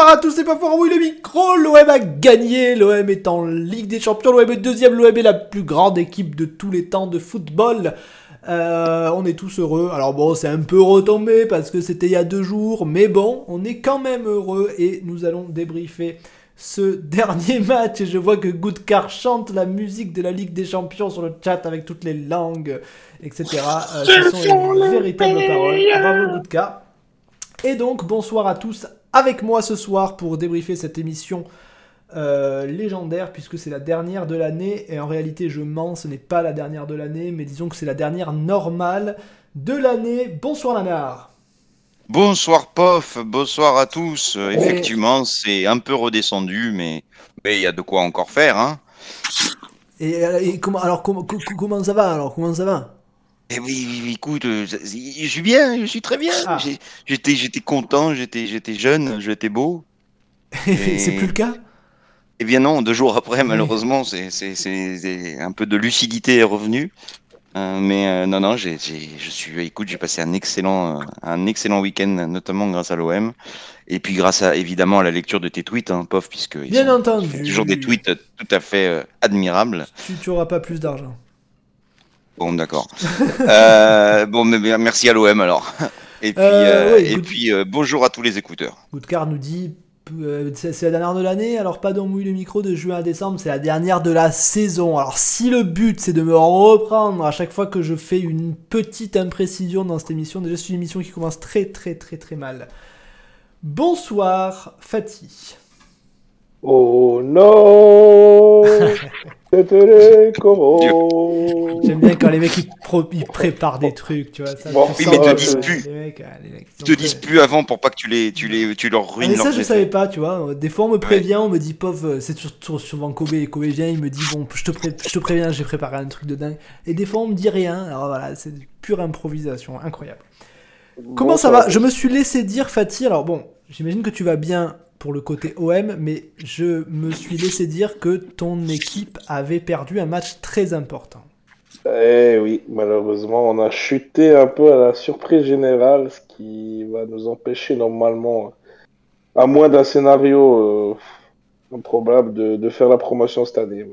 bonsoir à tous, c'est pas pour oui le micro, l'OM a gagné, l'OM est en Ligue des Champions, l'OM est deuxième, l'OM est la plus grande équipe de tous les temps de football. Euh, on est tous heureux. Alors bon, c'est un peu retombé parce que c'était il y a deux jours, mais bon, on est quand même heureux et nous allons débriefer ce dernier match. Et je vois que Goodcar chante la musique de la Ligue des Champions sur le chat avec toutes les langues, etc. Euh, ce sont les véritables paroles. Bravo Goodcar. Et donc, bonsoir à tous avec moi ce soir pour débriefer cette émission euh, légendaire puisque c'est la dernière de l'année et en réalité je mens, ce n'est pas la dernière de l'année mais disons que c'est la dernière normale de l'année. Bonsoir Nanar. Bonsoir Pof, bonsoir à tous. Effectivement c'est un peu redescendu mais il y a de quoi encore faire. Hein. Et, comment, alors comment, comment ça va alors comment ça va? Eh oui, oui, écoute, euh, je suis bien, je suis très bien. Ah. J'étais, j'étais content, j'étais, j'étais jeune, j'étais beau. c'est plus le cas? Eh bien non, deux jours après, malheureusement, c'est, c'est, un peu de lucidité est revenue. Euh, mais euh, non, non, j'ai, je suis, écoute, j'ai passé un excellent, un excellent week-end, notamment grâce à l'OM, et puis grâce à évidemment à la lecture de tes tweets, hein, pof, puisque bien entendu, toujours des tweets tout à fait admirables. Tu, tu auras pas plus d'argent. Bon, d'accord. euh, bon, mais merci à l'OM alors. Et puis, euh, euh, et puis euh, bonjour à tous les écouteurs. Goodcar nous dit c'est la dernière de l'année, alors pas d'embrouille le micro de juin à décembre, c'est la dernière de la saison. Alors si le but c'est de me reprendre à chaque fois que je fais une petite imprécision dans cette émission, déjà c'est une émission qui commence très très très très mal. Bonsoir Fatih. Oh non J'aime bien quand les mecs ils, préparent des trucs, tu vois. Ça, bon, oui, mais te disent plus. te disent plus avant pour pas que tu les, tu les, tu leur ruines. Ah, mais ça, je savais pas, tu vois. Des fois, on me prévient, on me dit, pauvre, c'est souvent Kobe et Kobe vient, il me dit, bon, je te, je te préviens, j'ai préparé un truc de dingue. Et des fois, on me dit rien. Alors voilà, c'est pure improvisation, incroyable. Comment ça, va Je me suis laissé dire, Fatih. Alors bon, j'imagine que tu vas bien pour le côté OM, mais je me suis laissé dire que ton équipe avait perdu un match très important. Eh oui, malheureusement, on a chuté un peu à la surprise générale, ce qui va nous empêcher normalement, à moins d'un scénario euh, improbable, de, faire la promotion cette année.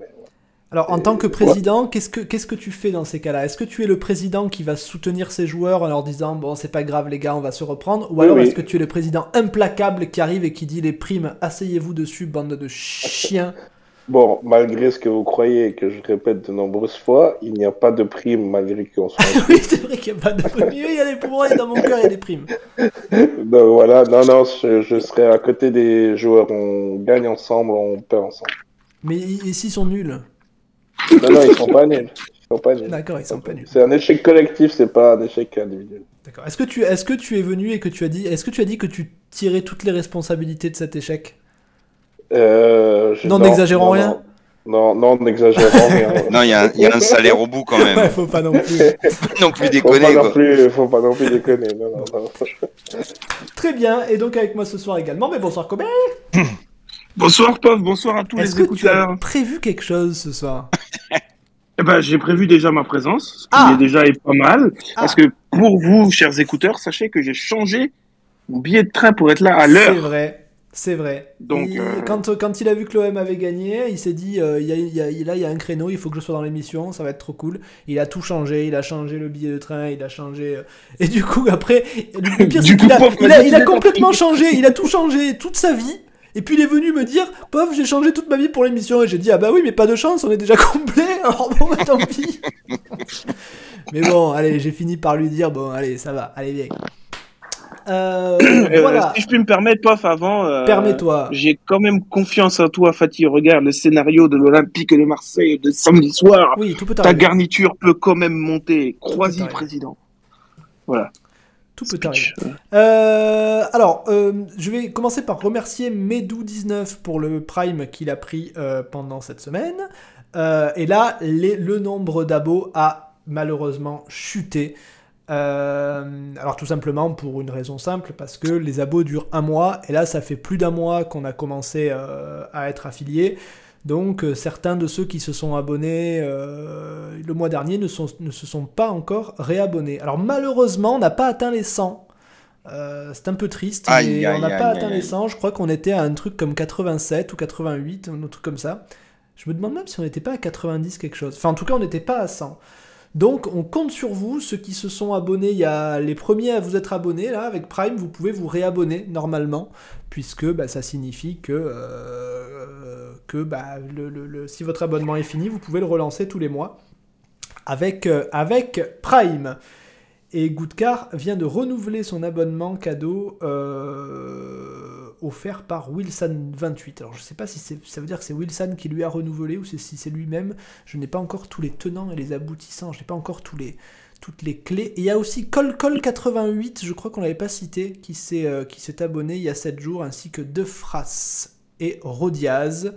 Alors, en tant que président, qu'est-ce que qu'est-ce que tu fais dans ces cas-là? Est-ce que tu es le président qui va soutenir ses joueurs en leur disant bon c'est pas grave les gars on va se reprendre? Ou alors est-ce que tu es le président implacable qui arrive et qui dit les primes asseyez-vous dessus bande de chiens? Bon, malgré ce que vous croyez et que je répète de nombreuses fois, il n'y a pas de primes malgré qu'on soit. oui, c'est vrai qu'il n'y a pas de primes. il y a des pouvoirs et dans mon cœur, il y a des primes. Donc voilà, non, non, je, je, serai à côté des joueurs. On gagne ensemble, on perd ensemble. Mais ici, ils sont nuls? Non, non, ils sont pas nuls. D'accord, ils sont pas nuls. C'est un échec collectif, c'est pas un échec individuel. D'accord. Est-ce que tu, est-ce que tu es venu et que tu as dit, est-ce que tu as dit que tu tirais toutes les responsabilités de cet échec? Euh, je... Non, n'exagérons rien. Non, non, n'exagérons rien. non, il y, a un salaire au bout quand même. ouais, faut pas non plus. non plus déconner. Faut pas non plus, faut pas non plus déconner. Non, non, non. Très bien. Et donc avec moi ce soir également, mais bonsoir Kobe. Bonsoir Pov, bonsoir à tous les écouteurs. Est-ce que tu as prévu quelque chose ce soir eh ben, j'ai prévu déjà ma présence, ce qui ah. est déjà pas mal. Ah. Parce que pour vous, chers écouteurs, sachez que j'ai changé mon billet de train pour être là à l'heure. C'est vrai, c'est vrai. Donc, euh, quand, quand il a vu que l'OM avait gagné, il s'est dit, euh, il y a, là, il y a un créneau, il faut que je sois dans l'émission, ça va être trop cool. Il a tout changé, il a changé le billet de train, il a changé... Euh, et du coup, après, le pire, c'est qu'il a, il a complètement changé, il a tout changé, toute sa vie. Et puis il est venu me dire, pauvre, j'ai changé toute ma vie pour l'émission. Et j'ai dit, ah bah oui, mais pas de chance, on est déjà complet. Alors bon, bah, tant pis. mais bon, allez, j'ai fini par lui dire, bon, allez, ça va, allez, viens. voilà. Si je puis me permettre, Pof, avant. Permets-toi. J'ai quand même confiance en toi, Fatih. Regarde le scénario de l'Olympique de Marseille de samedi soir. Oui, tout peut Ta garniture peut quand même monter. Croisy, président. Voilà. Tout peut arriver. Euh, alors, euh, je vais commencer par remercier Medou19 pour le Prime qu'il a pris euh, pendant cette semaine. et là, le nombre d'abos a malheureusement chuté. alors tout simplement pour une raison simple, parce que les abos durent un mois, et là ça fait plus d'un mois qu'on a commencé à être affilié. Donc euh, certains de ceux qui se sont abonnés euh, le mois dernier ne, ne, se sont pas encore réabonnés. Alors malheureusement, on n'a pas atteint les 100. Euh, c'est un peu triste, mais on n'a pas atteint les 100. Je crois qu'on était à un truc comme 87 ou 88, un truc comme ça. Je me demande même si on n'était pas à 90 quelque chose. Enfin, en tout cas, on n'était pas à 100. Donc, on compte sur vous, ceux qui se sont abonnés. Il y a les premiers à vous être abonnés là avec Prime. Vous pouvez vous réabonner normalement, puisque bah, ça signifie que que bah, si votre abonnement est fini, vous pouvez le relancer tous les mois avec, euh, avec Prime. Et Goodcar vient de renouveler son abonnement cadeau euh, offert par Wilson28. Alors je ne sais pas si ça veut dire que c'est Wilson qui lui a renouvelé ou si c'est lui-même. Je n'ai pas encore tous les tenants et les aboutissants. Je n'ai pas encore tous les, toutes les clés. Et il y a aussi ColCol88, je crois qu'on l'avait pas cité, qui s'est euh, abonné il y a 7 jours, ainsi que Defras et Rodiaz.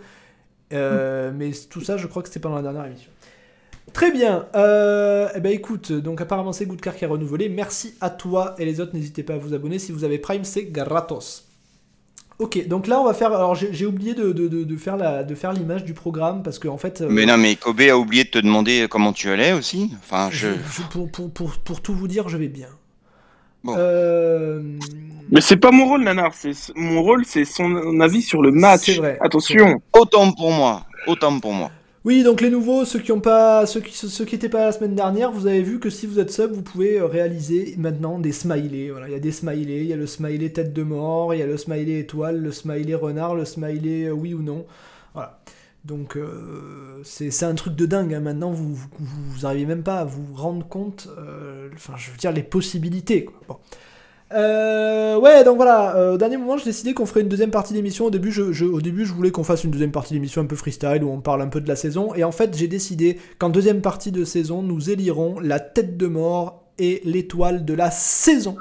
Euh, mais tout ça, je crois que c'était pendant la dernière émission. Très bien. Euh, eh ben écoute, donc apparemment c'est Goodcar qui a renouvelé. Merci à toi et les autres. N'hésitez pas à vous abonner. Si vous avez Prime, c'est gratos. Ok, donc là on va faire. Alors j'ai oublié de, de, de, faire la, de faire l'image du programme parce que en fait. Euh, mais non, mais Kobe a oublié de te demander comment tu allais aussi. Enfin, je... pour, pour, pour, pour, tout vous dire, je vais bien. Euh, Mais c'est pas mon rôle, Nanar. C'est mon rôle, c'est son avis sur le match. Vrai, Attention. Autant pour moi. Autant pour moi. Oui, donc les nouveaux, ceux qui ont pas, ceux ceux qui étaient pas la semaine dernière, vous avez vu que si vous êtes sub, vous pouvez euh, réaliser maintenant des smileys. Voilà, il y a des smileys, il y a le smiley tête de mort, il y a le smiley étoile, le smiley renard, le smiley euh, oui ou non. Voilà. Donc euh, c'est un truc de dingue, hein. maintenant vous, vous, arrivez même pas à vous rendre compte, enfin je veux dire les possibilités. Euh, ouais, donc voilà, au dernier moment j'ai décidé qu'on ferait une deuxième partie d'émission. Au début je, au début je voulais qu'on fasse une deuxième partie d'émission un peu freestyle où on parle un peu de la saison. Et en fait j'ai décidé qu'en deuxième partie de saison nous élirons la tête de mort et l'étoile de la saison.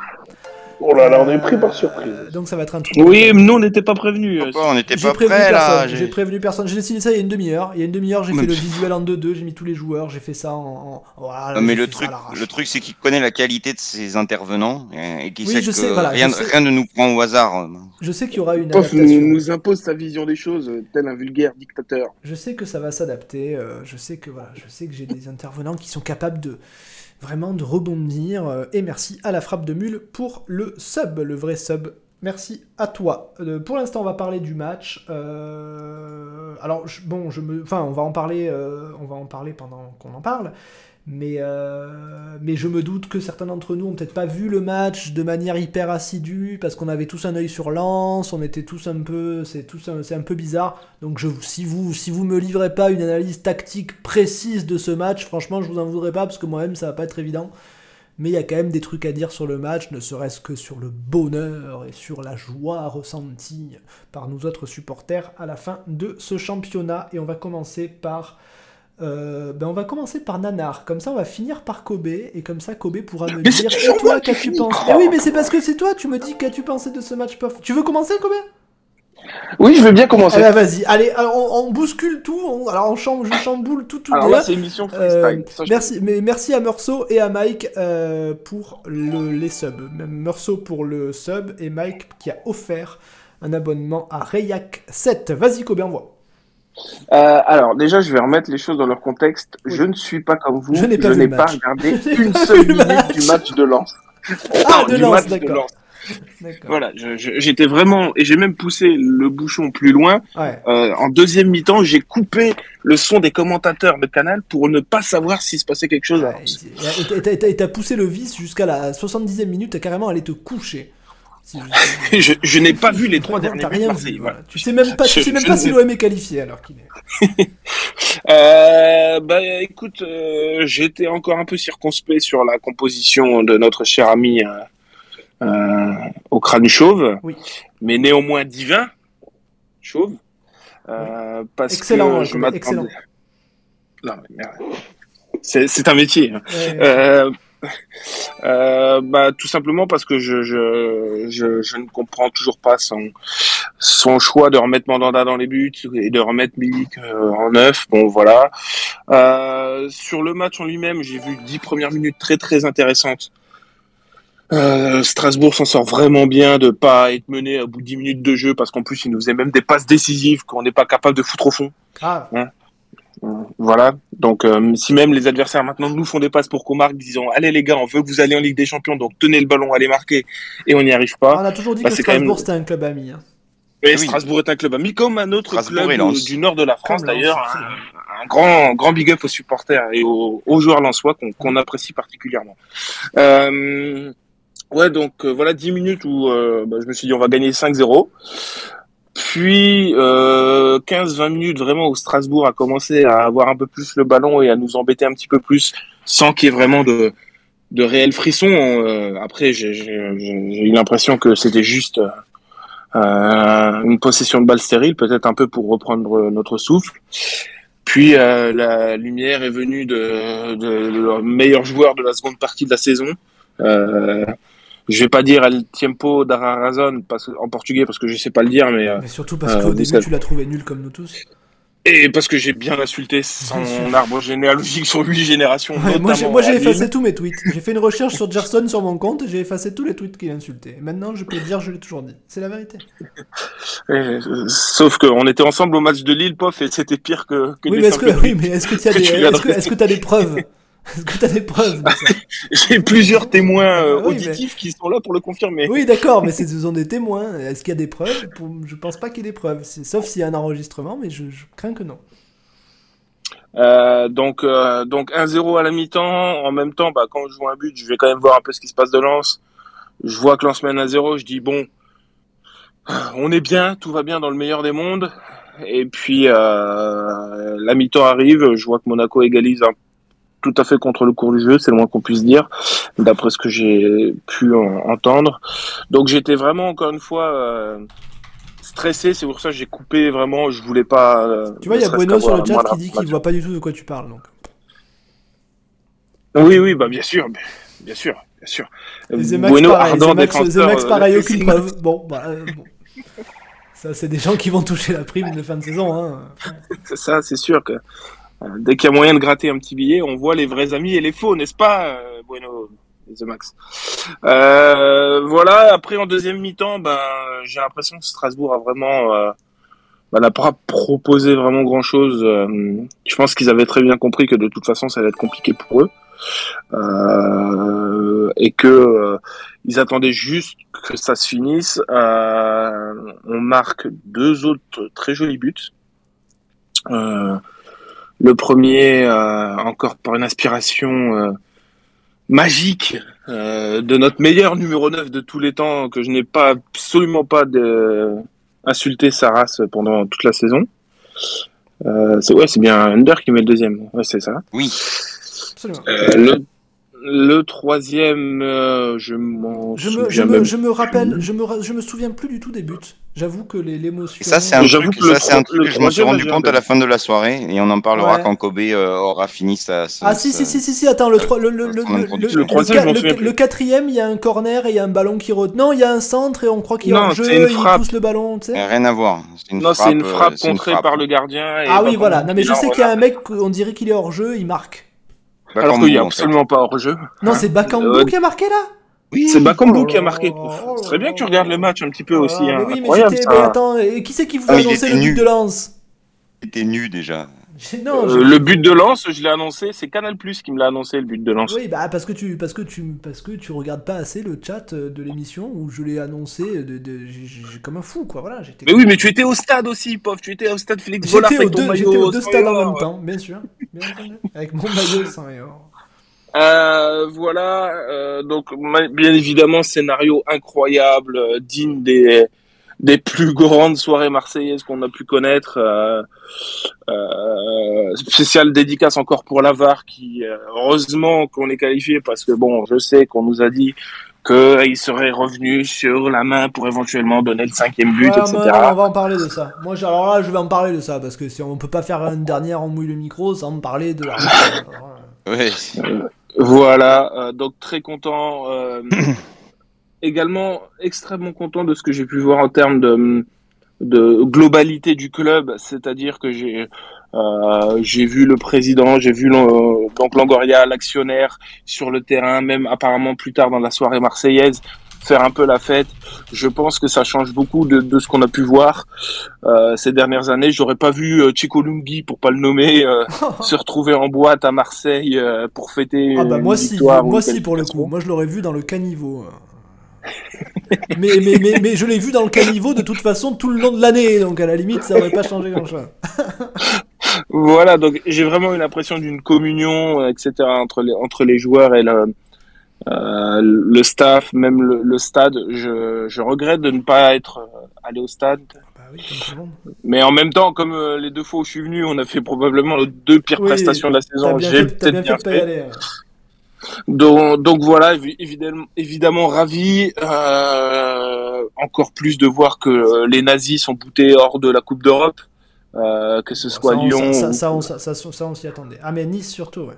Oh là là, on est pris par surprise. Donc ça va être un truc. Oui, mais nous on n'était pas prévenus. on n'était pas prêts là. J'ai prévenu personne. J'ai décidé ça il y a une demi-heure. Il y a une demi-heure, j'ai fait le visuel en 2-2, j'ai mis tous les joueurs, j'ai fait ça en. Voilà, mais le truc, le truc, c'est qu'il connaît la qualité de ses intervenants et qu'il sait que rien, rien, ne nous prend au hasard. Je sais qu'il y aura une. Pof nous, nous impose sa vision des choses, tel un vulgaire dictateur. Je sais que ça va s'adapter. Euh, je sais que voilà, je sais que j'ai des intervenants qui sont capables de vraiment de rebondir. Euh, et merci à la frappe de mule pour le sub, le vrai sub. Merci à toi. Euh, pour l'instant, on va parler du match. Euh, alors, bon, je me, enfin, on va en parler, on va en parler pendant qu'on en parle. Mais, euh, mais je me doute que certains d'entre nous ont peut-être pas vu le match de manière hyper assidue parce qu'on avait tous un œil sur Lens, on était tous un peu, c'est c'est un peu bizarre. Donc je, si vous si me livrez pas une analyse tactique précise de ce match, franchement je vous en voudrais pas parce que moi-même ça va pas être évident. Mais il y a quand même des trucs à dire sur le match, ne serait-ce que sur le bonheur et sur la joie ressentie par nous autres supporters à la fin de ce championnat. Et on va commencer par euh, ben on va commencer par Nanar, comme ça on va finir par Kobe, et comme ça Kobe pourra me dire Et toi, qu'as-tu pensé Eh oui, mais c'est parce que c'est toi, tu me dis qu'as-tu pensé de ce match puff. Tu veux commencer, Kobe? Oui, je veux bien commencer. Eh vas-y, allez, on, bouscule tout, alors on chamboule, je chamboule tout, tout. Alors là, c'est émission freestyle. Euh, merci, mais merci à Meursault et à Mike euh, pour le, les subs. Meursault pour le sub, et Mike qui a offert un abonnement à Rayak 7. Vas-y, Kobe, envoie. Euh, alors déjà, je vais remettre les choses dans leur contexte. Je ne suis pas comme vous. Je n'ai pas, regardé une seule minute du match de Lens. Ah, de Lens, d'accord. Voilà, j'étais vraiment et j'ai même poussé le bouchon plus loin. Euh, en deuxième mi-temps, j'ai coupé le son des commentateurs de Canal pour ne pas savoir s'il se passait quelque chose. et t'as poussé le vice jusqu'à la 70e minute, t'as carrément allé te coucher. je, n'ai pas vu les trois derniers rien Tu sais même pas, tu sais même pas si l'OM est qualifié alors qu'il est. euh, bah écoute, euh, j'étais encore un peu circonspect sur la composition de notre cher ami euh, au crâne chauve, mais néanmoins divin, chauve. parce excellent, que je mais c'est un métier. Hein. Euh, bah, tout simplement parce que je, je, je, je, ne comprends toujours pas son, son choix de remettre Mandanda dans les buts et de remettre Milik euh, en neuf. Bon, voilà. Euh, sur le match en lui-même, j'ai vu dix premières minutes très très intéressantes. Euh, Strasbourg s'en sort vraiment bien de pas être mené à bout de 10 minutes de jeu parce qu'en plus il nous faisait même des passes décisives qu'on n'est pas capable de foutre au fond. Hein voilà. Donc, euh, si même les adversaires maintenant nous font des passes pour qu'on marque, disons, allez les gars, on veut que vous allez en Ligue des Champions, donc tenez le ballon, allez marquer, et on n'y arrive pas. On a toujours dit bah, que Strasbourg c'était un club ami. Hein. Et Strasbourg est un club ami, comme un autre club du, nord de la France d'ailleurs. Un, grand, grand big up aux supporters et aux, joueurs lensois qu'on apprécie particulièrement. Euh, ouais, donc euh, voilà 10 minutes où bah, je me suis dit on va gagner 5-0. Puis euh, 15-20 minutes vraiment où Strasbourg a commencé à avoir un peu plus le ballon et à nous embêter un petit peu plus sans qu'il y ait vraiment de, de réels frissons. Euh, après, j'ai eu l'impression que c'était juste euh, une possession de balle stérile, peut-être un peu pour reprendre notre souffle. Puis euh, la lumière est venue de, leur meilleur joueur de la seconde partie de la saison. Euh, je vais pas dire El Tiempo d'Ararazon en portugais parce que je sais pas le dire, mais. Euh, mais surtout parce qu'au euh, début tu l'as trouvé nul comme nous tous. Et parce que j'ai bien insulté son arbre généalogique sur huit générations. moi j'ai effacé tous mes tweets. J'ai fait une recherche sur Gerson sur mon compte et j'ai effacé tous les tweets qu'il insultait. Maintenant je peux dire, je l'ai toujours dit. C'est la vérité. Euh, sauf qu'on était ensemble au match de Lille, pof, et c'était pire que, que oui, mais est-ce que, oui, mais est-ce que tu as des, est-ce que, as des preuves? Est-ce que tu as des preuves J'ai plusieurs témoins euh, auditifs qui sont là pour le confirmer. Oui, d'accord, mais ce sont des témoins. Est-ce qu'il y a des preuves? Je pense pas qu'il y ait des preuves, sauf s'il y a un enregistrement, mais je, crains que non. Euh, donc, euh, donc 1-0 à la mi-temps. En même temps, bah, quand je joue un but, je vais quand même voir un peu ce qui se passe de lance. Je vois que lance mène à 0. Je dis bon, on est bien, tout va bien dans le meilleur des mondes. Et puis la mi-temps arrive. Je vois que Monaco égalise un tout à fait contre le cours du jeu, c'est le moins qu'on puisse dire, d'après ce que j'ai pu entendre. Donc j'étais vraiment encore une fois euh, stressé, c'est pour ça que j'ai coupé vraiment, je voulais pas. Euh, tu vois, il y a Bueno sur le chat qui dit qu'il voit pas du tout de quoi tu parles. Donc. Oui, oui, bah bien sûr, bien sûr, bien sûr. bueno, pareil, ardent Zemax, pareil, euh, aucune preuve. Bon, bah, bon. Ça, c'est des gens qui vont toucher la prime de fin de saison. Hein. c'est ça, c'est sûr que dès qu'il y a moyen de gratter un petit billet, on voit les vrais amis et les faux, n'est-ce pas, euh, Bueno, The Max? Euh, Voilà. Après, en deuxième mi-temps, ben, j'ai l'impression que Strasbourg a vraiment euh, ben, n'a pas proposé vraiment grand-chose. je pense qu'ils avaient très bien compris que de toute façon, ça allait être compliqué pour eux. Euh, et que euh, ils attendaient juste que ça se finisse. Euh, on marque deux autres très jolis buts. Le premier, euh, encore par une inspiration euh, magique euh, de notre meilleur numéro 9 de tous les temps, que je n'ai pas absolument pas de... insulté sa race pendant toute la saison. c'est ouais, c'est bien Under qui met le deuxième. Ouais, c'est ça. Oui. le le troisième, euh, je m'en je me, je, me, je me, rappelle, je me, je me souviens plus du tout des buts. J'avoue que l'émotion. Ça, c'est un, truc, que, ça, un truc que je me suis rendu compte à la fin de la soirée et on en parlera quand Kobe euh, aura fini sa. ah, si, si, si, si, si, attends, le, le, le, le, le, quatrième, il y a un corner et il y a un ballon qui rote. Non, il y a un centre et on croit qu'il y a un jeu, il pousse le ballon, tu sais. Rien à voir. non, c'est une frappe euh, contrée par le gardien. Ah oui, voilà. Non, mais je sais qu'il y a un mec, on dirait qu'il est hors jeu, il marque. Alors qu'il n'y a absolument pas hors jeu. Non, c'est Bakambu qui a marqué là? Oui, c'est Bakambu qui a marqué. C'est très bien que tu regardes le match un petit peu aussi. Hein. Mais oui, mais, mais attends, et qui c'est qui vous a ah, annoncé le but de lance Il était nu déjà. Non, euh, le but de lance, je l'ai annoncé, c'est Canal Plus qui me l'a annoncé le but de lance. Oui, bah parce que tu parce que tu parce que tu regardes pas assez le chat euh, de l'émission où je l'ai annoncé de, de comme un fou quoi, voilà, Mais oui, mais tu étais au stade aussi, pauvre, tu étais au stade Félix Bollard avec ton maillot. J'étais aux deux stades en même temps, bien sûr, bien avec mon maillot sans euh, voilà, euh, donc bien évidemment scénario incroyable, digne des des plus grandes soirées marseillaises qu'on a pu connaître. Euh, euh, spécial dédicace encore pour Lavar qui heureusement qu'on est qualifié parce que bon, je sais qu'on nous a dit qu'il serait revenu sur la main pour éventuellement donner le cinquième but, etc. on va en parler de ça. Moi, alors là, je vais en parler de ça parce que si on peut pas faire une dernière, on mouille le micro sans me parler de. oui. voilà, euh, donc très content. Également extrêmement content de ce que j'ai pu voir en termes de, de globalité du club, c'est-à-dire que j'ai euh, j'ai vu le président, j'ai vu donc Longoria, l'actionnaire sur le terrain, même apparemment plus tard dans la soirée marseillaise, faire un peu la fête. Je pense que ça change beaucoup de, de ce qu'on a pu voir euh, ces dernières années. J'aurais pas vu euh, Chico Lungi, pour pas le nommer, euh, se retrouver en boîte à Marseille pour fêter. Ah bah moi si, moi si pour le coup. Moi je l'aurais vu dans le caniveau mais, mais, mais, mais, je l'ai vu dans le caniveau de toute façon tout le long de l'année, donc à la limite ça n'aurait pas changé grand chose. voilà, donc j'ai vraiment eu l'impression d'une communion, etc., entre les, entre les joueurs et le, euh, le staff, même le, stade. Je, je, regrette de ne pas être euh, allé au stade. Bah mais en même temps, comme euh, les deux fois où je suis venu, on a fait probablement les deux pires prestations de la saison. J'ai peut-être bien, fait. Aller, donc, donc, voilà, évidemment, évidemment ravi. Euh, encore plus de voir que les nazis sont boutés hors de la Coupe d'Europe, euh, que ce soit Lyon. Ça, ça, on, ça, ça, on s'y attendait. Ah mais Nice surtout, ouais.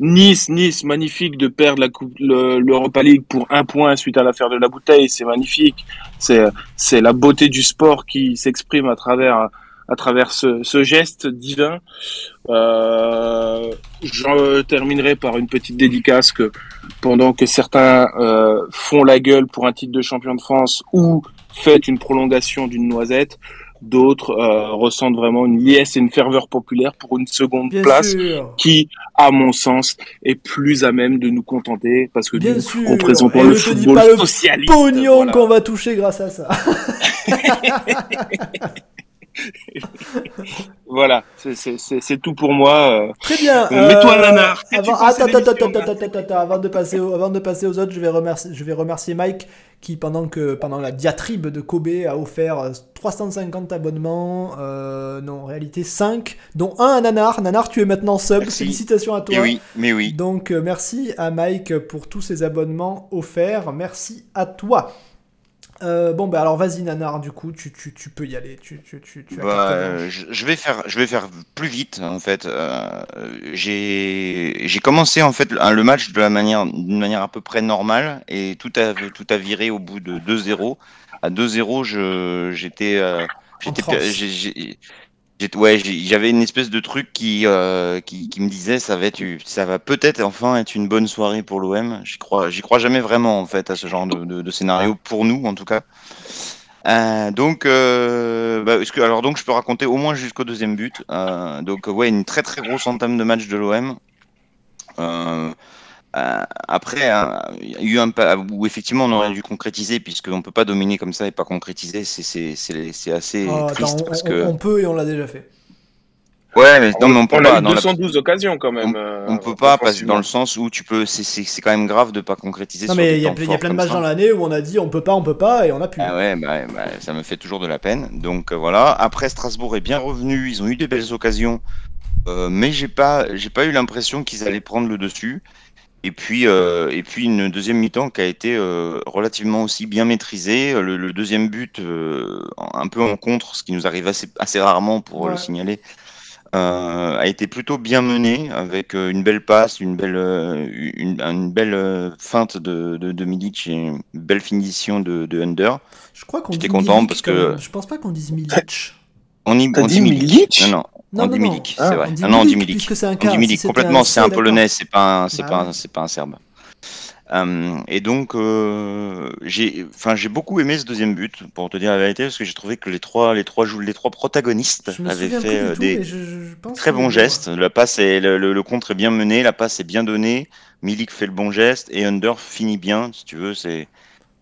Nice, Nice, magnifique de perdre la coupe, l'Europa League pour un point suite à l'affaire de la bouteille, c'est magnifique. C'est, c'est la beauté du sport qui s'exprime à travers à travers ce, ce geste divin. Euh, je terminerai par une petite dédicace que pendant que certains euh, font la gueule pour un titre de champion de France ou fêtent une prolongation d'une noisette, d'autres euh, ressentent vraiment une liesse et une ferveur populaire pour une seconde place qui, à mon sens, est plus à même de nous contenter parce que nous représentons le football pas le pognon qu'on va toucher grâce à ça. voilà, c'est tout pour moi. Très bien. Mets-toi euh, nanar. Avant, attends, attends, attends, attends, avant de passer, aux, avant de passer aux autres, je vais remercier, je vais remercier Mike qui pendant que pendant la diatribe de Kobe a offert 350 abonnements, euh, non en réalité 5, dont un à Nanar. Nanar, tu es maintenant sub. Félicitations à toi. Mais oui, mais oui. Donc euh, merci à Mike pour tous ces abonnements offerts. Merci à toi. Euh, bon bah alors vas-y Nanar du coup tu, tu, tu peux y aller. Tu, tu, tu, bah, je, vais faire je vais faire plus vite en fait. Euh, j'ai j'ai commencé en fait le match de la manière d'une manière à peu près normale et tout a tout a viré au bout de 2-0 à 2-0 je j'étais euh, j'étais ouais, j'avais une espèce de truc qui, euh, qui, qui, me disait ça va être, ça va peut-être enfin être une bonne soirée pour l'OM. J'y crois, j'y crois jamais vraiment en fait à ce genre de, de, scénario pour nous en tout cas. Euh, donc, euh, bah, que, alors donc je peux raconter au moins jusqu'au deuxième but. Euh, donc ouais, une très très grosse entame de match de l'OM. Euh, euh, après, hein, il y a eu un où effectivement on aurait dû concrétiser, puisqu'on ne peut pas dominer comme ça et pas concrétiser, c'est assez oh, triste. on, parce que... on peut et on l'a déjà fait. Ouais, mais, non, mais on peut pas. A eu 212 occasions quand même. On, ne peut pas parce dans le sens où tu peux, c'est quand même grave de pas concrétiser. Non mais il y, a plein de matchs dans l'année où on a dit on peut pas, on peut pas et on a pu. Ah ouais, bah, bah, ça me fait toujours de la peine. Donc euh, voilà. Après Strasbourg est bien revenu, ils ont eu des belles occasions, euh, mais j'ai pas, j'ai pas eu l'impression qu'ils allaient prendre le dessus. Et puis, euh, et puis une deuxième mi-temps qui a été euh, relativement aussi bien maîtrisée. Le, deuxième but, euh, un peu en contre, ce qui nous arrive assez, assez rarement pour le signaler, a été plutôt bien mené avec une belle passe, une belle, une, une belle feinte de, de, de Milic et une belle finition de, de Under. Je crois qu'on J'étais content parce que. Je pense pas qu'on dise Milic. On, y, on dit Milic Non, non. Non, on dit Milik, c'est vrai. Ah non, on dit Milik. On dit Milik complètement, c'est un polonais, c'est pas un, c'est pas, un, c'est pas un serbe. Euh, et donc, euh, j'ai, enfin, j'ai beaucoup aimé ce deuxième but, pour te dire la vérité, parce que j'ai trouvé que les trois, les trois, les trois protagonistes avaient fait euh, des très bons gestes. La passe est, le, le, contre est bien mené, la passe est bien donnée. Milik fait le bon geste et Under finit bien, si tu veux. C'est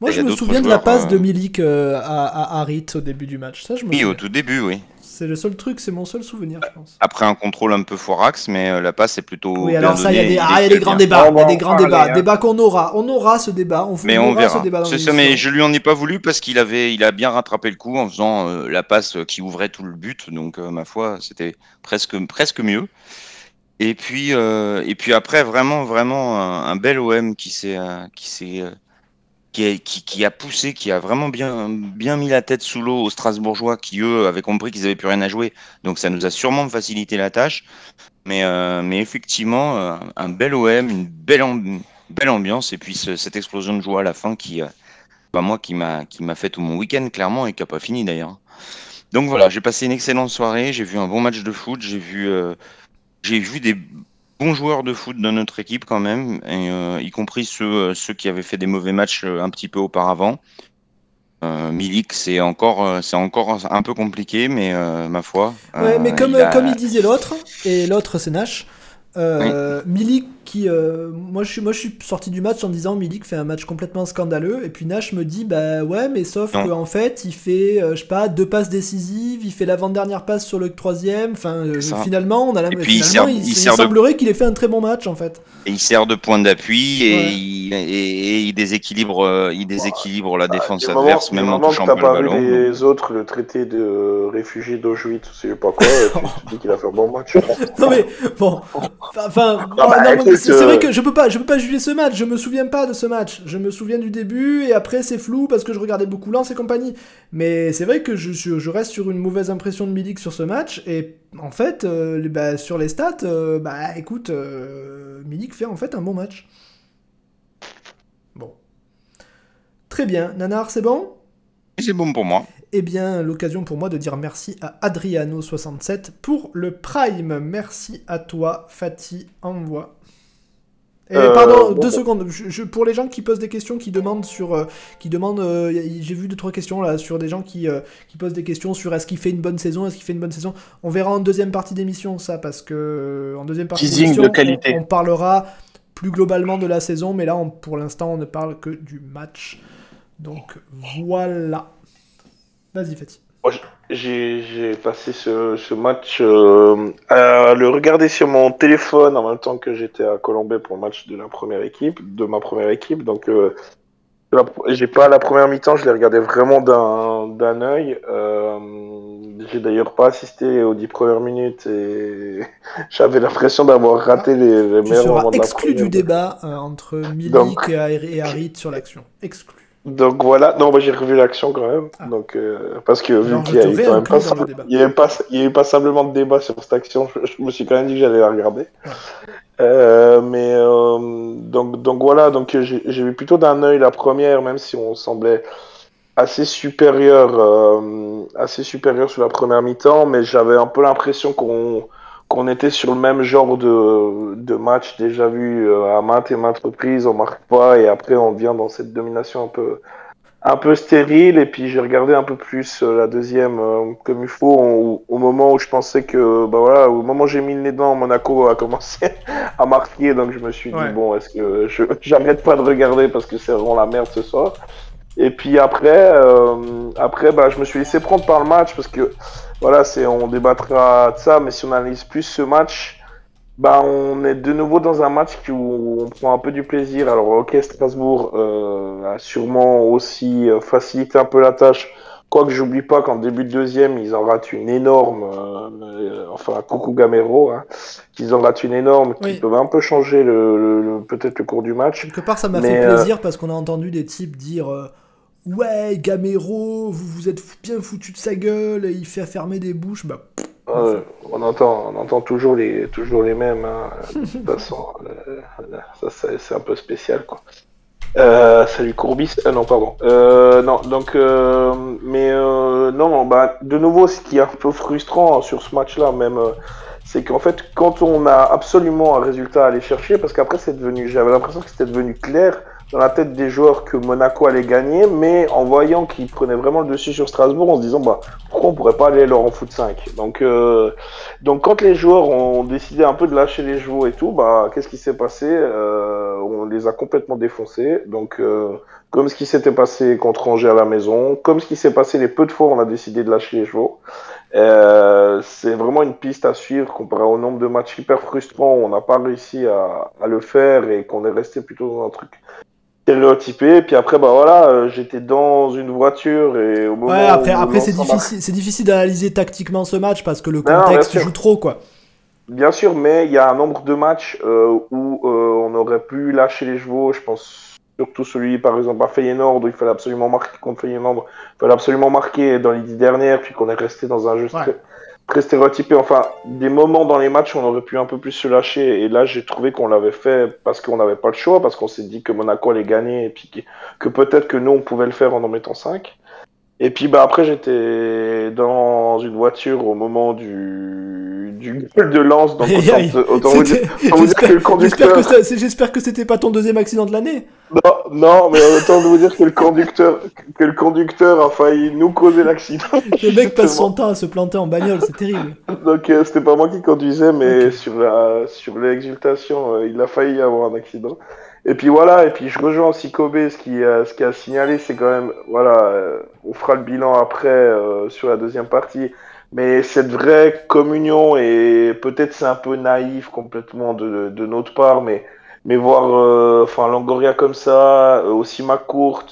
moi, je me souviens de la passe de Milik à, à Harit au début du match. Ça, je me oui, au tout début, oui. C'est le seul truc, c'est mon seul souvenir, je pense. Après un contrôle un peu forax, mais euh, la passe est plutôt. Oui, alors ça, il y a des, ah, y a des grands débats. Il y a des grands débats. Débat qu'on aura. On aura ce débat. On mais on, verra. C'est ça, mais je lui en ai pas voulu parce qu'il avait, il a bien rattrapé le coup en faisant euh, la passe qui ouvrait tout le but. Donc, euh, ma foi, c'était presque, presque mieux. Et puis, et puis après, vraiment, vraiment un, bel OM qui s'est, qui s'est qui, a poussé, qui a vraiment bien, mis la tête sous l'eau aux Strasbourgeois qui, eux, avaient compris qu'ils n'avaient plus rien à jouer. Donc ça nous a sûrement facilité la tâche. Mais, euh, effectivement, euh, un bel OM, une belle, ambiance, et puis cette explosion de joie à la fin qui, euh, bah, moi, qui m'a fait tout mon week-end, clairement, et qui n'a pas fini d'ailleurs. Donc voilà, j'ai passé une excellente soirée, j'ai vu un bon match de foot, j'ai vu, j'ai vu des bons joueurs de foot dans notre équipe quand même, et, y compris ceux, ceux qui avaient fait des mauvais matchs un petit peu auparavant. Euh, Milik, c'est encore, euh, c'est encore un peu compliqué, mais euh, ma foi. Ouais, mais comme, comme il disait l'autre, et l'autre c'est Nash, Milik qui, moi je suis, moi je suis sorti du match en disant Milik fait un match complètement scandaleux, et puis Nash me dit bah ouais, mais sauf qu'en fait il fait, je sais pas, deux passes décisives, il fait l'avant-dernière passe sur le troisième, enfin finalement on a la, finalement, il, semblerait qu'il ait fait un très bon match en fait. Et il sert de point d'appui et, il, déséquilibre, il déséquilibre la bah, défense adverse, même en touchant pas, le ballon. les autres, le traité de réfugiés d'Auschwitz, je sais pas quoi, tu dis qu'il a fait un bon match. non mais bon, enfin, bah, c'est vrai que je peux pas, je peux pas juger ce match. Je me souviens pas de ce match. Je me souviens du début et après c'est flou parce que je regardais beaucoup Lens et compagnie. Mais c'est vrai que je, je, reste sur une mauvaise impression de Milik sur ce match et en fait, euh, bah, sur les stats, euh, bah écoute, euh, Milik fait en fait un bon match. Bon. Très bien. Nanar, c'est bon? C'est bon pour moi. Eh bien, l'occasion pour moi de dire merci à Adriano67 pour le Prime. Merci à toi, Fatih. Envoie. Et euh, pardon, deux secondes. Je, pour les gens qui posent des questions, qui demandent sur, euh, qui demandent, euh, j'ai vu deux trois questions là sur des gens qui, qui posent des questions sur est-ce qu'il fait une bonne saison, est-ce qu'il fait une bonne saison. On verra en deuxième partie d'émission ça parce que en deuxième partie d'émission, on, parlera plus globalement de la saison, mais là pour l'instant on ne parle que du match. Donc voilà. Vas-y Fatih j'ai passé ce, ce match euh, à le regarder sur mon téléphone en même temps que j'étais à Colombey pour le match de la première équipe, de ma première équipe. Donc, euh, j'ai pas la première mi-temps, je l'ai regardé vraiment d'un œil. Euh, j'ai d'ailleurs pas assisté aux dix premières minutes et j'avais l'impression d'avoir raté les, les meilleurs moments de la exclu du débat euh, entre Milik et Harit sur l'action. Exclu. Donc voilà, non, moi j'ai revu l'action quand même. Ah. Donc, euh, parce que vu qu'il y a eu quand même pas, il y avait pas, il y avait pas simplement de débat sur cette action, je, me suis quand même dit que j'allais la regarder. Euh, mais euh, donc, donc voilà, donc j'ai vu plutôt d'un œil la première, même si on semblait assez supérieur, euh, assez supérieur sur la première mi-temps, mais j'avais un peu l'impression qu'on qu'on était sur le même genre de, de match déjà vu euh, à maintes et maintes reprises, on marque pas et après on vient dans cette domination un peu un peu stérile. Et puis j'ai regardé un peu plus euh, la deuxième euh, comme il faut. Au, moment où je pensais que bah voilà au moment où j'ai mis le nez dedans Monaco a commencé à marquer. Donc je me suis dit bon est-ce que je j'arrête pas de regarder parce que c'est vraiment la merde ce soir? Et puis après après bah je me suis laissé prendre par le match parce que voilà, c'est, on débattra de ça, mais si on analyse plus ce match, bah, on est de nouveau dans un match où on prend un peu du plaisir. Alors, ok, Strasbourg euh, a sûrement aussi euh, facilité un peu la tâche. Quoique j'oublie pas qu'en début de deuxième, ils en ratent une énorme, euh, enfin, coucou Gamero, hein, qu'ils en ratent une énorme, qui peuvent un peu changer le, peut-être le cours du match. Quelque part, ça m'a fait plaisir parce qu'on a entendu des types dire Ouais, Gamero, vous vous êtes bien foutu de sa gueule, il fait fermer des bouches. Bah, on, entend, on entend toujours les, toujours les mêmes. Hein. De toute façon, euh, ça, c'est un peu spécial. quoi. Euh, salut Courbis. Euh, non, pardon. Euh, non, donc, euh, mais euh, non, bah, de nouveau, ce qui est un peu frustrant sur ce match-là, même, c'est qu'en fait, quand on a absolument un résultat à aller chercher, parce qu'après, c'est devenu, j'avais l'impression que c'était devenu clair dans la tête des joueurs que Monaco allait gagner, mais en voyant qu'ils prenaient vraiment le dessus sur Strasbourg, en se disant bah pourquoi on pourrait pas aller leur en foot 5 Donc euh, donc quand les joueurs ont décidé un peu de lâcher les chevaux et tout, bah qu'est-ce qui s'est passé? Euh, On les a complètement défoncés. Donc euh, comme ce qui s'était passé contre Angers à la maison, comme ce qui s'est passé les peu de fois où on a décidé de lâcher les chevaux. Euh, c'est vraiment une piste à suivre comparé au nombre de matchs hyper frustrants où on n'a pas réussi à, à, le faire et qu'on est resté plutôt dans un truc stéréotypé. Puis après, bah voilà, euh, j'étais dans une voiture et au moment ouais, après, après c'est difficile, c'est difficile d'analyser tactiquement ce match parce que le contexte joue trop, quoi. Bien sûr, mais il y a un nombre de matchs euh, où euh, on aurait pu lâcher les chevaux, je pense surtout celui par exemple à Feyenoord où il fallait absolument marquer contre Feyenoord, il fallait absolument marquer dans les dix dernières, puis qu'on est resté dans un jeu très, stéréotypé. Enfin, des moments dans les matchs où on aurait pu un peu plus se lâcher, et là j'ai trouvé qu'on l'avait fait parce qu'on n'avait pas le choix, parce qu'on s'est dit que Monaco allait gagner, et puis que, que peut-être que nous on pouvait le faire en en mettant 5. Et puis bah après j'étais dans une voiture au moment du du gueule de lance donc autant, vous dire, que le conducteur j'espère que c'était pas ton deuxième accident de l'année. Non non mais autant vous dire que le conducteur que le conducteur a failli nous causer l'accident. Le mec passe son temps à se planter en bagnole, c'est terrible. Donc euh, c'était pas moi qui conduisais mais sur la sur l'exultation euh, il a failli avoir un accident. Et puis voilà, et puis je rejoins aussi Kobe, ce qui, euh, ce qui a signalé, c'est quand même, voilà, euh, on fera le bilan après euh, sur la deuxième partie, mais cette vraie communion, et peut-être c'est un peu naïf complètement de, de, notre part, mais, mais voir enfin Longoria comme ça, aussi McCourt,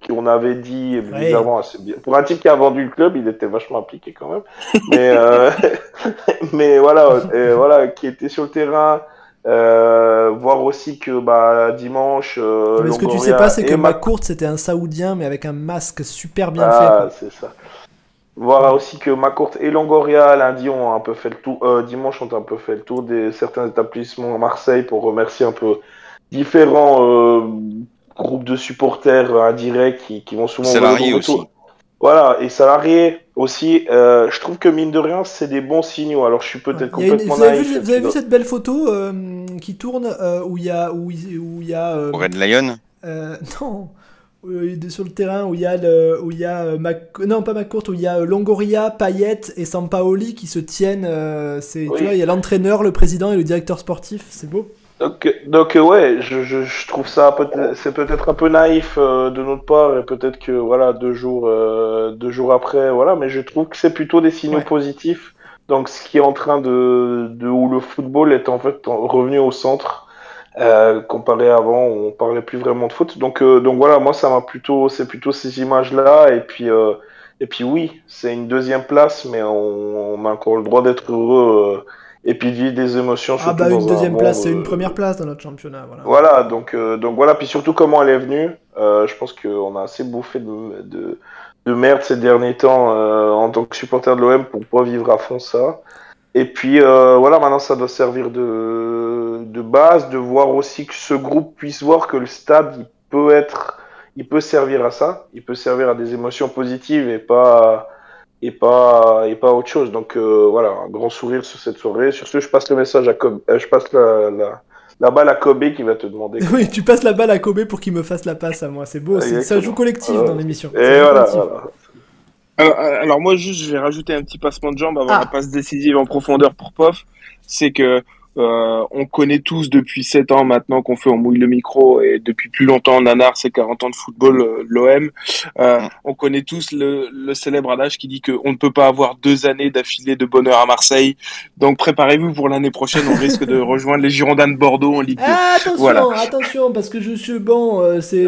qui on avait dit bizarrement bien. Pour un type qui a vendu le club, il était vachement impliqué quand même. Mais, mais voilà, voilà, qui était sur le terrain. Euh, voir aussi que bah, dimanche. Euh, mais ce que tu sais pas, c'est que McCourt c'était un Saoudien, mais avec un masque super bien ah, c'est ça. Voir aussi que McCourt et Longoria lundi ont un peu fait le tour, euh, dimanche ont un peu fait le tour des certains établissements à Marseille pour remercier un peu différents euh, groupes de supporters indirects qui, qui vont souvent. Salariés aussi. Voilà, et salariés aussi. Euh, je trouve que mine de rien, c'est des bons signaux. Alors je suis peut-être complètement vous, avez vu, vous avez vu, cette belle photo euh, qui tourne euh, où il y a. Où, où il y a Red Lion? Non sur le terrain où il y a le, où il y a non pas McCourt où il y a Longoria, Payet et Sampaoli qui se tiennent c'est tu vois il y a l'entraîneur, le président et le directeur sportif, c'est beau. Donc, donc euh, ouais, je, je, je, trouve ça peut c'est peut-être un peu naïf euh, de notre part et peut-être que voilà deux jours euh, deux jours après voilà, mais je trouve que c'est plutôt des signaux positifs. Donc ce qui est en train de, de où le football est en fait revenu au centre comparé à avant, on parlait plus vraiment de foot. Donc donc voilà, moi ça m'a plutôt c'est plutôt ces images là et puis et puis oui, c'est une deuxième place, mais on, on a encore le droit d'être heureux et puis vivre des émotions. Ah bah une deuxième place, c'est une première place dans notre championnat. Voilà, voilà donc, euh, donc voilà, puis surtout comment elle est venue. Euh, je pense qu'on a assez bouffé de, de, de, merde ces derniers temps euh, en tant que supporter de l'OM pour pas vivre à fond ça. Et puis voilà, maintenant ça doit servir de, de base, de voir aussi que ce groupe puisse voir que le stade il peut être, il peut servir à ça, il peut servir à des émotions positives et pas et pas et pas autre chose. Donc euh, voilà, un grand sourire sur cette soirée. Sur ce, je passe le message à Kobe, euh, je passe la, la, la, balle à Kobe qui va te demander. Oui, tu passes la balle à Kobe pour qu'il me fasse la passe à moi. C'est beau, ça joue collectif dans l'émission. Et voilà, Alors, moi juste, je vais rajouter un petit passement de jambe avant ah. la passe décisive en profondeur pour Pof. C'est que euh, on connaît tous depuis 7 ans maintenant qu'on fait on mouille le micro et depuis plus longtemps Nanar c'est 40 ans de football euh, l'OM euh, on connaît tous le, le célèbre adage qui dit qu'on ne peut pas avoir deux années d'affilée de bonheur à Marseille. Donc préparez-vous pour l'année prochaine. On risque de rejoindre les Girondins de Bordeaux en Ligue 2 ah, attention attention parce que je suis bon c'est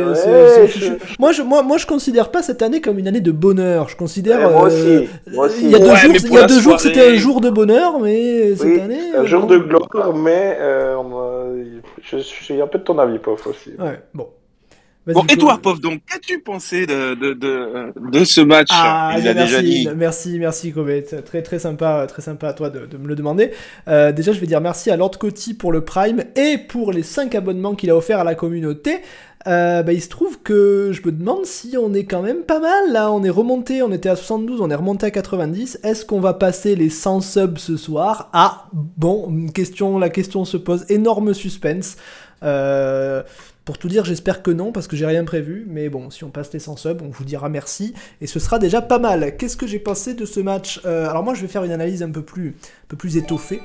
moi je moi moi je considère pas cette année comme une année de bonheur. Je considère moi aussi, il y a deux jours il y a deux jours c'était un jour de bonheur mais cette année un jour de gloire mais euh, je, suis un peu de ton avis, Pof, aussi. Ouais, bon. Bon, et toi, Pof, donc, qu'as-tu pensé de, de, de, de, ce match ah, Il a merci, déjà dit. Merci, merci, Kobe. Très, très sympa, très sympa à toi de, de me le demander. Euh, déjà, je vais dire merci à Lord Coty pour le Prime et pour les 5 abonnements qu'il a offert à la communauté. Euh, bah, il se trouve que je me demande si on est quand même pas mal là. On est remonté, on était à 72, on est remonté à 90. Est-ce qu'on va passer les 100 subs ce soir? Ah, bon, question, la question se pose. Énorme suspense. Euh, pour tout dire, j'espère que non, parce que j'ai rien prévu. Mais bon, si on passe les 100 subs, on vous dira merci. Et ce sera déjà pas mal. Qu'est-ce que j'ai pensé de ce match? Euh, Alors moi, je vais faire une analyse un peu plus, un peu plus étoffée.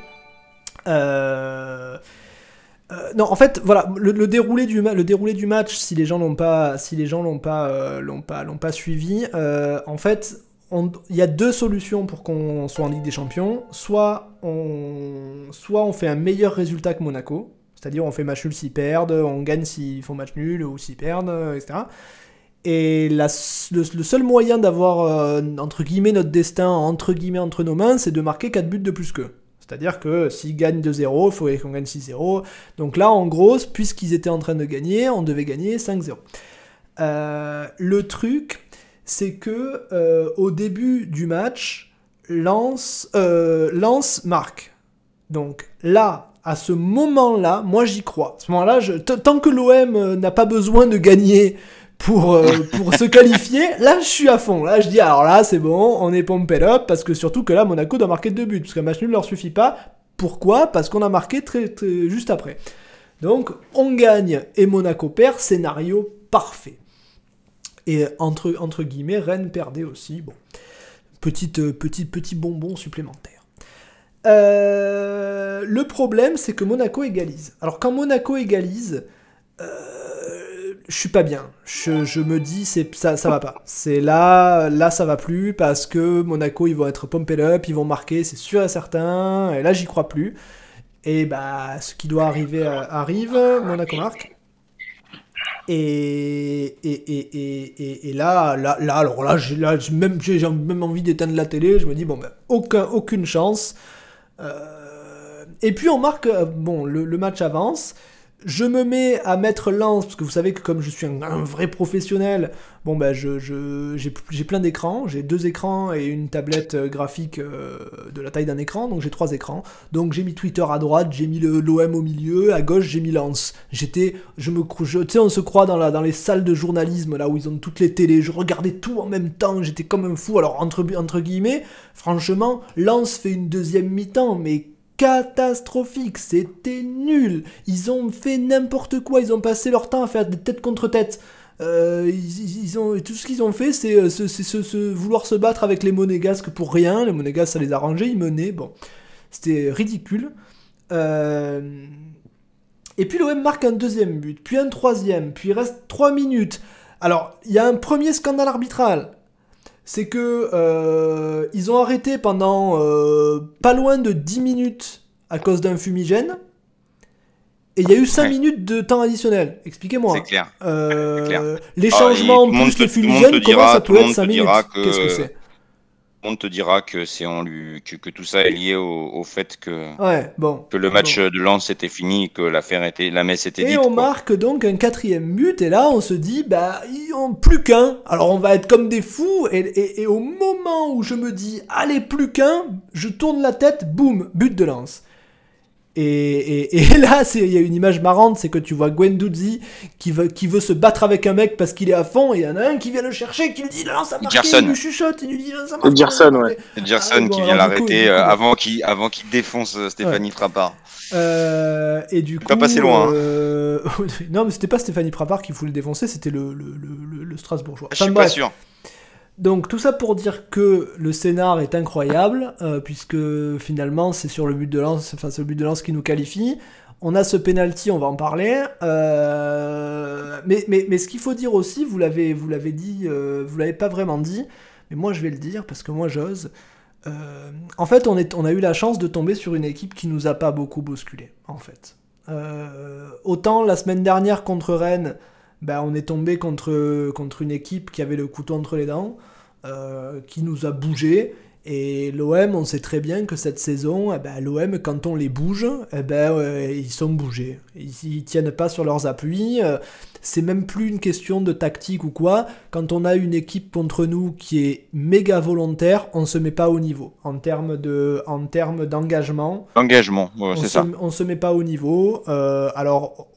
Euh... Euh, non, en fait, voilà, le, déroulé du match, si les gens l'ont pas, si les gens l'ont pas, euh, suivi, euh, en fait, il y a deux solutions pour qu'on soit en Ligue des Champions. Soit on, fait un meilleur résultat que Monaco, c'est-à-dire on fait match nul s'ils perdent, on gagne s'ils font match nul ou s'ils perdent, etc. Et le, seul moyen d'avoir entre guillemets notre destin entre guillemets entre nos mains, c'est de marquer 4 buts de plus qu'eux. C'est-à-dire que s'ils gagnent 2-0, il faut qu'on gagne 6-0. Donc là, en gros, puisqu'ils étaient en train de gagner, on devait gagner 5-0. Euh, le truc, c'est que euh, au début du match, Lance, euh, marque. Donc là, à ce moment-là, moi j'y crois. Ce moment-là, tant que l'OM n'a pas besoin de gagner pour, pour se qualifier, là je suis à fond. Là je dis alors là c'est bon, on est pompé up parce que surtout que là Monaco doit marquer deux buts parce qu'un match nul ne leur suffit pas. Pourquoi? Parce qu'on a marqué juste après. Donc on gagne et Monaco perd, scénario parfait. Et entre, entre guillemets, Rennes perdait aussi. Bon, petite, euh, petit, petit bonbon supplémentaire. Euh, le problème, c'est que Monaco égalise. Alors quand Monaco égalise, euh, je suis pas bien. Je, me dis, ça, ça va pas. C'est là, là, ça va plus parce que Monaco, ils vont être pumped up, ils vont marquer, c'est sûr et certain. Et là, j'y crois plus. Et bah, ce qui doit arriver arrive. Monaco marque. Et, et, et, et, là, là, là, alors là, j'ai même, même envie d'éteindre la télé. Je me dis, bon, ben, aucun, aucune chance. Euh, et puis on marque, euh, bon, le match avance. Je me mets à mettre lance, parce que vous savez que comme je suis un, vrai professionnel, bon je, j'ai, plein d'écrans, j'ai deux écrans et une tablette euh, graphique euh, de la taille d'un écran, donc j'ai trois écrans. Donc j'ai mis Twitter à droite, j'ai mis le, l'OM au milieu, à gauche j'ai mis lance. J'étais, je me, tu sais, on se croit dans, la, les salles de journalisme là où ils ont toutes les télés, je regardais tout en même temps, j'étais comme un fou. Alors entre, entre guillemets, franchement, lance fait une deuxième mi-temps, mais catastrophique, c'était nul. Ils ont fait n'importe quoi, ils ont passé leur temps à faire des têtes contre têtes. Euh, ils, ont, tout ce qu'ils ont fait, c'est euh, vouloir se battre avec les monégasques pour rien. Les monégasques, ça les a rangés, ils menaient. Bon, c'était ridicule. Euh, et puis l'OM marque un deuxième but, puis un troisième, puis il reste 3 minutes. Alors, il y a un premier scandale arbitral c'est que euh, ils ont arrêté pendant euh, pas loin de 10 minutes à cause d'un fumigène. Et il y a eu 5 minutes de temps additionnel. Expliquez-moi. C'est clair. Euh, les changements plus le fumigène, comment ça peut être 5 minutes Qu'est-ce que c'est? On te dira que c'est en lui que, tout ça est lié au, fait que bon, que le match de Lens était fini, que l'affaire était la messe était et dite. Et on marque donc un quatrième but et là on se dit bah ils ont plus qu'un. Alors on va être comme des fous et, et, au moment où je me dis allez plus qu'un, je tourne la tête, boum, but de Lens. Et, là, il y a une image marrante, c'est que tu vois Gwendouzi qui veut, qui veut se battre avec un mec parce qu'il est à fond, et il y en a un qui vient le chercher, qui lui dit non, ça marche, il lui chuchote, il lui dit ça marche. Gerson, ouais. C'est Gerson ah, qui vient l'arrêter euh, avant qu'il avant qu'il défonce euh, Stéphanie Frappard. Euh, et du coup, pas passé loin. Hein. non, mais c'était pas Stéphanie Frappard qui voulait le défoncer, c'était le, le, le, le, Strasbourgeois. Je suis pas sûr. Donc tout ça pour dire que le scénar est incroyable, euh, puisque finalement c'est sur le but de lance, enfin c'est but de lance qui nous qualifie. On a ce penalty, on va en parler. Euh, mais, ce qu'il faut dire aussi, vous l'avez dit, euh, vous l'avez pas vraiment dit, mais moi je vais le dire parce que moi j'ose. en fait, on, on a eu la chance de tomber sur une équipe qui nous a pas beaucoup bousculé, en fait. autant la semaine dernière contre Rennes, ben, on est tombé contre, contre une équipe qui avait le couteau entre les dents, euh, qui nous a bougé. Et l'OM, on sait très bien que cette saison, eh ben, l'OM, quand on les bouge, eh ben, ils sont bougés. Ils, tiennent pas sur leurs appuis. Euh, c'est même plus une question de tactique ou quoi. Quand on a une équipe contre nous qui est méga volontaire, on se met pas au niveau. En termes de, en termes d'engagement. Engagement, c'est ça. On se met pas au niveau. Euh, alors,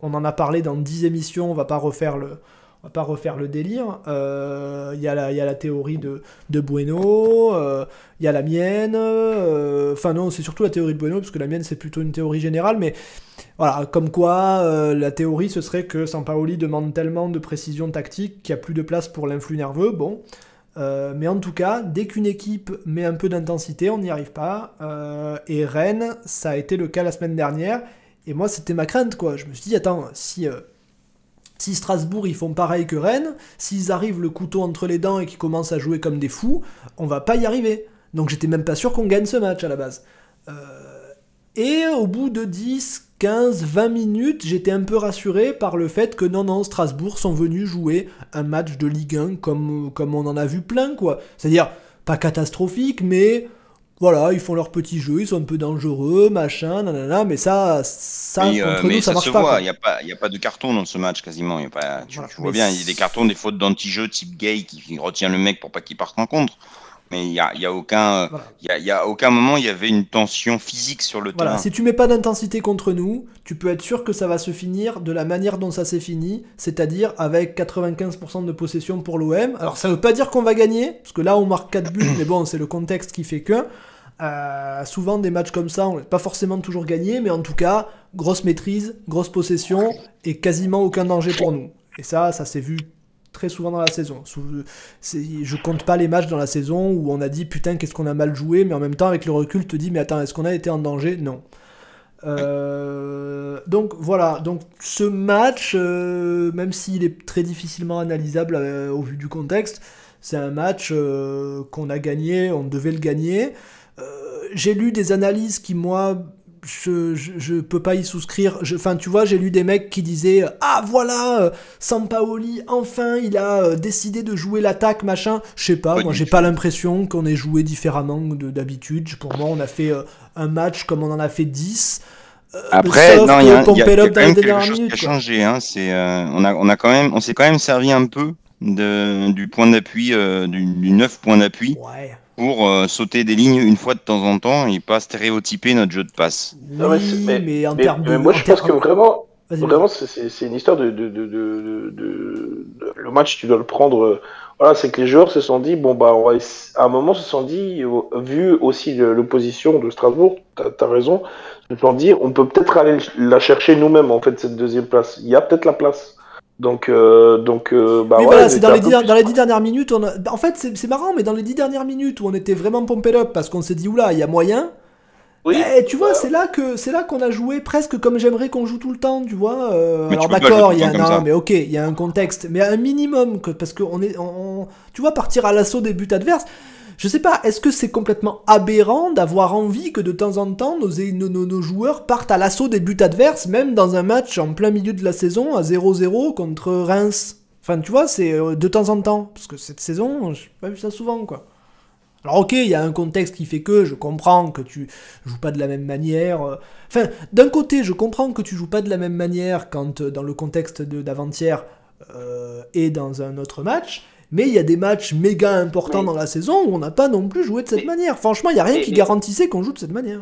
on en a parlé dans 10 émissions, on va pas refaire le, on va pas refaire le délire. Il euh, y, y, a la théorie de, de Bueno, il euh, y a la mienne. Euh, enfin non, c'est surtout la théorie de Bueno, parce que la mienne c'est plutôt une théorie générale, mais voilà, comme quoi la théorie ce serait que Sampaoli demande tellement de précision tactique qu'il n'y a plus de place pour l'influx nerveux. Bon. mais en tout cas, dès qu'une équipe met un peu d'intensité, on n'y arrive pas. et Rennes, ça a été le cas la semaine dernière. Et moi, c'était ma crainte, quoi. Je me suis dit, attends, si, euh, si Strasbourg, ils font pareil que Rennes, s'ils arrivent le couteau entre les dents et qu'ils commencent à jouer comme des fous, on va pas y arriver. Donc j'étais même pas sûr qu'on gagne ce match à la base. Euh, et au bout de 10, 15, 20 minutes, j'étais un peu rassuré par le fait que non, non, Strasbourg sont venus jouer un match de Ligue 1 comme, comme on en a vu plein, quoi. C'est-à-dire, pas catastrophique, mais voilà, ils font leur petit jeu, ils sont un peu dangereux, machin, nanana, mais ça, ça contre nous, ça, marche se pas. Il n'y a pas, a pas de carton dans ce match quasiment. Y a pas, tu, vois bien, il y a des cartons, des fautes d'anti-jeu type gay qui retient le mec pour pas qu'il parte en contre mais il n'y a, y a, aucun, il y a, aucun moment il y avait une tension physique sur le voilà. terrain. Si tu mets pas d'intensité contre nous, tu peux être sûr que ça va se finir de la manière dont ça s'est fini, c'est-à-dire avec 95% de possession pour l'OM. Alors ça veut pas dire qu'on va gagner, parce que là on marque 4 buts, mais bon, c'est le contexte qui fait que. Euh, souvent des matchs comme ça, on n'est pas forcément toujours gagné, mais en tout cas, grosse maîtrise, grosse possession et quasiment aucun danger pour nous. Et ça, ça s'est vu très souvent dans la saison. Je compte pas les matchs dans la saison où on a dit putain qu'est-ce qu'on a mal joué, mais en même temps avec le recul te dis mais attends est-ce qu'on a été en danger? Non. Euh, donc voilà, donc ce match, euh, même s'il est très difficilement analysable euh, au vu du contexte, c'est un match qu'on a gagné, on devait le gagner. J'ai lu des analyses qui moi je, je, peux pas y souscrire. Enfin, tu vois, j'ai lu des mecs qui disaient Ah voilà, euh, Sampaoli, enfin, il a euh, décidé de jouer l'attaque, machin. Je sais pas, moi j'ai pas l'impression qu'on ait joué différemment d'habitude. Pour moi, on a fait euh, un match comme on en a fait 10. Après, non, il y a, quand même quelque chose qui a changé. Hein, c'est, on, a, on, a quand même, on s'est quand même servi un peu de, du point d'appui, du, du 9 point d'appui. Ouais pour euh, sauter des lignes une fois de temps en temps et pas stéréotyper notre jeu de passe. Oui, mais, en termes de. moi, je pense que vraiment, vraiment c'est une histoire de, de, de, de, Le match, tu dois le prendre. Euh, voilà, c'est que les joueurs se sont dit, bon, bah, on va, à un moment, se sont dit, vu aussi l'opposition de Strasbourg, tu as, raison, se sont dit, on peut peut-être aller la chercher nous-mêmes, en fait, cette deuxième place. Il y a peut-être la place. Donc, euh, donc euh, bah mais voilà, c'est dans, les dix, dans les dix dernières minutes. On En fait, c'est marrant, mais dans les dix dernières minutes où on était vraiment pompé up parce qu'on s'est dit, oula, il y a moyen. Oui. Et eh, tu vois, c'est là que c'est là qu'on a joué presque comme j'aimerais qu'on joue tout le temps, tu vois. Euh, alors d'accord, il y a un, mais ok, il y a un contexte, mais un minimum que parce qu'on est, tu vois, partir à l'assaut des buts adverses. Je sais pas, est-ce que c'est complètement aberrant d'avoir envie que de temps en temps nos, joueurs partent à l'assaut des buts adverses, même dans un match en plein milieu de la saison à 0-0 contre Reims? Enfin, tu vois, c'est euh, de temps en temps. Parce que cette saison, j'ai pas vu ça souvent, quoi. Alors ok, il y a un contexte qui fait que je comprends que tu joues pas de la même manière. Euh. Enfin, d'un côté, je comprends que tu joues pas de la même manière quand euh, dans le contexte d'avant-hier et dans un autre match. Mais il y a des matchs méga importants dans la saison où on n'a pas non plus joué de cette manière. Franchement, il n'y a rien qui garantissait qu'on joue de cette manière.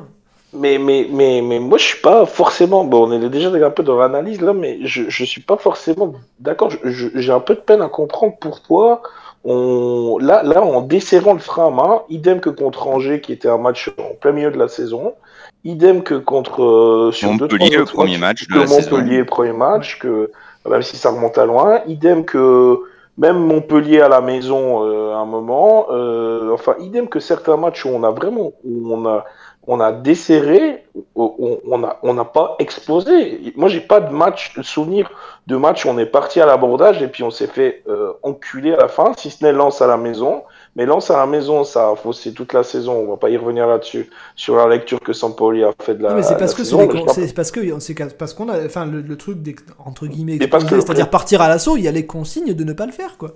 Mais, mais, mais, mais moi, je suis pas forcément. Bon, on est déjà un peu dans l'analyse là, mais je, je suis pas forcément d'accord. J'ai un peu de peine à comprendre pourquoi on. Là, là en desserrant le frein à main, idem que contre Angers, qui était un match en plein milieu de la saison, idem que contre. Euh, sur Montpellier, le premier match. De Montpellier, premier match, que même si ça remonte à loin, idem que même Montpellier à la maison euh, à un moment. Euh, enfin, idem que certains matchs où on a vraiment, où on a, on a desserré, on n'a on pas explosé. Moi, j'ai pas de match, de souvenir de match où on est parti à l'abordage et puis on s'est fait euh, enculer à la fin, si ce n'est lance à la maison. Mais lance à la maison, ça a faussé toute la saison. On va pas y revenir là-dessus sur la lecture que Sampoli a fait de la. mais c'est parce, que c'est parce que c'est parce qu'on a, enfin le, truc entre guillemets, c'est-à-dire partir à l'assaut, il y a les consignes de ne pas le faire, quoi.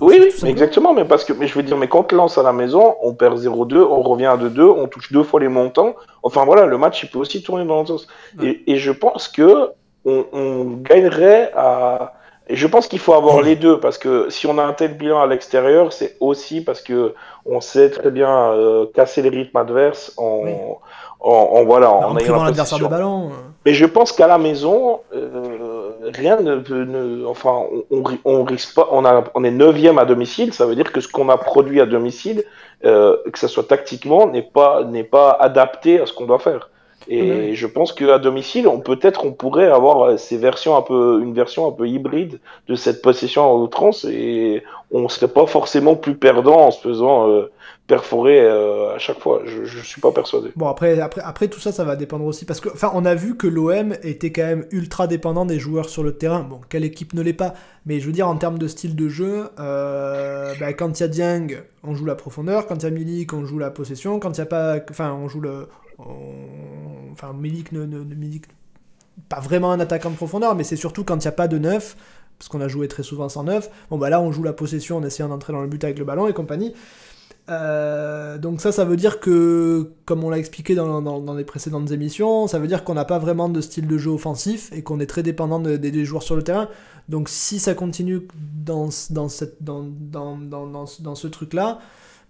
Oui, oui, exactement, mais parce que, mais je veux dire, mais quand lance à la maison, on perd 0-2, on revient à 2-2, on touche deux fois les montants. Enfin voilà, le match il peut aussi tourner dans le sens. Et, et, je pense que on, on gagnerait à. Et je pense qu'il faut avoir les deux parce que si on a un tel bilan à l'extérieur, c'est aussi parce que on sait très bien euh, casser les rythmes adverses en, en, voilà, en, en ayant l'adversaire de ballon. Euh. Mais je pense qu'à la maison, euh, rien ne peut. enfin, on, on, risque pas. On, a, on est neuvième à domicile. Ça veut dire que ce qu'on a produit à domicile, euh, que ce soit tactiquement, n'est pas n'est pas adapté à ce qu'on doit faire. Et je pense qu'à domicile, on peut-être on pourrait avoir ces versions un peu, une version un peu hybride de cette possession en outrance et on serait pas forcément plus perdant en se faisant euh, perforer euh, à chaque fois. Je, je suis pas persuadé. Bon après, après, après tout ça, ça va dépendre aussi parce que, enfin, on a vu que l'OM était quand même ultra dépendant des joueurs sur le terrain. Bon, quelle équipe ne l'est pas? Mais je veux dire en termes de style de jeu, euh, bah, quand il y a Dieng, on joue la profondeur. Quand il y a Milik, on joue la possession. Quand il y a pas, enfin, on joue le Enfin, Milik ne, ne, pas vraiment un attaquant de profondeur, mais c'est surtout quand il n'y a pas de neuf, parce qu'on a joué très souvent sans neuf. Bon, bah là, on joue la possession en essayant d'entrer dans le but avec le ballon et compagnie. Euh, donc ça, ça veut dire que, comme on l'a expliqué dans, dans, les précédentes émissions, ça veut dire qu'on n'a pas vraiment de style de jeu offensif et qu'on est très dépendant des joueurs sur le terrain. Donc si ça continue dans, dans, cette, ce truc-là,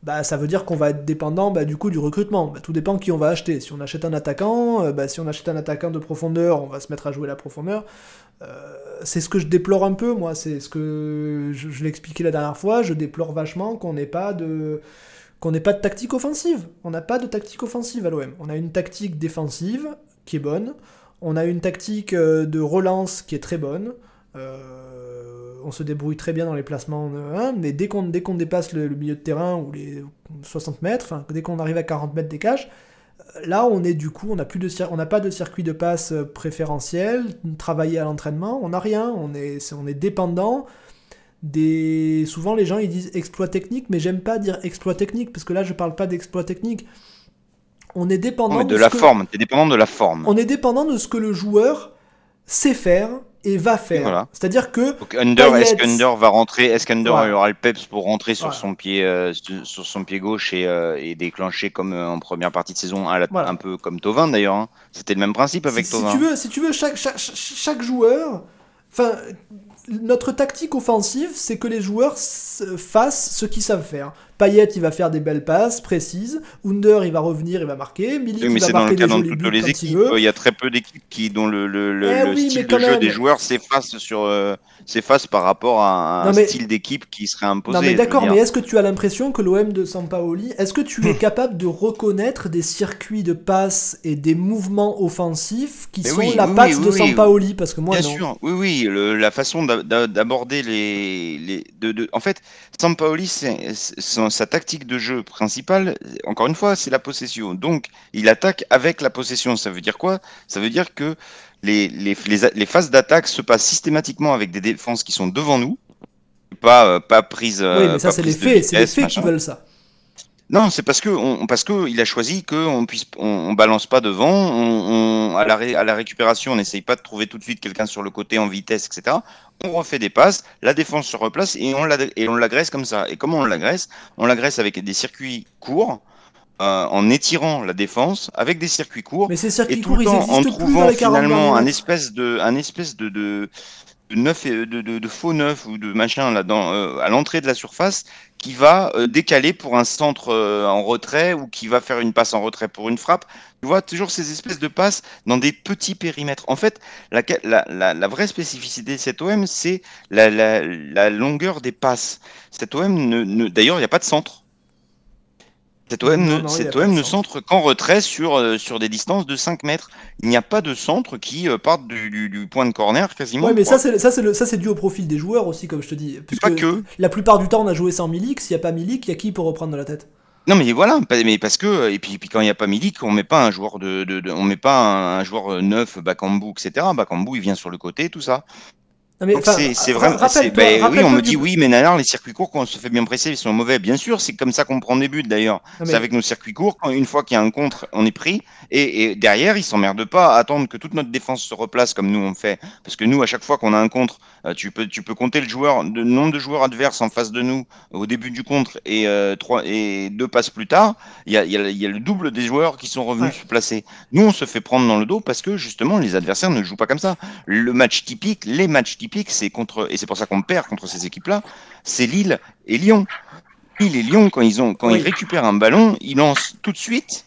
bah, ça veut dire qu'on va être dépendant bah, du coup du recrutement. Bah, tout dépend qui on va acheter. Si on achète un attaquant, euh, bah, si on achète un attaquant de profondeur, on va se mettre à jouer la profondeur. Euh, c'est ce que je déplore un peu, moi. C'est ce que je, je l'ai expliqué la dernière fois. Je déplore vachement qu'on n'ait pas de qu'on n'ait pas de tactique offensive. On n'a pas de tactique offensive à l'OM. On a une tactique défensive qui est bonne. On a une tactique euh, de relance qui est très bonne. On se débrouille très bien dans les placements, mais dès qu'on dès qu'on dépasse le, milieu de terrain ou les 60 mètres, dès qu'on arrive à 40 mètres des cages, euh, là on est du coup, on n'a plus de on n'a pas de circuit de passe euh, préférentiel, travailler à l'entraînement, on n'a rien, on est, on est dépendant des... Souvent les gens ils disent exploit technique, mais j'aime pas dire exploit technique, parce que là je parle pas d'exploit technique. On est dépendant de, la forme, t'es dépendant de la forme. On est dépendant de ce que le joueur sait faire et va faire. C'est-à-dire que. Under, est-ce qu'Under va rentrer? Est-ce qu'Under aura le peps pour rentrer sur son pied, euh, sur son pied gauche et, euh, et déclencher comme euh, en première partie de saison, un peu comme Tovin d'ailleurs. Hein. C'était le même principe avec Tovin. Si tu veux, si tu veux chaque, chaque, chaque joueur. Enfin, notre tactique offensive, c'est que les joueurs fassent ce qu'ils savent faire. Payet, il va faire des belles passes précises. Under, il va revenir, il va marquer. Milik, il va marquer des jolis buts les équipes. Il, y a très peu d'équipes qui dont le, le, le, eh style de jeu des joueurs s'efface sur euh, s'efface par rapport à un style d'équipe qui serait imposé. Non mais d'accord, mais est-ce que tu as l'impression que l'OM de Sampaoli, est-ce que tu es capable de reconnaître des circuits de passes et des mouvements offensifs qui sont la patte de Sampaoli? Parce que moi, Bien sûr, oui, oui, la façon d'aborder les, les de, de, en fait, Sampaoli, c'est sa tactique de jeu principale, encore une fois, c'est la possession. Donc, il attaque avec la possession. Ça veut dire quoi? Ça veut dire que les, les, les, phases d'attaque se passent systématiquement avec des défenses qui sont devant nous, pas, euh, pas prises. Oui, mais ça, c'est les faits, c'est les faits qui veulent ça. Non, c'est parce que on, parce que il a choisi qu'on puisse on, balance pas devant, on, à, la à la récupération on n'essaye pas de trouver tout de suite quelqu'un sur le côté en vitesse, etc. On refait des passes, la défense se replace et on et on l'agresse comme ça. Et comment on l'agresse? On l'agresse avec des circuits courts. Euh, en étirant la défense avec des circuits courts Mais ces circuits et tout courts, le temps en trouvant finalement un espèce de un espèce de, de de neuf de, de, de, faux neuf ou de machin là dans euh, à l'entrée de la surface qui va euh, décaler pour un centre euh, en retrait ou qui va faire une passe en retrait pour une frappe. Tu vois toujours ces espèces de passes dans des petits périmètres. En fait, la, la, la, vraie spécificité de cet OM, c'est la, longueur des passes. Cet OM, ne, d'ailleurs, il n'y a pas de centre. Cet OM, ne, centre qu'en retrait sur, euh, sur des distances de 5 mètres. Il n'y a pas de centre qui euh, parte du, point de corner quasiment. Ouais, mais ça, c'est, ça, c'est, ça, c'est dû au profil des joueurs aussi, comme je te dis. pas que. La plupart du temps, on a joué sans Milik. S'il n'y a pas Milik, il y a qui pour reprendre de la tête? Non mais voilà, mais parce que et puis, puis quand il n'y a pas Milik, on met pas un joueur de, de, on met pas un, joueur euh, neuf, Bakambu, etc. Bakambu il vient sur le côté, tout ça c'est vraiment. Ben oui, on me dit oui, mais nanar, les circuits courts, quand on se fait bien presser, ils sont mauvais. Bien sûr, c'est comme ça qu'on prend des buts d'ailleurs. C'est avec nos circuits courts, quand une fois qu'il y a un contre, on est pris. Et, et derrière, ils s'emmerdent pas à attendre que toute notre défense se replace comme nous on fait. Parce que nous, à chaque fois qu'on a un contre, euh, tu peux, tu peux compter le joueur, le nombre de joueurs adverses en face de nous au début du contre et, euh, trois, et deux passes plus tard. Il y a, y, a, y a, le double des joueurs qui sont revenus se placer. Nous, on se fait prendre dans le dos parce que justement, les adversaires ne jouent pas comme ça. Le match typique, les matchs typiques, c'est contre, et c'est pour ça qu'on perd contre ces équipes-là, c'est Lille et Lyon. Lille et Lyon, quand ils ont, quand ils récupèrent un ballon, ils lancent tout de suite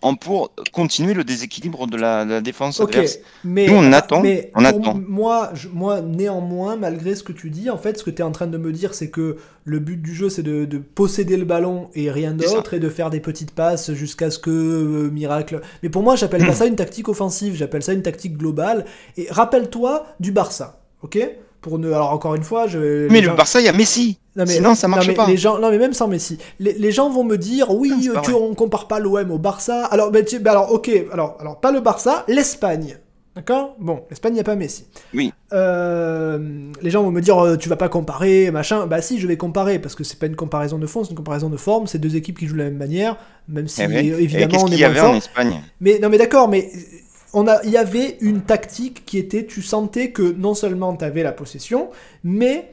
en pour continuer le déséquilibre de la, défense adverse. Mais, Nous, on attend. Mais on attend. Moi, moi, néanmoins, malgré ce que tu dis, en fait, ce que tu es en train de me dire, c'est que le but du jeu, c'est de, posséder le ballon et rien d'autre, et de faire des petites passes jusqu'à ce que euh, miracle. Mais pour moi, j'appelle pas ça une tactique offensive, j'appelle ça une tactique globale. Et rappelle-toi du Barça, ok? Pour ne, alors encore une fois, je. Mais le Barça, il y a Messi. Non, mais, Sinon, ça marche pas. Les gens, non, mais même sans Messi, les, gens vont me dire, oui, tu, on compare pas l'OM au Barça. Alors, ben, tu, ben, alors, ok, alors, alors pas le Barça, l'Espagne. D'accord? Bon, l'Espagne, il n'y a pas Messi. Oui. Euh, les gens vont me dire, euh, tu vas pas comparer, machin. Bah si, je vais comparer, parce que c'est pas une comparaison de fond, c'est une comparaison de forme. C'est deux équipes qui jouent de la même manière, même si, eh évidemment, on est moins fort. En Espagne? Mais non, mais d'accord, mais il y avait une tactique qui était, tu sentais que non seulement tu avais la possession, mais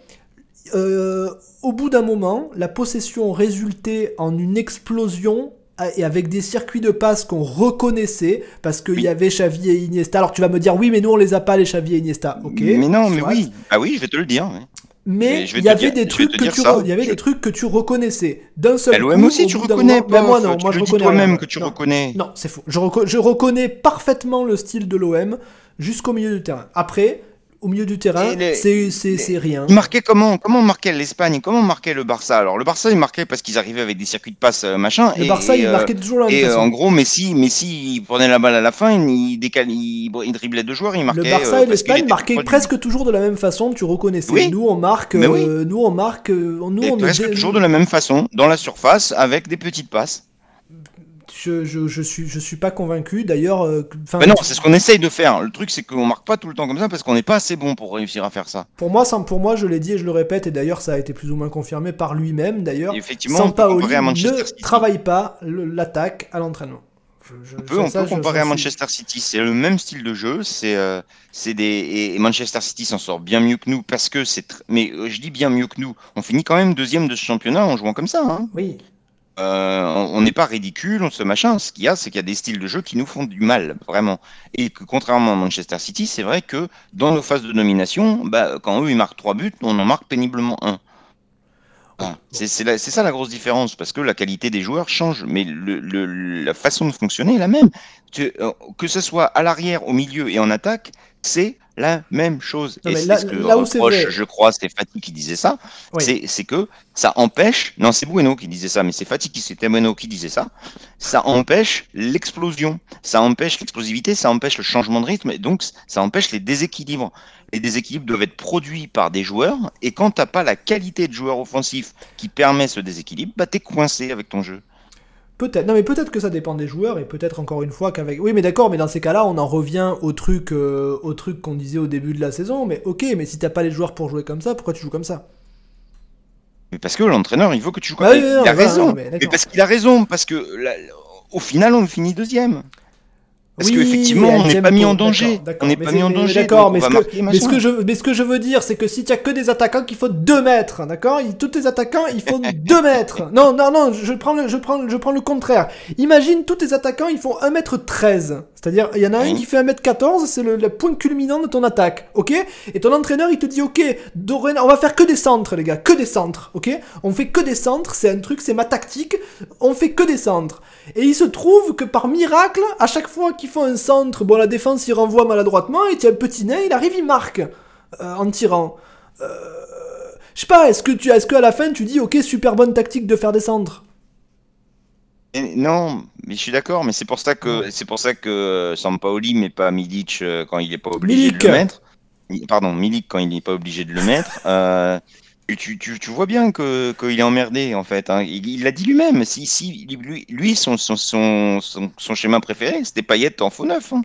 au bout d'un moment, la possession résultait en une explosion et avec des circuits de passe qu'on reconnaissait parce qu'il y avait Xavi et Iniesta. Alors tu vas me dire oui, mais nous on les a pas les Xavi et Iniesta. Ok. Mais non, mais oui. Ah oui, je vais te le dire. Mais il y avait des trucs que tu il y avait des trucs que tu reconnaissais d'un seul coup. aussi tu reconnais pas. Moi non, moi je reconnais toi-même que tu reconnais. Non, c'est faux. Je, je reconnais parfaitement le style de l'OM jusqu'au milieu du terrain. Après, au milieu du terrain, c'est rien. Il marquait comment Comment marquait l'Espagne Comment marquait le Barça? Alors le Barça, il marquait parce qu'ils arrivaient avec des circuits de passe euh, machin. Le Barça, il marquait toujours la même et, euh, en gros, Messi, Messi, il prenait la balle à la fin, il, décalait, il, driblait deux joueurs, il marquait. Le Barça et euh, l'Espagne marquaient presque toujours de la même façon. Tu reconnaissais. Nous, on marque. nous, on marque. nous, on presque toujours de la même façon, dans la surface, avec des petites passes. Je, je, je, suis, je suis pas convaincu. D'ailleurs, euh, non, c'est ce qu'on essaye de faire. Le truc, c'est qu'on marque pas tout le temps comme ça parce qu'on n'est pas assez bon pour réussir à faire ça. Pour moi, pour moi, je l'ai dit et je le répète, et d'ailleurs, ça a été plus ou moins confirmé par lui-même. D'ailleurs, Sampaoli ne travaille pas l'attaque à l'entraînement. on peut, on peut comparer à Manchester City. C'est le même style de jeu. C'est, euh, c'est des et Manchester City s'en sort bien mieux que nous parce que c'est. Mais euh, je dis bien mieux que nous. On finit quand même deuxième de ce championnat en jouant comme ça. Hein. Oui. Euh, on n'est pas ridicule, on se machin. Ce qu'il y a, c'est qu'il y a des styles de jeu qui nous font du mal, vraiment. Et que contrairement à Manchester City, c'est vrai que dans nos phases de nomination, bah, quand eux ils marquent trois buts, on en marque péniblement un. C'est ça la grosse différence, parce que la qualité des joueurs change, mais la façon de fonctionner est la même. Euh, que ce soit à l'arrière, au milieu et en attaque, c'est la même chose. et c'est ce que reproche, je crois, c'est Fatih qui disait ça. C'est que ça empêche, non, c'est Bueno qui disait ça, mais c'est Fatih qui c'était Bueno qui disait ça. Ça empêche l'explosion, ça empêche l'explosivité, ça empêche le changement de rythme, et donc ça empêche les déséquilibres. Les déséquilibres doivent être produits par des joueurs, et quand t'as pas la qualité de joueur offensif qui permet ce déséquilibre, bah t'es coincé avec ton jeu. Peut-être. Non, mais peut-être que ça dépend des joueurs et peut-être encore une fois qu'avec. Oui, mais d'accord, mais dans ces cas-là, on en revient au truc, euh, au truc qu'on disait au début de la saison. Mais ok, mais si t'as pas les joueurs pour jouer comme ça, pourquoi tu joues comme ça? Mais parce que l'entraîneur, il veut que tu joues comme ça. il a raison. mais, parce qu'il a raison, parce que au final, on finit deuxième. Parce qu'effectivement, on n'est pas mis en danger. On n'est pas mis en danger. D'accord, mais, ce que, je, mais ce que je veux dire, c'est que si tu as que des attaquants, qu'il faut 2 mètres, d'accord? Tous tes attaquants, il faut 2 mètres. Non, non, non, je prends, le, je, prends, je prends le contraire. Imagine tous tes attaquants, ils font 1 mètre 13. C'est-à-dire, il y en a un qui fait 1 mètre 14, c'est le, point culminant de ton attaque, ok? Et ton entraîneur, il te dit, ok, on va faire que des centres, les gars, que des centres, ok? On fait que des centres, c'est un truc, c'est ma tactique, on fait que des centres. Et il se trouve que par miracle, à chaque fois font un centre, bon, la défense il renvoie maladroitement, et tiens, petit nez, il arrive, il marque euh, en tirant. Euh, je sais pas, est-ce que tu, est-ce qu'à la fin tu dis, ok, super bonne tactique de faire des centres non, mais je suis d'accord, mais c'est pour ça que c'est pour ça que euh, Sampaoli met pas Milic quand il est pas obligé de le mettre. Pardon, Milik quand il n'est pas obligé de le mettre. Tu, vois bien qu'il est emmerdé en fait. Hein. Il l'a dit lui-même. Si, si, lui, son, schéma préféré, c'était Payet en faux neuf. Hein.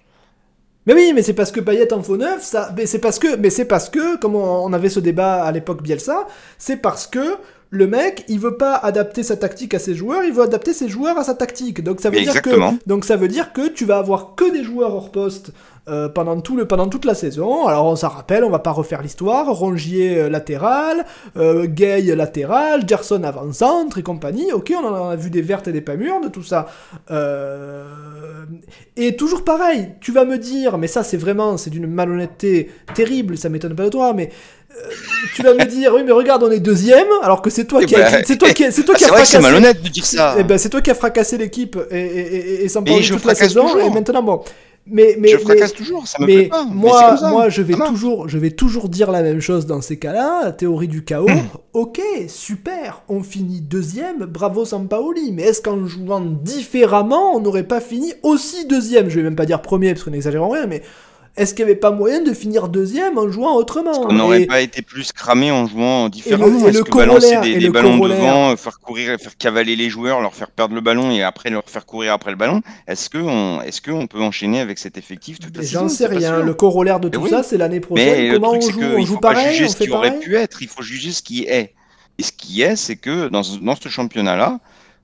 Mais oui, mais c'est parce que Payet en faux neuf, ça, mais c'est parce que, mais c'est parce que, comme on, avait ce débat à l'époque Bielsa, c'est parce que le mec, il veut pas adapter sa tactique à ses joueurs, il veut adapter ses joueurs à sa tactique. Donc ça veut dire que, donc ça veut dire que tu vas avoir que des joueurs hors poste euh, pendant, tout le, pendant toute la saison. Alors on s'en rappelle, on va pas refaire l'histoire. Rongier euh, latéral, euh, Gay latéral, Gerson avant-centre et compagnie. Ok, on en a vu des vertes et des pas mûres de tout ça. Et toujours pareil, tu vas me dire, mais ça c'est vraiment, c'est d'une malhonnêteté terrible, ça m'étonne pas de toi, mais tu vas me dire, oui, mais regarde, on est deuxième, alors que c'est toi, eh a, ben, c'est toi qui, toi qui a fracassé. C'est malhonnête de dire ça. Eh ben, c'est toi qui a fracassé l'équipe et, et, et, et sans parler toute la saison. Et maintenant, bon, mais, mais, je fracasse toujours, ça me mais plaît pas. Moi, moi je, vais toujours, je vais toujours dire la même chose dans ces cas-là, la théorie du chaos. ok, super, on finit deuxième, bravo Sampaoli, mais est-ce qu'en jouant différemment, on n'aurait pas fini aussi deuxième? Je vais même pas dire premier, parce qu'on n'exagère rien, mais est-ce qu'il n'y avait pas moyen de finir deuxième en jouant autrement On n'aurait pas été plus cramé en jouant différemment. Est-ce que balancer des, ballons devant, faire courir, faire cavaler les joueurs, leur faire perdre le ballon et après leur faire courir après le ballon Est-ce qu'on est qu'on peut enchaîner avec cet effectif toute la J'en sais rien. Le corollaire de tout ça, c'est l'année prochaine. Comment on joue On joue pareil pas juger ce qui aurait pu être, il faut juger ce qui est. Et ce qui est, c'est que dans, dans ce championnat-là,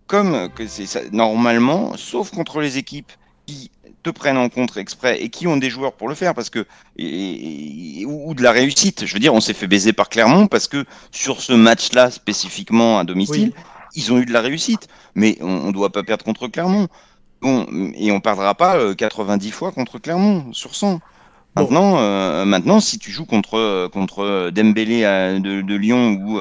comme que c'est normalement, sauf contre les équipes qui te prennent en compte exprès et qui ont des joueurs pour le faire parce que ou, de la réussite. Je veux dire, on s'est fait baiser par Clermont parce que sur ce match-là spécifiquement à domicile, ils ont eu de la réussite, mais on, ne doit pas perdre contre Clermont. Bon, et on perdra pas 90 euh, fois contre Clermont sur 100. Maintenant, euh, maintenant, si tu joues contre contre Dembélé de, de, Lyon ou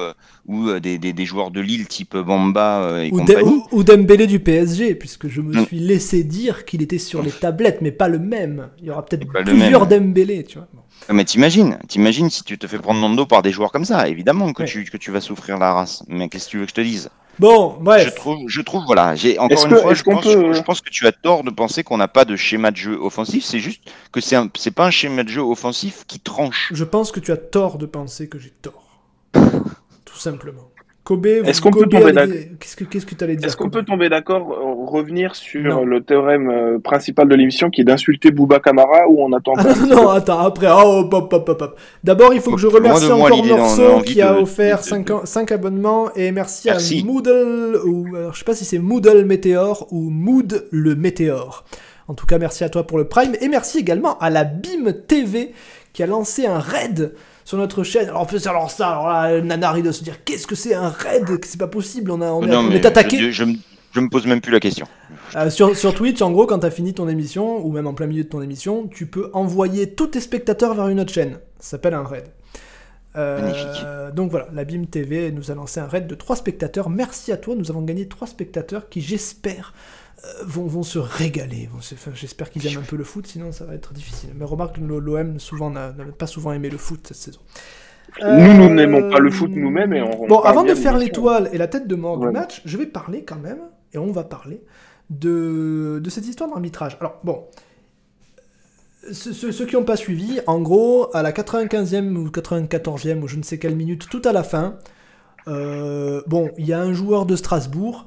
ou euh, des, des, joueurs de Lille type Bamba euh, et ou compagnie. ou, Dembélé du PSG, puisque je me mm. suis laissé dire qu'il était sur les tablettes, mais pas le même. Il y aura peut-être plusieurs Dembélé, tu vois. Ah, mais t'imagines, t'imagines si tu te fais prendre dans le dos par des joueurs comme ça, évidemment que, tu, que tu vas souffrir la race. Mais qu'est-ce que tu veux que je te dise? Bon, bref. Je trouve, je trouve voilà, j'ai encore une fois, je pense, je pense, que tu as tort de penser qu'on n'a pas de schéma de jeu offensif. C'est juste que c'est c'est pas un schéma de jeu offensif qui tranche. Je pense que tu as tort de penser que j'ai tort. Tout simplement. Kobe, est-ce qu'on peut tomber d'accord Qu'est-ce que qu'est-ce que tu allais dire Est-ce qu'on peut tomber d'accord, revenir sur le théorème euh, principal de l'émission qui est d'insulter Bouba Kamara ou on attend ah, Non, attends, après, oh, hop, hop, hop, D'abord, il faut que je remercie encore Morceau qui a offert 5, abonnements et merci, à Moodle, ou alors, je sais pas si c'est Moodle Météor ou Mood le Météor. En tout cas, merci à toi pour le Prime et merci également à la BIM TV qui a lancé un raid sur notre chaîne. Alors, plus, alors ça, alors là, Nanari de se dire qu'est-ce que c'est un raid? C'est pas possible, on, a, on, est, attaqué. Je, me pose même plus la question. Euh, sur, sur, Twitch, en gros, quand t'as fini ton émission, ou même en plein milieu de ton émission, tu peux envoyer tous tes spectateurs vers une autre chaîne. Ça s'appelle un raid. Euh, donc voilà, la BIM TV nous a lancé un raid de 3 spectateurs. Merci à toi, nous avons gagné 3 spectateurs qui, j'espère, euh, vont, vont, se régaler. J'espère qu'ils aiment un peu le foot, sinon ça va être difficile. Mais remarque, l'OM souvent n'a pas souvent aimé le foot cette saison. Nous, nous n'aimons pas le foot nous-mêmes. Et on, bon, avant de faire l'étoile et la tête de mort du match, je vais parler quand même, et on va parler, de, de cette histoire d'arbitrage. Alors, bon, ceux, qui n'ont pas suivi, en gros, à la 95e ou 94e ou je ne sais quelle minute, tout à la fin, euh, bon, il y a un joueur de Strasbourg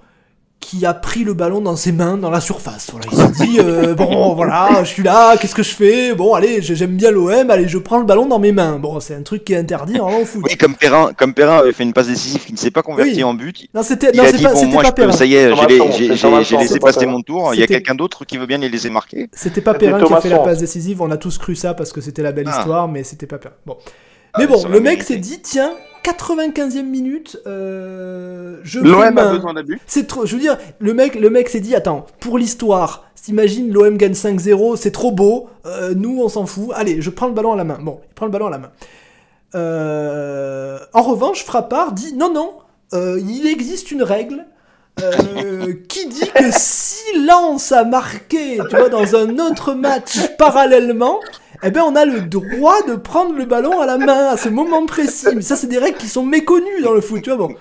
qui a pris le ballon dans ses mains dans la surface. Voilà, il s'est dit euh, bon voilà, je suis là, qu'est-ce que je fais? Bon allez, j'aime bien l'OM, allez, je prends le ballon dans mes mains. Bon, c'est un truc qui est interdit en foot. Oui, comme Perrin, comme Perrin avait fait une passe décisive qui ne s'est pas convertie en but. Non, c'était non, c'est pas, bon, moi, pas Ça y est, j'ai laissé passer mon tour. Il y a quelqu'un d'autre qui veut bien les laisser marquer? C'était pas Perrin qui a fait la passe décisive. On a tous cru ça parce que c'était la belle ah. histoire, mais c'était pas Perrin. Bon. Mais ah, bon, le mec s'est dit tiens, 95e minute, euh, je L'OM a besoin d'abus. C'est trop. Je veux dire, le mec, le mec s'est dit attends, pour l'histoire, t'imagines l'OM gagne 5-0, c'est trop beau. Euh, nous, on s'en fout. Allez, je prends le ballon à la main. Bon, il prend le ballon à la main. Euh, en revanche, Frappard dit non, non, euh, il existe une règle. qui dit que si Lens a marqué, tu vois, dans un autre match parallèlement, eh ben on a le droit de prendre le ballon à la main à ce moment précis. Mais ça, c'est des règles qui sont méconnues dans le foot, tu vois. Bon.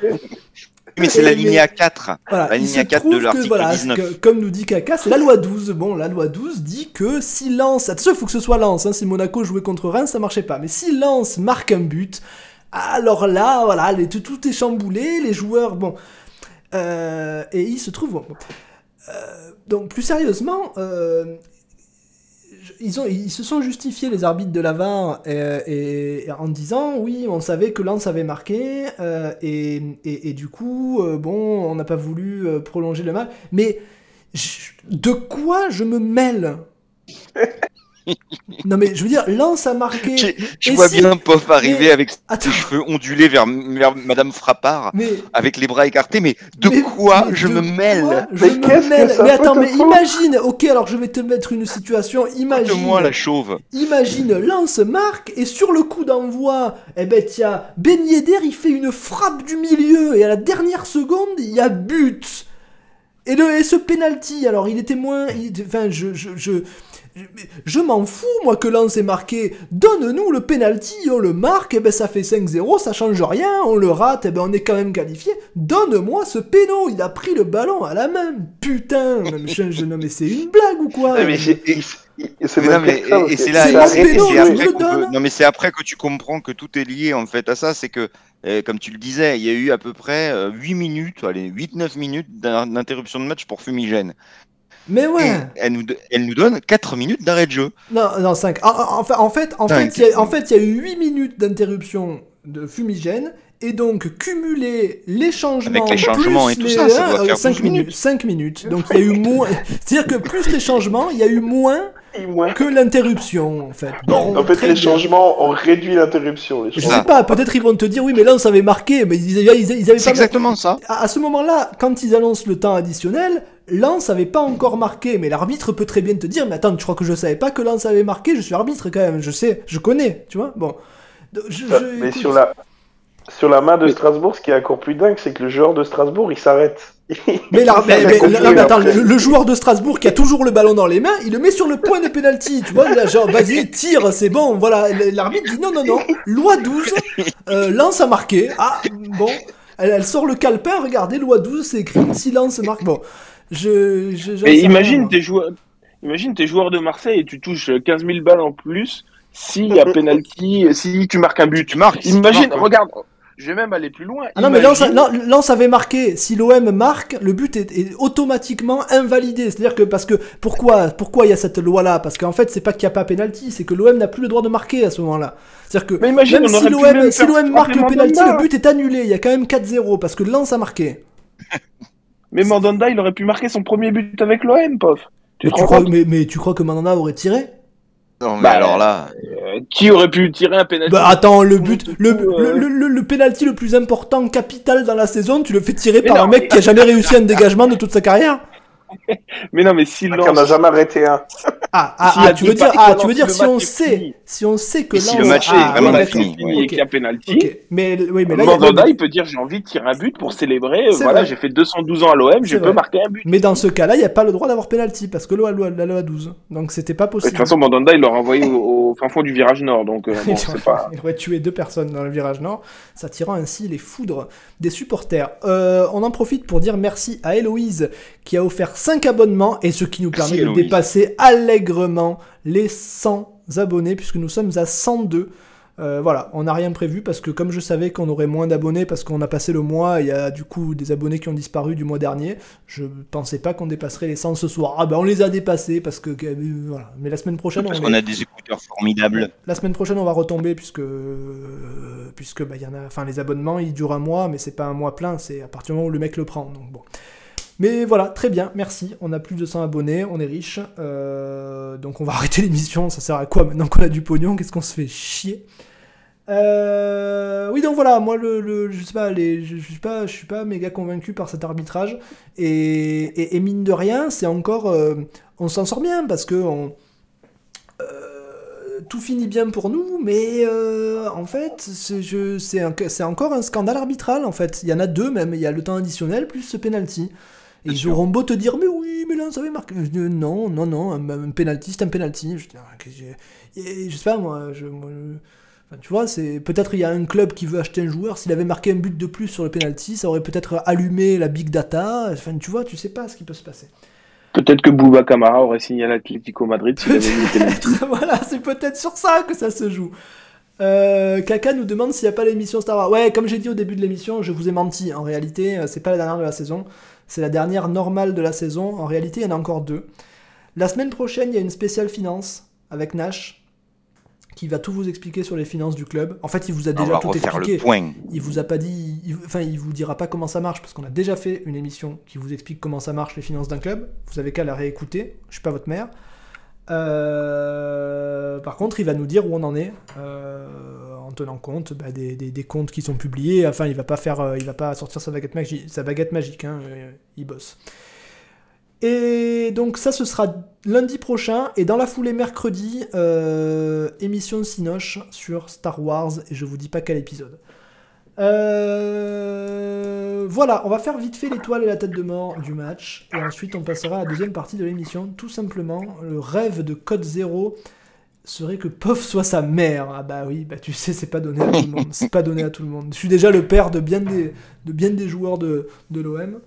Mais c'est la ligne A4. la ligne 4 de l'article 19. comme nous dit Kaka, c'est la loi 12. Bon, la loi 12 dit que si Lens, il faut que ce soit Lens, hein, si Monaco jouait contre Reims, ça marchait pas. Mais si Lens marque un but, alors là, voilà, les, tout, est chamboulé, les joueurs, bon. Euh, et il se trouve, bon. Euh, donc plus sérieusement, euh, ils, se sont justifiés, les arbitres de la VAR, et, en disant oui, on savait que Lens avait marqué, euh, et, du coup, euh, bon, on n'a pas voulu euh, prolonger le match. Mais de quoi je me mêle? Non mais je veux dire, Lance a marqué. Je, vois bien Pof arriver avec ses cheveux ondulés vers, Madame Frappard, avec les bras écartés. Mais de quoi je me mêle? Je mais me mêle. Mais attends, mais imagine. Ok, alors je vais te mettre une situation. Imagine. moi la chauve. Imagine, Lance marque et sur le coup d'envoi, eh ben tiens, Ben Yedder il fait une frappe du milieu et à la dernière seconde il y a but. Et, le, et ce penalty, alors il était moins. enfin, je, je, je je m'en fous, moi, que Lens ait marqué. Donne-nous le penalty, on le marque, et ben ça fait 5-0, ça change rien, on le rate, et ben on est quand même qualifié. Donne-moi ce péno, il a pris le ballon à la main. Putain, je, non mais c'est une blague ou quoi mais c'est là, non mais c'est après que tu comprends que tout est lié en fait à ça, c'est que euh, comme tu le disais, il y a eu à peu près 8 euh, minutes, allez, 8-9 minutes d'interruption de match pour Fumigène. Mais ouais. elle, nous, elle nous donne 4 minutes d'arrêt de jeu. Non, non 5. En, fait, en fait, en fait, il y, a eu 8 minutes d'interruption de fumigène et donc cumuler les changements. Avec les changements et tout ça, ça doit faire 5 minutes. 5 minutes. Donc il y a eu moins. C'est-à-dire que plus les changements, il y a eu moins que l'interruption, en fait. Bon, en fait, les changements ont réduit l'interruption. Je sais pas, peut-être ils vont te dire, oui, mais là, on s'avait marqué, mais ils, ils, ils avaient pas. exactement ça. À, ce moment-là, quand ils annoncent le temps additionnel, Lance avait pas encore marqué, mais l'arbitre peut très bien te dire, mais attends, tu crois que je savais pas que Lance avait marqué? Je suis arbitre quand même, je sais, je connais, tu vois? Bon. mais sur la, sur la main de Strasbourg, ce qui est encore plus dingue, c'est que le joueur de Strasbourg, il s'arrête. Mais, là, attends, le, joueur de Strasbourg qui a toujours le ballon dans les mains, il le met sur le point de pénalty, tu vois, là, genre, vas-y, tire, c'est bon, voilà. L'arbitre dit non, non, non, loi 12, euh, lance a marqué. Ah, bon, elle, sort le calepin, regardez, loi 12, c'est écrit, silence marque. Bon, je. je Mais imagine tes joueurs. Imagine tes joueurs de Marseille et tu touches 15 000 balles en plus s'il y a penalty, si tu marques un but. Tu marques. Imagine, regarde, je vais même aller plus loin. Ah non, mais Lens, avait marqué. Si l'OM marque, le but est, automatiquement invalidé. C'est-à-dire que parce que pourquoi pourquoi il y a cette loi-là? Parce qu'en fait, c'est pas qu'il n'y a pas pénalty, c'est que l'OM n'a plus le droit de marquer à ce moment-là. C'est-à-dire que même si l'OM marque le pénalty, le but est annulé. Il y a quand même 4-0 parce que Lens a marqué. mais Mandanda, il aurait pu marquer son premier but avec l'OM, pof. Tu mais, tu crois, mais, mais tu crois que Mandanda aurait tiré? Non, mais bah, alors là. Euh, qui aurait pu tirer un penalty Bah attends, le but, le, euh. le, le, le, penalty le plus important, capital dans la saison, tu le fais tirer par un mec qui a jamais réussi un dégagement de toute sa carrière mais non, mais si Lens... On n'a jamais arrêté un. Ah, ah, ah tu veux dire, ah, tu veux dire si on sait, si on sait que si le match est vraiment fini, et qu'il y a penalty, mais oui, mais là, Mandanda, il peut dire j'ai envie de tirer un but pour célébrer. Voilà, j'ai fait 212 ans à l'OM, je peux marquer un but. Mais dans ce cas-là, il n'y a pas le droit d'avoir penalty parce que l'OM a 12, donc c'était pas possible. De toute façon, Mandanda, il l'a envoyé au fin fond du virage nord, donc euh, Il aurait tué deux personnes dans le virage nord, s'attirant ainsi les foudres des supporters. Euh, on en profite pour dire merci à Héloïse qui a offert 5 abonnements et ce qui nous permet de dépasser allègrement les 100 abonnés puisque nous sommes à 102. Euh, voilà, on n'a rien prévu parce que comme je savais qu'on aurait moins d'abonnés parce qu'on a passé le mois, il y a du coup des abonnés qui ont disparu du mois dernier. Je pensais pas qu'on dépasserait les 100 ce soir. Ah ben on les a dépassés parce que euh, voilà. Mais la semaine prochaine, parce qu'on a des écouteurs formidables. La semaine prochaine, on va retomber puisque puisque bah, y en a. Enfin les abonnements, ils durent un mois, mais c'est pas un mois plein. C'est à partir du moment où le mec le prend. Donc bon. Mais voilà, très bien, merci. On a plus de 100 abonnés, on est riche. Euh, donc on va arrêter l'émission. Ça sert à quoi maintenant qu'on a du pognon? Qu'est-ce qu'on se fait chier? Euh, oui donc voilà moi le, je sais pas les, je, suis pas je suis pas méga convaincu par cet arbitrage et, et, mine de rien c'est encore euh, on s'en sort bien parce que on, tout finit bien pour nous, mais en fait, c'est encore un scandale arbitral. En fait, il y en a deux même. Il y a le temps additionnel plus ce penalty. Et ils auront beau te dire, mais oui, mais là, ça avait marqué. non, non, non, un, penalty, c'est un penalty. Je, je, sais pas, moi, je, tu vois, c'est peut-être il y a un club qui veut acheter un joueur. S'il avait marqué un but de plus sur le penalty, ça aurait peut-être allumé la big data. Enfin, tu vois, tu sais pas ce qui peut se passer. Peut-être que Bouba Camara aurait signé à l'Atlético Madrid s'il avait mis penalty. voilà, c'est peut-être sur ça que ça se joue. Euh, Kaka nous demande s'il n'y a pas l'émission Star Wars. Ouais, comme j'ai dit au début de l'émission, je vous ai menti. En réalité, euh, c'est pas la dernière de la saison. C'est la dernière normale de la saison. En réalité, il y en a encore deux. La semaine prochaine, il y a une spéciale finance avec Nash qui va tout vous expliquer sur les finances du club. En fait, il vous a déjà tout expliqué. Il vous a pas dit, enfin, il vous dira pas comment ça marche parce qu'on a déjà fait une émission qui vous explique comment ça marche les finances d'un club. Vous avez qu'à la réécouter. Je suis pas votre mère. Euh, par contre, il va nous dire où on en est euh, en tenant compte bah, des, comptes qui sont publiés. Enfin, il va pas faire, euh, il va pas sortir sa baguette magique, sa baguette magique. Hein, il bosse. Et donc ça, ce sera lundi prochain. Et dans la foulée mercredi, émission de Sinoche sur Star Wars. Et je vous dis pas quel épisode. Euh, voilà, on va faire vite fait l'étoile et la tête de mort du match. Et ensuite, on passera à la deuxième partie de l'émission. Tout simplement, le rêve de Code Zero serait que Pof soit sa mère. Ah bah oui, bah tu sais, c'est pas donné à tout le monde. C'est pas donné à tout le monde. Je suis déjà le père de bien des, joueurs de, de l'OM.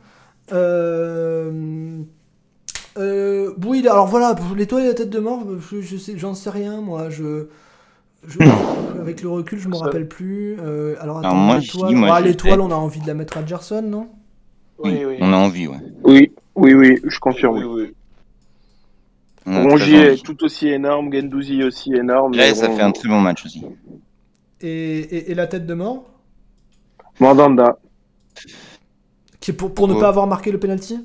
Euh... Euh, alors voilà, l'étoile et la tête de mort, je, sais, j'en sais rien, moi. Je, avec le recul, je me rappelle plus. Euh, alors, attends, l'étoile, on a envie de la mettre à Gerson, non? Oui, oui, on a envie, ouais. Oui, oui, oui, je confirme. Oui, Rongier est tout aussi énorme, Gendouzi aussi énorme. Ouais, ça fait un très bon match aussi. Et, et, la tête de mort? Mandanda. Qui pour, pour ne pas avoir marqué le penalty?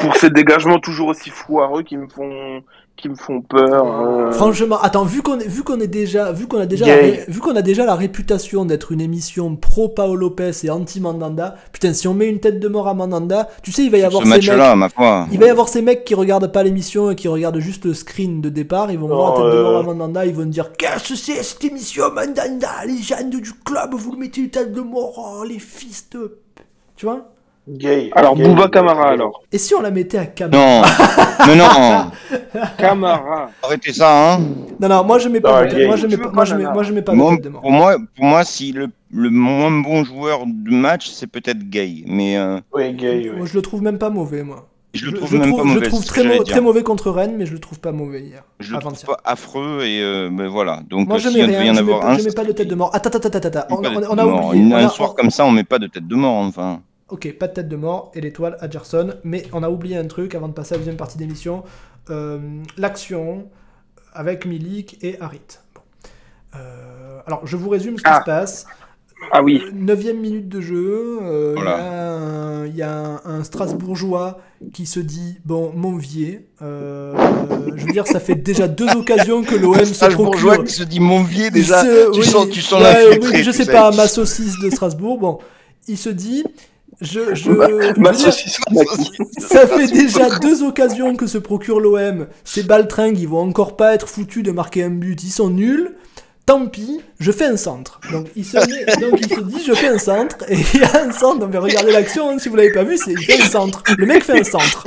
Pour ces dégagements toujours aussi foireux qui me font qui me font peur. Euh. Franchement, attends, vu qu'on est, vu qu'on est déjà, vu qu'on a déjà, la, vu qu'on a déjà la réputation d'être une émission pro Paolo Lopez et anti Mandanda, putain, si on met une tête de mort à Mandanda, tu sais, il va y avoir ces mecs, ma foi. il va y avoir ces mecs qui regardent pas l'émission et qui regardent juste le screen de départ, ils vont voir la tête de mort à Mandanda, ils vont dire qu'est-ce que c'est cette émission Mandanda, légende du club, vous le mettez une tête de mort, oh, les fils de, tu vois? Gay. Alors, Bouba Camara, alors. Et si on la mettait à Camara Non, mais non Camara. Arrêtez ça, hein Non, non, moi je mets pas, moi, je mets, moi, je mets, moi je mets pas moi, tête de mort. Pour moi, pour moi si le, le moins bon joueur du match, c'est peut-être Gay, mais... Euh... Oui, Gay, Moi, je le trouve même pas mauvais, moi. Je le trouve je, même trouve, pas mauvais. Je le trouve très, très, mauvais contre Rennes, mais je le trouve pas mauvais hier. Je le trouve pas affreux et euh, mais voilà. Donc moi je mets rien, je, mets, un, je mets pas de tête de mort. Attends, attends, attends, attends. On, on, on, a oublié. Un soir comme ça, on met pas de tête de mort, enfin. Ok, pas de tête de mort et l'étoile à Gerson, mais on a oublié un truc avant de passer à la deuxième partie d'émission. Euh, L'action avec Milik et Harit. Bon. Euh, alors, je vous résume ce qui ah. se passe. Ah oui. Neuvième minute de jeu, euh, il voilà. y, y, a un, un, Strasbourgeois qui se dit bon Monvier. Euh, je veux dire, ça fait déjà deux occasions que l'OM se procure. qui se dit Monvier déjà. Se, tu oui, sens, tu sens ouais, oui, Je sais pas, ma saucisse de Strasbourg. Bon, il se dit je, ça fait déjà deux occasions que se procure l'OM. Ces baltringues, ils vont encore pas être foutus de marquer un but. Ils sont nuls. Tant pis, je fais un centre. Donc il se, met, donc, il se dit, je fais un centre. Et il y a un centre. Donc regardez l'action, hein, si vous l'avez pas vu, c'est il fait un centre. Le mec fait un centre.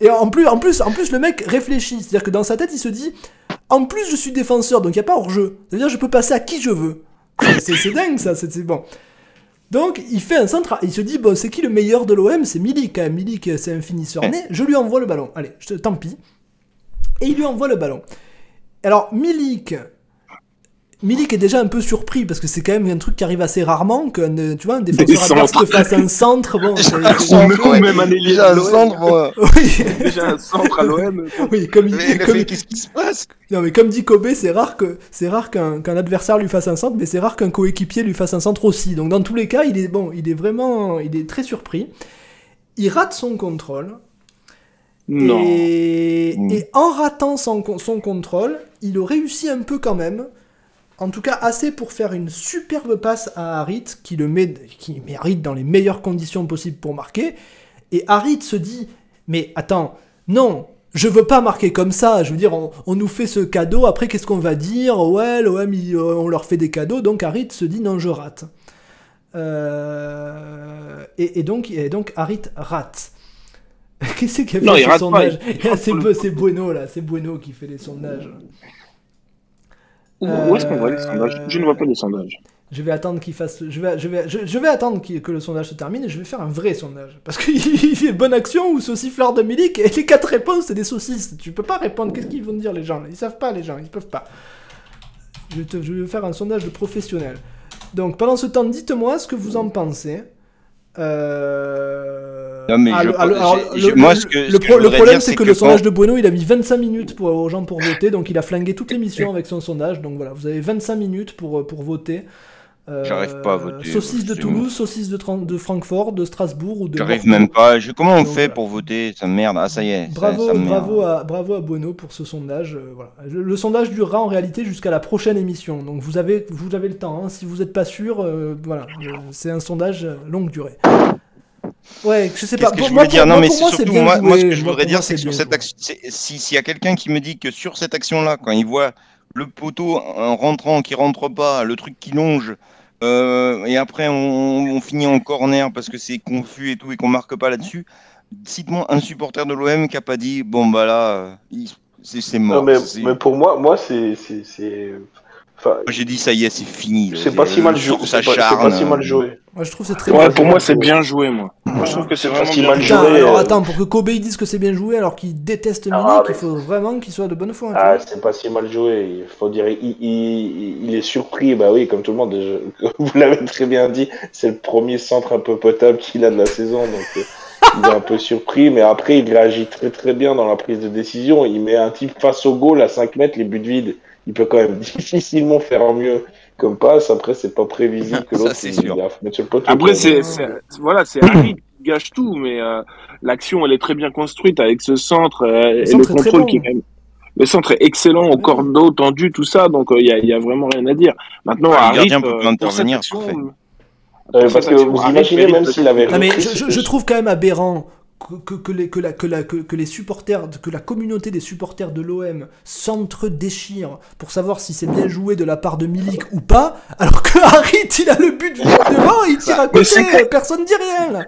Et en plus, en plus, en plus, le mec réfléchit. C'est-à-dire que dans sa tête, il se dit, en plus, je suis défenseur, donc il n'y a pas hors-jeu. C'est-à-dire, je peux passer à qui je veux. C'est dingue, ça. C'est bon. Donc il fait un centre, il se dit bon c'est qui le meilleur de l'OM C'est Milik, quand même. Milik c'est un finisseur né, je lui envoie le ballon. Allez, je te, tant pis. Et il lui envoie le ballon. Alors Milik, Milik est déjà un peu surpris parce que c'est quand même un truc qui arrive assez rarement qu'un tu vois un défenseur adverse te fasse un centre bon ou même, même un ailier un centre oui. déjà un centre à l'OM oui comme il comme... qu'est-ce qui se passe non mais comme dit Kobe c'est rare que c'est rare qu'un qu'un adversaire lui fasse un centre mais c'est rare qu'un coéquipier lui fasse un centre aussi. Donc dans tous les cas il est bon il est vraiment il est très surpris. Il rate son contrôle. Non. Et, et en ratant son, son contrôle, il réussit un peu quand même en tout cas assez pour faire une superbe passe à Harit qui le met, qui met Harit dans les meilleures conditions possibles pour marquer. Et Harit se dit mais attends non je veux pas marquer comme ça. Je veux dire on, on nous fait ce cadeau après qu'est-ce qu'on va dire? Ouais l'OM on leur fait des cadeaux donc Harit se dit non je rate. Euh, et, et, donc et donc Harit rate. Qu'est-ce qu'il a fait non, ce sondage C'est Bueno là, c'est Bueno qui fait les sondages. Où est-ce qu'on voit les sondages? Je ne vois pas les sondages. Je vais attendre que le sondage se termine et je vais faire un vrai sondage. Parce qu'il fait bonne action ou saucifleur de Milik et les quatre réponses c'est des saucisses. Tu peux pas répondre. Qu'est-ce qu'ils vont dire les gens? Ils savent pas les gens. Ils peuvent pas. Je je vais faire un sondage de professionnel. Donc pendant ce temps, dites-moi ce que vous en pensez. Euh... Non, mais ah, je, le, alors, je, le, moi, ce que, le, ce que le problème, c'est que, que, le sondage de Bueno, il a mis 25 minutes pour, aux gens pour voter, donc il a flingué toute l'émission avec son sondage. Donc voilà, vous avez 25 minutes pour, pour voter. Euh, J'arrive pas à voter. Saucisse de Toulouse, saucisse de, de, Francfort, de Strasbourg ou de. J'arrive même pas. Je... Comment on donc, fait pour voter Ça merde. Ah, ça y est. Bravo, ça, ça bravo, à, bravo à Bueno pour ce sondage. Euh, voilà. le, le, sondage durera en réalité jusqu'à la prochaine émission. Donc vous avez, vous avez le temps. Hein. Si vous n'êtes pas sûr, euh, voilà. c'est un sondage longue durée. Ouais, je sais pas. Que pour, moi, dire non, mais pour moi, surtout, moi, ce que je voudrais dire, c'est que sur cette action, si s'il y a quelqu'un qui me dit que sur cette action-là, quand il voit le poteau en rentrant qui rentre pas, le truc qui longe, euh, et après on, on, finit en corner parce que c'est confus et tout et qu'on marque pas là-dessus. Cite-moi un supporter de l'OM qui a pas dit bon bah là, c'est mort. Non, mais, mais, pour moi, moi c'est Enfin, j'ai dit ça y est, c'est fini. C'est pas si mal joué. C'est pas, si mal joué. Moi, je trouve c'est très. Ouais, pour moi, c'est bien joué, moi. Moi, je trouve que c'est vraiment si bien mal joué. Alors euh... attends, pour que Kobe dise que c'est bien joué, alors qu'il déteste Milik, ah, il faut vraiment qu'il soit de bonne foi. Ah, c'est pas si mal joué. Il faut dire, il, il, il, est surpris. Bah oui, comme tout le monde. Je... Vous l'avez très bien dit. C'est le premier centre un peu potable qu'il a de la saison, donc. Euh, il est un peu surpris, mais après il réagit très très bien dans la prise de décision. Il met un type face au goal à 5 mètres, les buts vides il peut quand même difficilement faire mieux comme passe. Après, c'est pas prévisible que l'autre c'est sûr. Après, c'est voilà, c'est Harry qui gâche tout, mais euh, l'action, elle est très bien construite avec ce centre euh, et le contrôle qui le centre est excellent au cordeau tendu, tout ça, donc il euh, y, a, vraiment rien à dire. Maintenant, Harry, peut intervenir. parce que vous imaginez même s'il avait. mais je, je, trouve quand même aberrant que, que, les, que, la, que, la, que, les supporters, que la communauté des supporters de l'OM s'entre-déchire pour savoir si c'est bien joué de la part de Milik ou pas, alors que Harit il a le but devant et il tire à côté, personne dit rien là.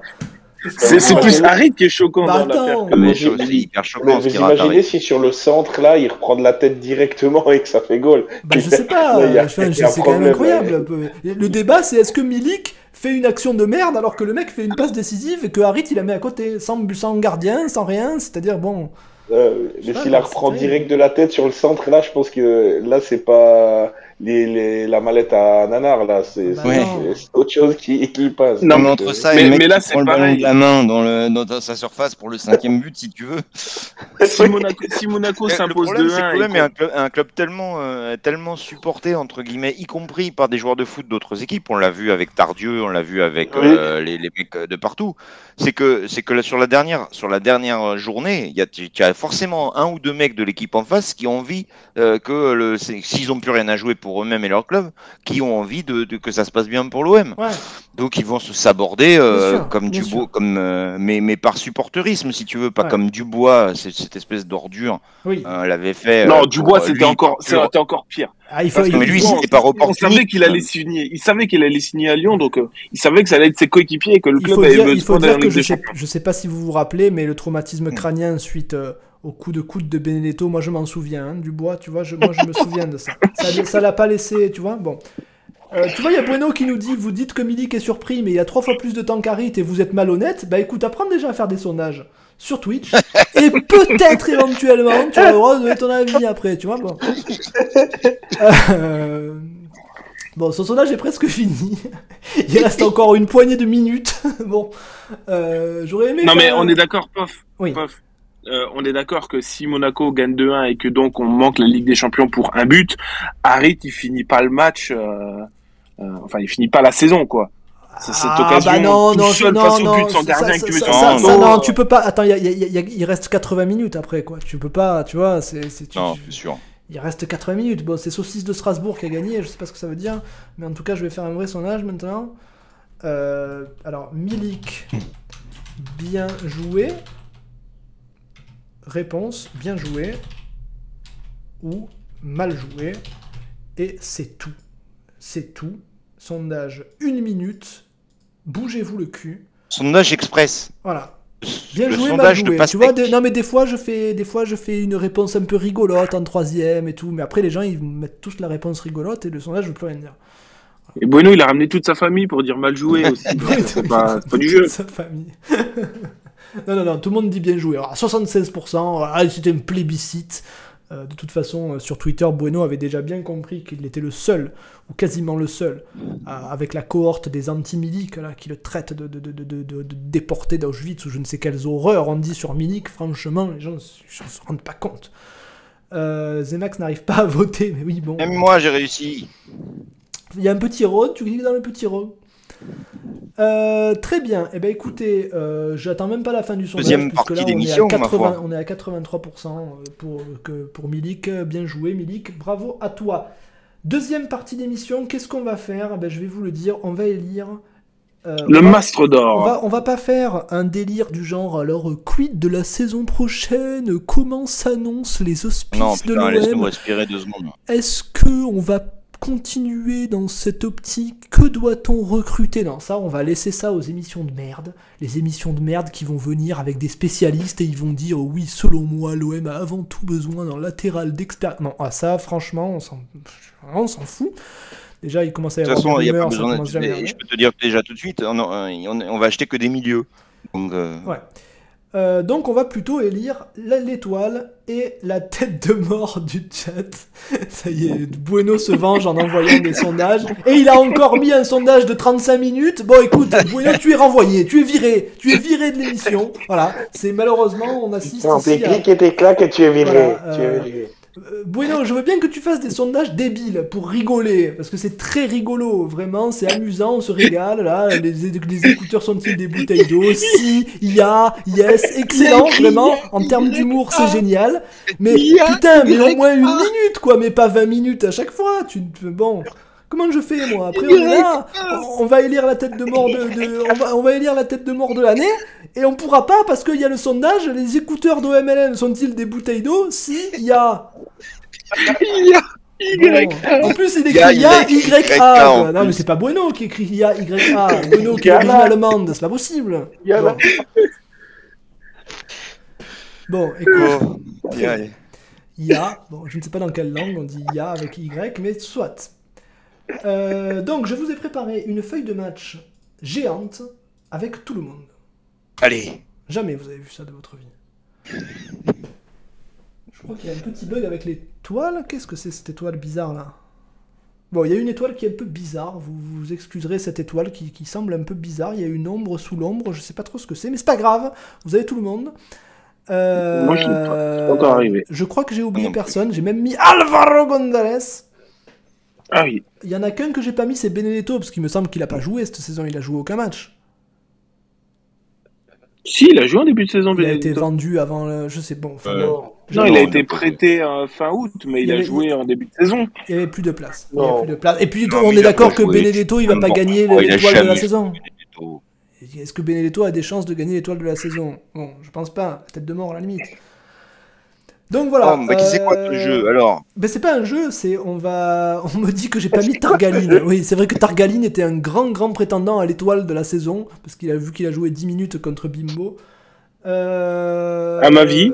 C'est plus Harit qui est choquant bah, dans l'affaire. Mais hyper choquant. vous imaginez si sur le centre là il reprend de la tête directement et que ça fait goal. Bah, je sais pas, c'est quand même incroyable. Le débat c'est est-ce que Milik fait une action de merde alors que le mec fait une passe décisive et que Harit il la met à côté, sans, sans gardien, sans rien, c'est-à-dire bon. Euh, mais s'il la reprend direct de la tête sur le centre, là, je pense que là, c'est pas les, la mallette à nanar, là, c'est bah autre chose qui, qui passe. Non, mais entre ça et le mec là, qui prend le ballon de la main dans, le, dans sa surface pour le cinquième but, si tu veux. si Monaco, si Monaco s'impose de 1 Le problème, un club, tellement, euh, tellement supporté, entre guillemets, y compris par des joueurs de foot d'autres équipes, on l'a vu avec Tardieu, on l'a vu avec euh, les, les, mecs de partout, c'est que, c'est que sur, la dernière, sur la dernière journée, il y a, forcément un ou deux mecs de l'équipe en face qui ont envie euh, que le, s'ils n'ont plus rien à jouer pour eux-mêmes et leur club, qui ont envie de, que ça se passe bien pour l'OM. Donc ils vont se saborder euh, comme du bois, comme euh, mais, mais par supporterisme si tu veux, pas comme Dubois, cette espèce d'ordure oui. l'avait fait. Non, Dubois c'était encore, c'était encore pire. Ah, il faut, mais lui, c'était pas On savait qu'il allait signer. Il savait qu'il allait signer à Lyon, donc euh, il savait que ça allait être ses coéquipiers et que le club avait besoin d'un je sais, je sais pas si vous vous rappelez, mais le traumatisme crânien suite euh, au coup de coude de Benedetto, moi je m'en souviens. Hein, du bois, tu vois, je, moi je me souviens de ça. Ça l'a pas laissé, tu vois. Bon. Euh, tu vois, il y a Bueno qui nous dit Vous dites que Milik est surpris, mais il y a trois fois plus de temps qu'Harit et vous êtes malhonnête. Bah écoute, apprends déjà à faire des sondages sur Twitch et peut-être éventuellement tu auras le droit de donner ton avis après, tu vois. Bon, euh... bon son sondage est presque fini. Il reste encore une poignée de minutes. bon, euh, j'aurais aimé. Non, mais on est d'accord, Pof. Oui. Euh, on est d'accord que si Monaco gagne 2-1 et que donc on manque la Ligue des Champions pour un but, Harit il finit pas le match, euh, enfin il finit pas la saison quoi. C'est cette ah, occasion bah non, non, seul non, face non, au but sans gardien ça, que tu mets ça, ça, non, tu peux pas. Attends, il reste 80 minutes après, quoi. Tu peux pas, tu vois. c'est tu, non, c'est sûr. Il reste 80 minutes. Bon, c'est Saucisse de Strasbourg qui a gagné, je sais pas ce que ça veut dire. Mais en tout cas, je vais faire un vrai sondage maintenant. Euh, alors, Milik, bien joué. Réponse, bien joué. Ou mal joué. Et c'est tout. C'est tout. Sondage, une minute bougez-vous le cul. Sondage express. Voilà. Bien joué, mal joué. Tu vois, non mais des fois je fais, des fois je fais une réponse un peu rigolote en troisième et tout, mais après les gens ils mettent tous la réponse rigolote et le sondage je veux plus rien dire. Et Bueno il a ramené toute sa famille pour dire mal joué aussi. c'est pas, pas, du jeu. Sa famille. non non non, tout le monde dit bien joué. Alors, 76%, c'était un plébiscite. Euh, de toute façon, euh, sur Twitter, Bueno avait déjà bien compris qu'il était le seul, ou quasiment le seul, avec la cohorte des anti-Milik, qui le traite de, de, de, de, déporté d'Auschwitz, ou je ne sais quelles horreurs on dit sur Milik, franchement, les gens ne se rendent pas compte. Euh, Zemax n'arrive pas à voter, mais oui, bon. Même moi, j'ai réussi. Il y a un petit rôle, tu cliques dans le petit rôle. Euh, très bien. et eh ben écoutez, euh, j'attends même pas la fin du sondage. Deuxième partie d'émission, on est à 83% pour, que, pour Milik. Bien joué, Milik. Bravo à toi. Deuxième partie d'émission, qu'est-ce qu'on va faire? Eh ben, Je vais vous le dire. On va élire. Euh, le mastre d'or. On va, on va pas faire un délire du genre alors quid de la saison prochaine? Comment s'annoncent les auspices de l'OM Est-ce que on va continuer dans cette optique Que doit-on recruter? Dans ça On va laisser ça aux émissions de merde. Les émissions de merde qui vont venir avec des spécialistes et ils vont dire oui, selon moi, l'OM a avant tout besoin d'un latéral d'expérience. Non, ah, ça, franchement, on s'en fout. Déjà, il commence à y avoir des rumeurs, Je peux te dire déjà tout de suite, on, on, va acheter que des milieux. Donc, euh, Ouais. Euh, donc on va plutôt élire l'étoile et la tête de mort du chat. Ça y est, Bueno se venge en envoyant des sondages. Et il a encore mis un sondage de 35 minutes. Bon écoute, Bueno, tu es renvoyé, tu es viré, tu es viré de l'émission. Voilà, c'est malheureusement, on assiste non, ici à... et tu es viré. tu es viré. Euh, bueno, je veux bien que tu fasses des sondages débiles pour rigoler, parce que c'est très rigolo, vraiment, c'est amusant, on se régale, là, les, les écouteurs sont-ils des bouteilles d'eau? Si, il y a, yes, excellent, vraiment, en termes d'humour, c'est génial, mais putain, mais au moins une minute, quoi, mais pas 20 minutes à chaque fois, tu, bon... Comment je fais moi? Après on est là, on va élire la tête de mort de, on, va, on va élire la tête de mort de l'année et on pourra pas parce qu'il y a le sondage. Les écouteurs d'OMLN sont-ils des bouteilles d'eau? Si il y a. Il y a. Y. En plus, il écrit Y, Y, A. Non, mais c'est pas Bueno qui écrit Y, Y, A. Bueno qui est origine allemande, c'est pas possible. Bon, bon écoute. Y a, bon, je ne sais pas dans quelle langue on dit Y avec Y, mais soit. Euh, donc, je vous ai préparé une feuille de match géante avec tout le monde. Allez. Jamais vous avez vu ça de votre vie. Je crois qu'il y a un petit bug avec l'étoile. Qu'est-ce que c'est cette étoile bizarre là? Bon, il y a une étoile qui est un peu bizarre. Vous vous excuserez cette étoile qui, semble un peu bizarre. Il y a une ombre sous l'ombre. Je sais pas trop ce que c'est, mais c'est pas grave. Vous avez tout le monde. Euh, Moi, je suis pas encore arrivé. Je crois que j'ai oublié personne. J'ai même mis Alvaro González. Ah oui. Il y en a qu'un que j'ai pas mis, c'est Benedetto, parce qu'il me semble qu'il a pas joué cette saison, il a joué aucun match. Si, il a joué en début de saison. Il a été vendu avant, je sais bon. non, il a été prêté fin août, mais il, a joué en début de saison. Il n'y avait plus de place. plus de place. Et puis on est d'accord que Benedetto, il va pas gagner l'étoile de la saison. Est-ce que Benedetto a des chances de gagner l'étoile de la saison? Bon, je pense pas. Tête de mort à la limite. Donc voilà. Oh, c'est quoi ce jeu euh, alors? Ben c'est pas un jeu, c'est on va, on me dit que j'ai pas mis Targaline. oui, c'est vrai que Targaline était un grand grand prétendant à l'étoile de la saison parce qu'il a vu qu'il a joué 10 minutes contre Bimbo. Euh... À ma vie.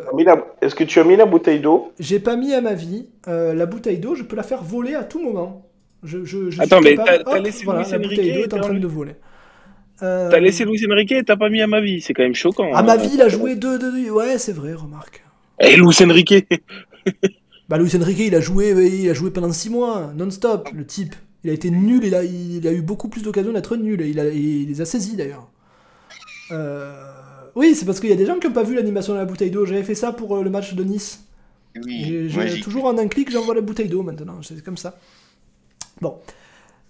Est-ce que tu as mis la bouteille d'eau? J'ai pas mis à ma vie. Euh, la bouteille d'eau, je peux la faire voler à tout moment. Je, je, je Attends, mais t'as laissé voilà, la bouteille d'eau est en train de voler. Euh... T'as laissé Luis Enrique et t'as pas mis à ma vie, c'est quand même choquant. À ma hein. vie, il a joué 2 deux, deux, Ouais, c'est vrai, remarque. Et Luis Enrique Bah Luis Enrique, il a joué, il a joué pendant 6 mois, non-stop, le type. Il a été nul, il a, il a eu beaucoup plus d'occasions d'être nul, il, a, il les a saisis d'ailleurs. Euh... Oui, c'est parce qu'il y a des gens qui n'ont pas vu l'animation de la bouteille d'eau. J'avais fait ça pour euh, le match de Nice. Oui, j'ai toujours en un clic, j'envoie la bouteille d'eau maintenant, c'est comme ça. Bon.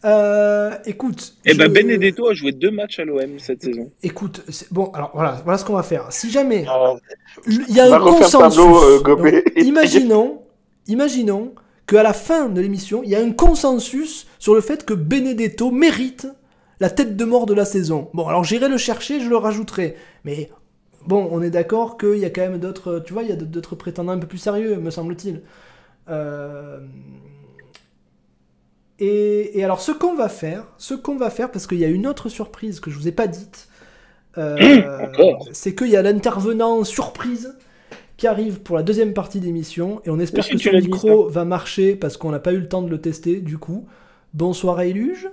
Euh, écoute. Eh ben Benedetto a joué deux matchs à l'OM cette saison. Écoute, bon, alors voilà, voilà ce qu'on va faire. Si jamais ah. il y a un consensus, euh, imaginons, imaginons qu'à la fin de l'émission, il y a un consensus sur le fait que Benedetto mérite la tête de mort de la saison. Bon, alors j'irai le chercher, je le rajouterai. Mais bon, on est d'accord qu'il y a quand même d'autres, tu vois, il y a d'autres prétendants un peu plus sérieux, me semble-t-il. Euh, et, alors, ce qu'on va faire, ce qu'on va faire, parce qu'il y a une autre surprise que je vous ai pas dite, euh, c'est qu'il y a l'intervenant surprise qui arrive pour la deuxième partie d'émission, et on espère que son micro va marcher parce qu'on n'a pas eu le temps de le tester. Du coup, bonsoir à Eluge.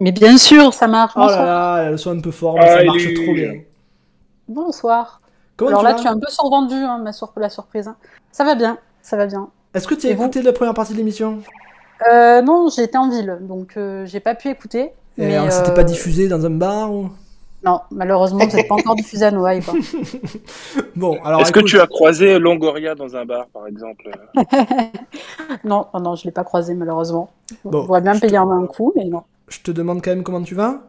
Mais bien sûr, ça marche. Oh là là, elle soit un peu fort, mais ça marche trop bien. Bonsoir. Alors là, tu es un peu survendu, hein, ma sur la surprise. Hein. Ça va bien, ça va bien. Est-ce que tu as écouté la première partie de l'émission? Euh, non, j'étais en ville, donc euh, j'ai pas pu écouter. Et mais c'était pas euh, diffusé dans un bar ou... Non, malheureusement, c'est pas encore diffusé à Noailles. bon, alors. Est-ce que tu as croisé Longoria dans un bar, par exemple? Non, non, je l'ai pas croisé malheureusement. Bon, on pourrait bien payer un coup, mais non. Je te demande quand même comment tu vas?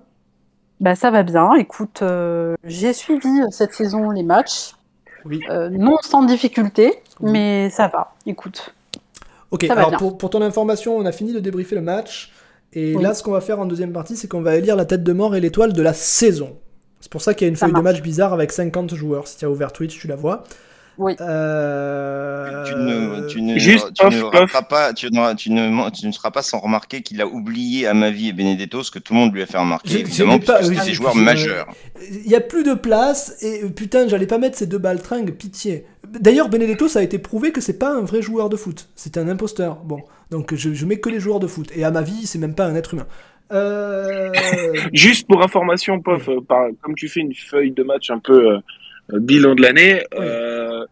Bah ça va bien. Écoute, j'ai suivi cette saison les matchs. Oui. non sans difficulté, mais ça va. Écoute. Ok, alors pour, pour, ton information, on a fini de débriefer le match. Et là, ce qu'on va faire en deuxième partie, c'est qu'on va élire la tête de mort et l'étoile de la saison. C'est pour ça qu'il y a une feuille de match bizarre avec 50 joueurs. Si tu as ouvert Twitch, tu la vois. Oui. Euh... Tu ne, tu ne, Juste tu ne pas, tu, ne, tu, ne, tu ne seras pas sans remarquer qu'il a oublié à ma vie et Benedetto, ce que tout le monde lui a fait remarquer, évidemment, puisque c'est des joueurs majeurs. Il n'y a plus de place, et putain, j'allais pas mettre ces deux baltringues, pitié. D'ailleurs, Benedetto, ça a été prouvé que c'est pas un vrai joueur de foot, c'est un imposteur. Bon, donc je, je mets que les joueurs de foot, et à ma vie, c'est même pas un être humain. Euh... Juste pour information, Pof, euh, comme tu fais une feuille de match un peu euh, bilan de l'année. Euh,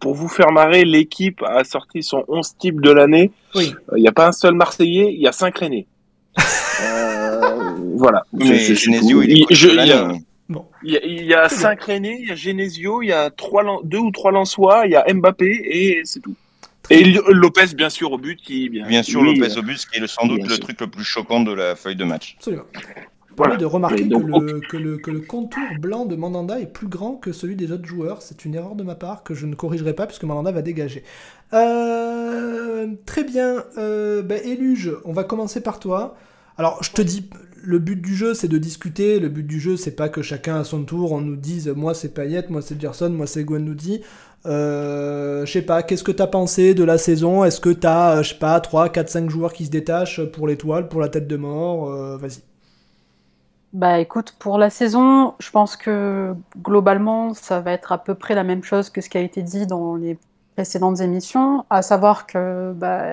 pour vous faire marrer, l'équipe a sorti son 11 type de l'année. Il n'y a pas un seul Marseillais, il y a 5 Rennais. voilà. Mais Genesio, il, il, y a, 5 Rennais, il y a Genesio, il y a 3, 2 ou 3 Lensois, il y a Mbappé et c'est tout. Et Lopez, bien sûr, au but. Qui, bien, sûr, Lopez au but, ce qui est sans doute le truc le plus choquant de la feuille de match. Absolument. Voilà. de remarquer que, le, que, le, que, le, contour blanc de Mandanda est plus grand que celui des autres joueurs. C'est une erreur de ma part que je ne corrigerai pas puisque Mandanda va dégager. Euh, très bien. Euh, bah, Éluge, on va commencer par toi. Alors, je te dis, le but du jeu, c'est de discuter. Le but du jeu, c'est pas que chacun à son tour, on nous dise moi c'est Payet, moi c'est Gerson, moi c'est Guanoudi. Euh, je sais pas, qu'est-ce que t'as pensé de la saison? Est-ce que t'as, euh, je sais pas, 3, 4, 5 joueurs qui se détachent pour l'étoile, pour la tête de mort? Euh, Vas-y. Bah écoute, pour la saison, je pense que globalement, ça va être à peu près la même chose que ce qui a été dit dans les précédentes émissions, à savoir que bah,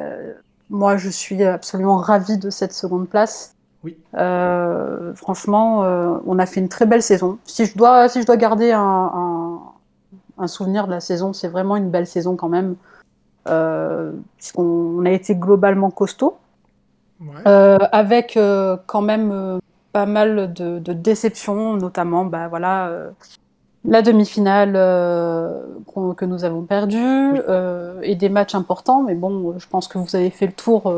moi, je suis absolument ravie de cette seconde place. Oui. Euh, franchement, euh, on a fait une très belle saison. Si je dois, si je dois garder un, un, souvenir de la saison, c'est vraiment une belle saison quand même, euh, puisqu'on a été globalement costaud, euh, avec quand même pas mal de, de déceptions, notamment, bah voilà la demi-finale que nous avons perdue et des matchs importants, mais bon, je pense que vous avez fait le tour.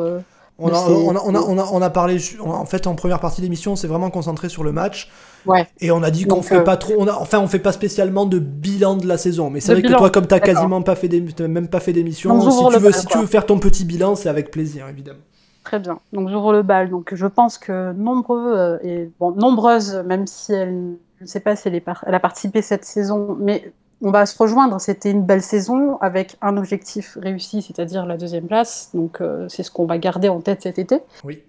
Euh, on, a, on, a, on, a, on, a, on, a, parlé, en fait, en première partie d'émission, c'est vraiment concentré sur le match. Ouais. Et on a dit qu'on fait pas trop, on a, enfin, on fait pas spécialement de bilan de la saison. Mais c'est vrai que toi, comme t'as quasiment pas fait, même pas fait d'émission, si, tu veux, si tu veux faire ton petit bilan, c'est avec plaisir, évidemment. Très bien. Donc j'ouvre le bal. Donc je pense que nombreux et bon, nombreuses, même si elles je ne sais pas si elle, a participé cette saison, mais on va se rejoindre. C'était une belle saison avec un objectif réussi, c'est-à-dire la deuxième place. Donc euh, c'est ce qu'on va garder en tête cet été. Oui.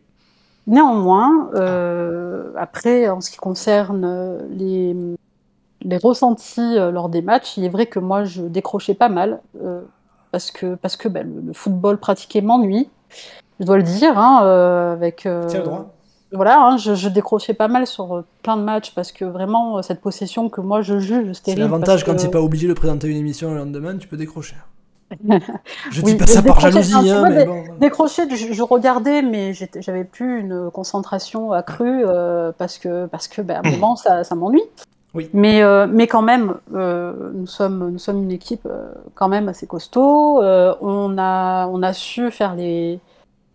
Néanmoins, euh, après, en ce qui concerne les, les ressentis euh, lors des matchs, il est vrai que moi, je décrochais pas mal parce que, parce que ben, le, football pratiqué m'ennuie. Je dois le dire, hein, avec. Tiens, droit voilà, hein, je, décrochais pas mal sur euh, plein de matchs parce que vraiment, euh, cette possession que moi je juge C'est l'avantage quand tu n'es pas obligé de présenter une émission le lendemain, tu peux décrocher. je dis pas ça par jalousie, hein, mais bon. Décrocher, je, regardais, mais j'avais plus une concentration accrue euh, parce que, parce que ben, à un moment, ça, ça m'ennuie. Oui. Mais, mais quand même, nous, sommes, nous sommes une équipe quand même assez costaud. on, a, on a su faire les,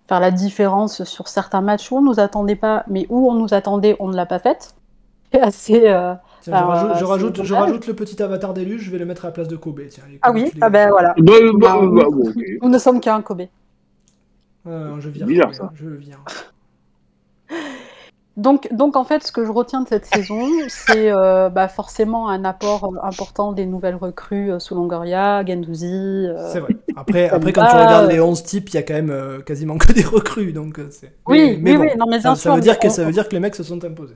faire la différence sur certains matchs où on nous attendait pas, mais où on nous attendait, on ne l'a pas faite. C'est assez. Euh, je, rajoute, je, rajoute, le petit avatar d'élu, je vais le mettre à la place de Kobe. Tiens, ah oui, ah ben voilà. Bah, bah, bah, nous, ne sommes qu'un Kobe. je viens. Bizarre, ça. Je viens. Donc, donc, en fait, ce que je retiens de cette saison, c'est euh, bah, forcément un apport important des nouvelles recrues euh, sous Longoria, Gendouzi. Euh, c'est vrai. Après, après quand tu regardes les 11 types, il y a quand même quasiment que des recrues. Donc, oui, mais, oui, non, mais ça, ça, veut dire que, ça veut dire que les mecs se sont imposés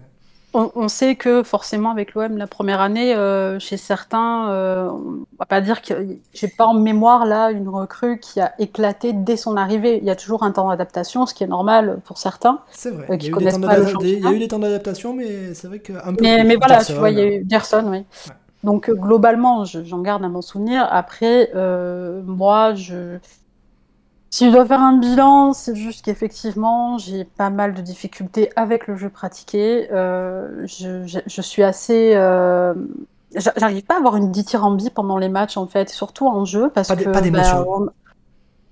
on, sait que forcément avec l'OM la première année, euh, chez certains, euh, on va pas dire que j'ai pas en mémoire là une recrue qui a éclaté dès son arrivée. Il y a toujours un temps d'adaptation, ce qui est normal pour certains. C'est vrai. Euh, il, y a eu des temps d'adaptation, mais c'est vrai qu'un peu. Mais, mais voilà, tu vois, il y a eu Gerson, oui. Donc globalement, j'en garde à mon souvenir. Après, moi, je si je dois faire un bilan, c'est juste qu'effectivement, j'ai pas mal de difficultés avec le jeu pratiqué. Euh, je, suis assez. Euh, j'arrive pas à avoir une dithyrambies pendant les matchs, en fait, surtout en jeu, parce que. Pas d'émotion.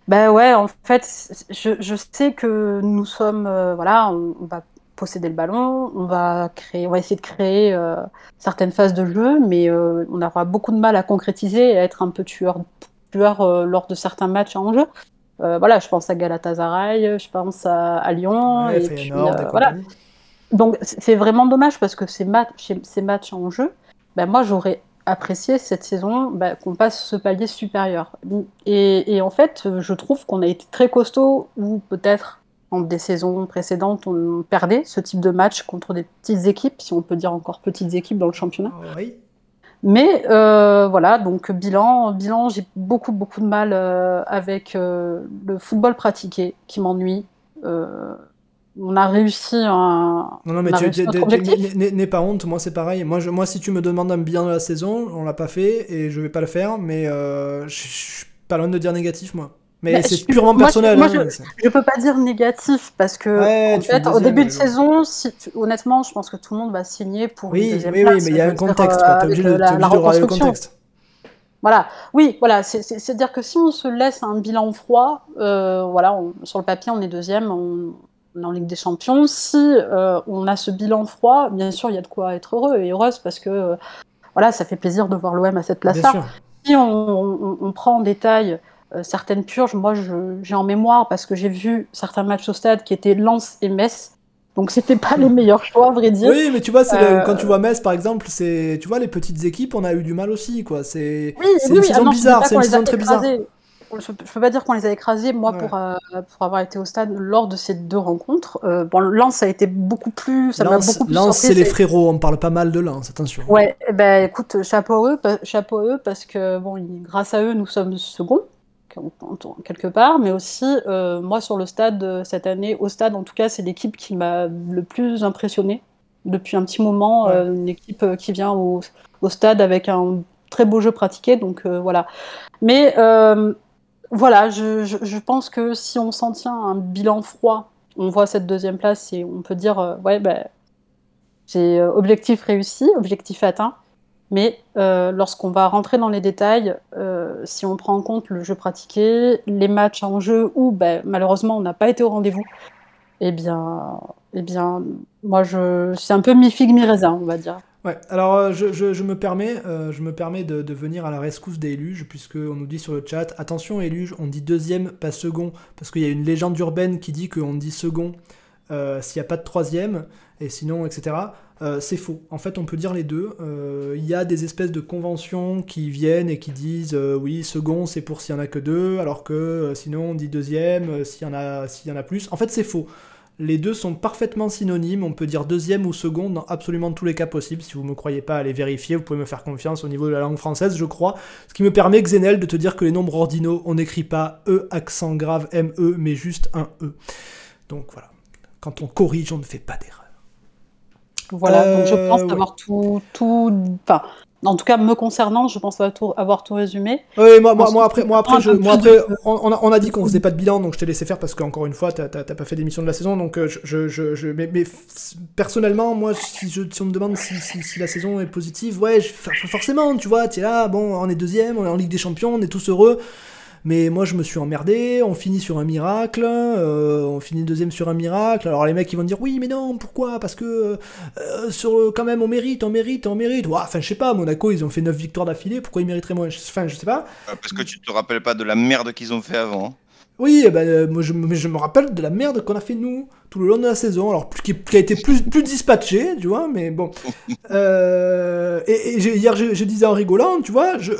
Bah, ouais, en fait, je, sais que nous sommes. Euh, voilà, on, va posséder le ballon, on va créer, on va essayer de créer certaines phases de jeu, mais on aura beaucoup de mal à concrétiser et à être un peu tueur, tueur lors de certains matchs en jeu. Euh, voilà, je pense à Galatasaray, je pense à, Lyon. et puis, euh, voilà. Donc c'est vraiment dommage parce que ces, matchs, ces matchs en jeu, ben, moi j'aurais apprécié cette saison ben, qu'on passe ce palier supérieur. Et, en fait, je trouve qu'on a été très costaud ou peut-être en des saisons précédentes, on perdait ce type de match contre des petites équipes, si on peut dire encore petites équipes dans le championnat. Oui. Mais euh, voilà, donc bilan, bilan, j'ai beaucoup beaucoup de mal euh, avec euh, le football pratiqué qui m'ennuie. on a réussi un. Non, non, mais tu n'es pas honte, moi c'est pareil. Moi, je, moi, si tu me demandes un bilan de la saison, on l'a pas fait et je vais pas le faire, mais je suis pas loin de dire négatif, moi. Mais bah, c'est purement personnel. Moi, hein, je, peux pas dire négatif parce que en fait, au début de saison, si honnêtement, je pense que tout le monde va signer pour oui, une deuxième oui, place. Oui, mais il y a un contexte. Tu es obligé, de, la, le contexte. Voilà, oui, voilà, c'est-à-dire que si on se laisse un bilan froid, euh, voilà, sur le papier, on est deuxième, on, est en Ligue des Champions. Si euh, on a ce bilan froid, bien sûr, il y a de quoi être heureux et heureuse parce que euh, voilà, ça fait plaisir de voir l'OM à cette place-là. Si on, prend en détail certaines purges, moi j'ai en mémoire parce que j'ai vu certains matchs au stade qui étaient Lens et Metz. Donc c'était pas les meilleurs choix, à vrai dire. Oui, mais tu vois, euh, quand tu vois Metz par exemple, c'est tu vois les petites équipes, on a eu du mal aussi, quoi. C'est oui, une oui, saison bizarre, c'est une saison très bizarre. Je, peux pas dire qu'on les a écrasés, moi, pour, euh, pour avoir été au stade lors de ces deux rencontres. Euh, bon, Lens a été beaucoup plus. Ça m'a beaucoup plus Lens, c'est les frérots, on parle pas mal de Lens, attention. Ouais, eh ben écoute, chapeau à eux, chapeau à eux parce que, bon, grâce à eux, nous sommes seconds quelque part, mais aussi euh, moi sur le stade euh, cette année, au stade en tout cas, c'est l'équipe qui m'a le plus impressionné depuis un petit moment, euh, une équipe qui vient au, stade avec un très beau jeu pratiqué, donc voilà. Mais voilà, je, pense que si on s'en tient à un bilan froid, on voit cette deuxième place et on peut dire ouais ben j'ai objectif réussi, objectif atteint. Mais euh, lorsqu'on va rentrer dans les détails, euh, si on prend en compte le jeu pratiqué, les matchs en jeu où ben, malheureusement on n'a pas été au rendez-vous, eh bien, eh bien, moi je, c'est un peu mi figue mi raisin, on va dire. Ouais, alors euh, je, je, me permets, je me permets de, venir à la rescousse des Éluges, puisqu'on nous dit sur le chat, attention Éluges, on dit deuxième, pas second, parce qu'il y a une légende urbaine qui dit qu'on dit second s'il n'y a pas de troisième, et sinon, etc. Euh, c'est faux. En fait, on peut dire les deux. Euh, il y a des espèces de conventions qui viennent et qui disent euh, oui, second, c'est pour s'il y en a que deux, alors que sinon on dit deuxième s'il y en a s'il y en a plus. En fait, c'est faux. Les deux sont parfaitement synonymes. On peut dire deuxième ou second dans absolument tous les cas possibles. Si vous ne me croyez pas, allez vérifier. Vous pouvez me faire confiance au niveau de la langue française, je crois. Ce qui me permet, Xenel, de te dire que les nombres ordinaux, on n'écrit pas E accent grave ME, mais juste un E. Donc voilà. Quand on corrige, on ne fait pas d'erreur. Voilà, donc je pense euh, avoir tout, tout, enfin, en tout cas, me concernant, je pense avoir tout, avoir tout résumé. Oui, moi, moi, moi après, moi après, je, moi après on, a, on, a, dit qu'on faisait pas de bilan, donc je t'ai laissé faire parce qu'encore une fois, t'as pas fait d'émission de la saison, donc euh, je, je, je mais, mais, personnellement, moi, si, je, si on me demande si, si, la saison est positive, ouais, forcément, tu vois, tu es là, bon, on est deuxième, on est en Ligue des Champions, on est tous heureux. Mais moi, je me suis emmerdé. On finit sur un miracle. Euh, on finit deuxième sur un miracle. Alors les mecs, ils vont dire oui, mais non, pourquoi? Parce que euh, sur quand même, on mérite, on mérite, on mérite. Enfin, je sais pas. Monaco, ils ont fait 9 victoires d'affilée. Pourquoi ils mériteraient moins? Enfin, je sais pas. Euh, parce que tu te rappelles pas de la merde qu'ils ont fait avant. Hein. Oui, eh ben, moi je, je, me rappelle de la merde qu'on a fait nous tout le long de la saison, alors qui, qui a été plus, plus dispatché, tu vois, mais bon. et, hier, je, disais en rigolant, tu vois, je,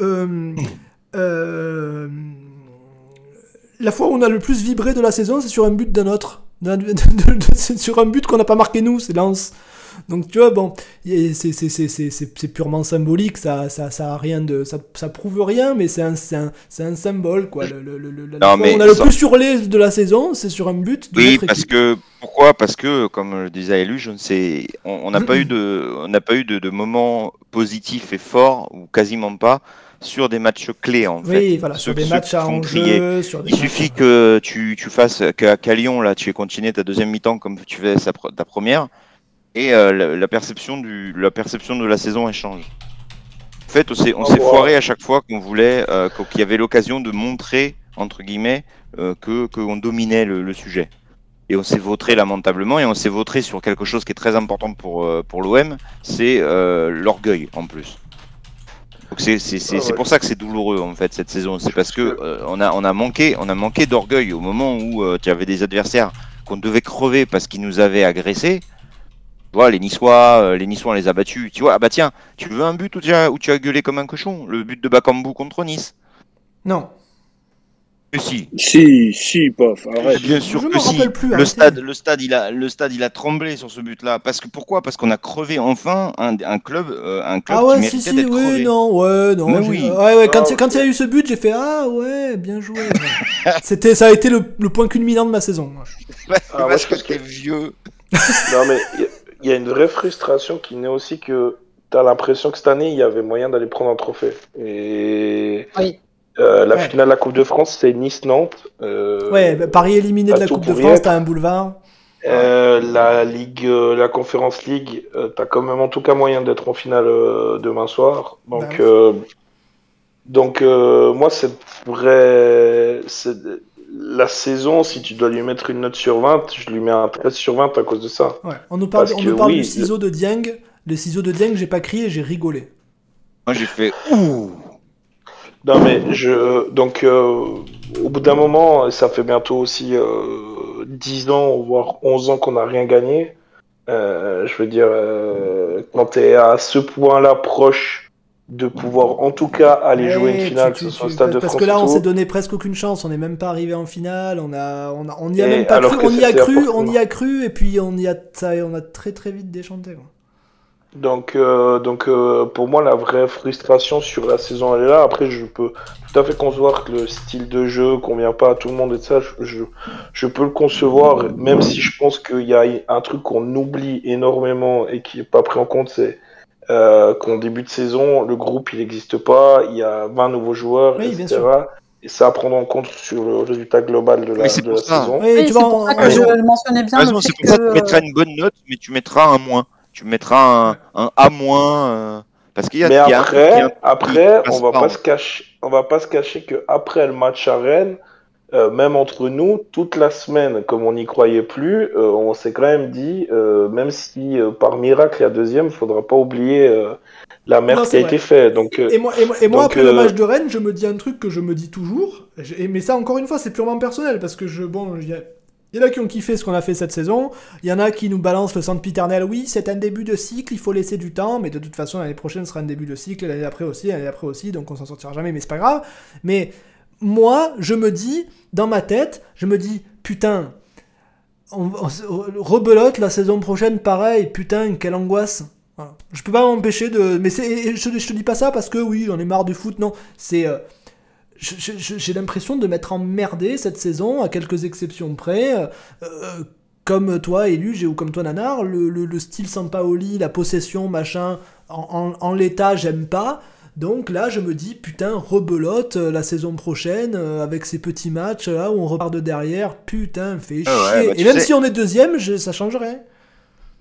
euh, la fois où on a le plus vibré de la saison, c'est sur un but d'un autre. C'est sur un but qu'on n'a pas marqué nous, c'est Lens. Donc tu vois, bon, c'est purement symbolique, ça, ça, ça a rien de, ça, ça prouve rien, mais c'est un, un, un, symbole quoi. Le, le, non, mais on a le plus hurlé de la saison, c'est sur un but. De oui, parce que pourquoi? Parce que comme le disait Elu, je ne sais, on n'a pas eu de, on n'a pas eu de, de moments positifs et forts ou quasiment pas sur des matchs clés en fait. Oui, voilà, sur des matchs à enjeu. Il suffit que tu, tu fasses qu'à Lyon là, tu aies continué ta deuxième mi-temps comme tu fais ta première, et euh, la, perception du, la perception de la saison elle change. En fait, on s'est foiré à chaque fois qu'on voulait, euh, qu'il y avait l'occasion de montrer entre guillemets euh, que qu'on dominait le, sujet. Et on s'est vautré lamentablement et on s'est vautré sur quelque chose qui est très important pour, pour l'OM, c'est l'orgueil en plus. C'est ah pour ça que c'est douloureux en fait cette saison. C'est parce que euh, on a on a manqué on a manqué d'orgueil au moment où euh, tu avais des adversaires qu'on devait crever parce qu'ils nous avaient agressés. Tu vois, les Niçois, euh, les Niçois on les a battus. Tu vois, ah bah tiens, tu veux un but où tu as, où tu as gueulé comme un cochon Le but de Bakambu contre Nice? Non si. Si, si, pof. Bien sûr que si. le stade, le stade, il a, le stade, il a tremblé sur ce but-là. Parce que pourquoi? Parce qu'on a crevé enfin un, un club, euh, un club ah ouais, qui méritait si, si, oui, crevé. non, ouais, non. Mais oui. Ouais, ouais, quand, ah, quand il y a eu ce but, j'ai fait ah ouais, bien joué. C'était, ça a été le, le point culminant de ma saison. ah, parce que t'es vieux. non mais il y, y, a une vraie frustration qui naît aussi que t'as l'impression que cette année il y avait moyen d'aller prendre un trophée. Et oui. Euh, la finale de la Coupe de France, c'est Nice-Nantes. Euh, ouais, bah, Paris éliminé de la Coupe de France, t'as un boulevard. Euh, la Ligue, la Conférence League, t'as quand même en tout cas moyen d'être en finale demain soir. Donc, bah Donc, moi, c'est vrai. La saison, si tu dois lui mettre une note sur 20, je lui mets un 13 sur 20 à cause de ça. Ouais. On nous parle, on nous parle du ciseau de Dieng. Les ciseaux de Dieng, j'ai pas crié, j'ai rigolé. Moi, j'ai fait ouh. Non, mais je. Donc, au bout d'un moment, ça fait bientôt aussi euh, 10 ans, voire 11 ans qu'on n'a rien gagné. Euh, je veux dire, euh, quand tu es à ce point-là proche de pouvoir en tout cas aller jouer une finale, que ce soit au stade de Parce France que là, on s'est donné presque aucune chance. On n'est même pas arrivé en finale. On a, on, a, on y a Et même pas cru. On y a cru. On y a cru. Et puis on y a, ça, on a très très vite déchanté. Quoi. Donc, euh, donc euh, pour moi, la vraie frustration sur la saison, elle est là. Après, je peux tout à fait concevoir que le style de jeu convient pas à tout le monde et ça, je, je, je peux le concevoir, même si je pense qu'il y a un truc qu'on oublie énormément et qui est pas pris en compte, c'est euh, qu'en début de saison, le groupe, il n'existe pas, il y a 20 nouveaux joueurs, Oui, bien etc. sûr. Et ça à prendre en compte sur le résultat global de la, Oui, de saison. Oui, Oui, tu vois, pour ça que je le mentionnais bien. Fait c'est pour ça que tu mettras une bonne note, mais tu mettras un moins. Tu mettras un, un A moins. euh, parce qu'il y a, Mais a un après, après, on va pas, pas se cacher, on va pas se cacher que après le match à Rennes, euh, même entre nous, toute la semaine, comme on n'y croyait plus, euh, on s'est quand même dit, euh, même si euh, par miracle il y a deuxième, faudra pas oublier euh, la merde Non, qui a vrai. été faite. Donc, euh, Et moi, et moi, et moi, Donc, après le match de Rennes, je me dis un truc que je me dis toujours. Et- Mais ça, encore une fois, c'est purement personnel parce que je, bon, il y, a- il y en a qui ont kiffé ce qu'on a fait cette saison. Il y en a qui nous balancent le centre piternel. Oui, c'est un début de cycle, il faut laisser du temps. Mais de toute façon, l'année prochaine sera un début de cycle, l'année après aussi, l'année après aussi. Donc on s'en sortira jamais, mais c'est pas grave. Mais moi, je me dis, dans ma tête, je me dis, putain, on, on rebelote la saison prochaine, pareil, putain, quelle angoisse. Je peux pas m'empêcher de. Mais je, je te dis pas ça parce que oui, j'en ai marre du foot, non. C'est. euh, J'ai l'impression de m'être emmerdé cette saison, à quelques exceptions près. euh, comme toi, Eluge, ou comme toi, Nanar, le, le, le style Sampaoli, la possession, machin, en, en, en l'état, j'aime pas. Donc là, je me dis, putain, rebelote euh, la saison prochaine euh, avec ces petits matchs là où on repart de derrière. Putain, fait chier. Ah ouais, bah, Et même sais- si on est deuxième, je- ça change rien.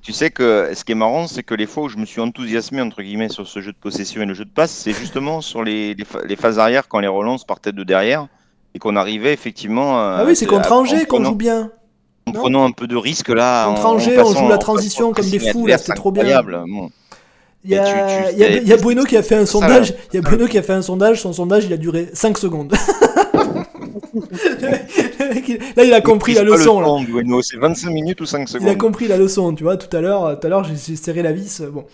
Tu sais que ce qui est marrant, c'est que les fois où je me suis enthousiasmé entre guillemets sur ce jeu de possession et le jeu de passe, c'est justement sur les, les, pha- les phases arrière quand les relances partaient de derrière et qu'on arrivait effectivement. euh, Ah oui, c'est contre à- Angers qu'on joue bien. En non prenant un peu de risque là. Contre Angers, on joue la en transition comme des fous, là, c'était trop bien. Bon. Il y a, Et tu- tu- il y a- il y a tu- Bueno qui a fait un sondage. Il y a Bueno qui a fait un sondage. Son sondage, il a duré 5 secondes. Là, il a compris la leçon. le Là. C'est 25 minutes ou 5 Il a secondes. compris la leçon, tu vois. Tout à l'heure, tout à l'heure, j'ai- serré la vis. Bon,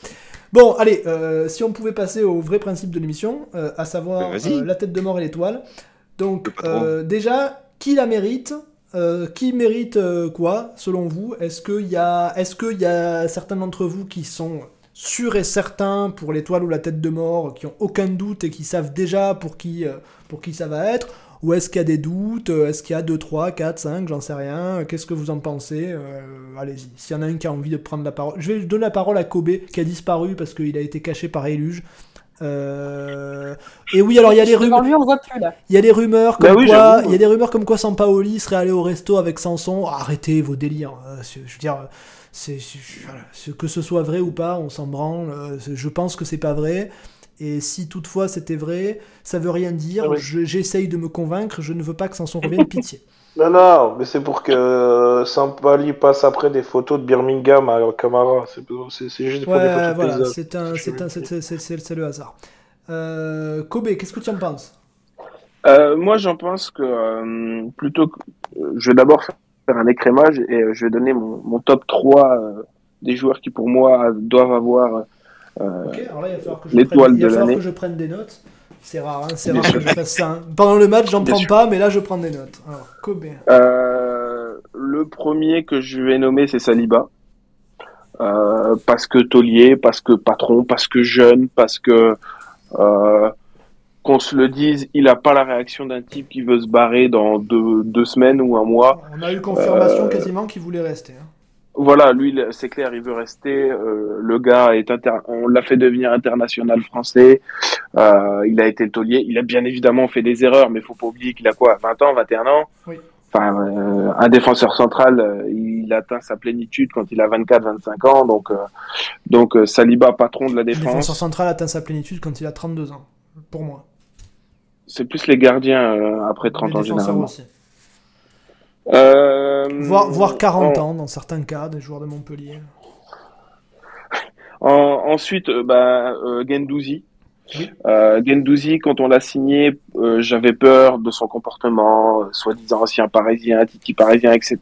bon, allez. euh, si on pouvait passer au vrai principe de l'émission, euh, à savoir vas-y. euh, la tête de mort et l'étoile. Donc, déjà, qui la mérite Qui mérite quoi, selon vous? Est-ce qu'il y a, est-ce qu'il y a certains d'entre vous qui sont sûrs et certains pour l'étoile ou la tête de mort, qui ont aucun doute et qui savent déjà pour qui, pour qui ça va être? Ou est-ce qu'il y a des doutes Euh, Est-ce qu'il y a 2, 3, 4, 5 J'en sais rien. Qu'est-ce que vous en pensez Euh, Allez-y. S'il y en a un qui a envie de prendre la parole. Je vais donner la parole à Kobe, qui a disparu parce qu'il a été caché par Eluge. Euh, Et oui, alors il y a des rumeurs. lui, on voit plus là. Il y a des rumeurs Bah comme oui, quoi, il y a des rumeurs comme quoi Sampaoli serait allé au resto avec Sanson. Arrêtez vos délires. euh, je veux dire, c'est que ce soit vrai ou pas, on s'en branle. euh, Je pense que c'est pas vrai. Et si toutefois c'était vrai, ça veut rien dire. Ah oui. Je- J'essaye de me convaincre. Je ne veux pas que Sanson revienne. Pitié. non, non, mais c'est pour que euh, Sampali passe après des photos de Birmingham à Camara. C'est juste pour des photos voilà. C'est un, c'est le hasard. Euh, Kobe, qu'est-ce que tu en penses? Euh, moi, j'en pense que euh, plutôt que je vais d'abord faire un écrémage et je vais donner mon, mon top 3 euh, des joueurs qui, pour moi, doivent avoir. Euh, Ok, alors là, il va falloir que je, prenne, il va de falloir l'année. que je prenne des notes. C'est rare, hein, c'est rare que je fasse ça. hein. Pendant le match, j'en prends sûr. pas, mais là, je prends des notes. Alors, Kobe. Euh, le premier que je vais nommer, c'est Saliba. Euh, parce que taulier, parce que patron, parce que jeune, parce que euh, qu'on se le dise, il a pas la réaction d'un type qui veut se barrer dans deux, deux semaines ou un mois. On a eu confirmation quasiment qu'il voulait rester. hein. Voilà, lui, c'est clair, il veut rester. euh, le gars est inter... on l'a fait devenir international français. Euh, il a été le taulier. Il a bien évidemment fait des erreurs, mais faut pas oublier qu'il a quoi, 20 ans, 21 ans? Oui. Enfin, euh, un défenseur central, il atteint sa plénitude quand il a 24, 25 ans. Donc, donc Saliba, patron de la Le défenseur défense. central atteint sa plénitude quand il a 32 ans, pour moi. C'est plus les gardiens après 30 ans généralement. Aussi. Euh, voire, 40 ans dans certains cas, des joueurs de Montpellier. ensuite, euh, bah, euh, Gendouzi. Euh, Gendouzi, quand on l'a signé, j'avais peur de son comportement, soi-disant ancien parisien, titi parisien, etc.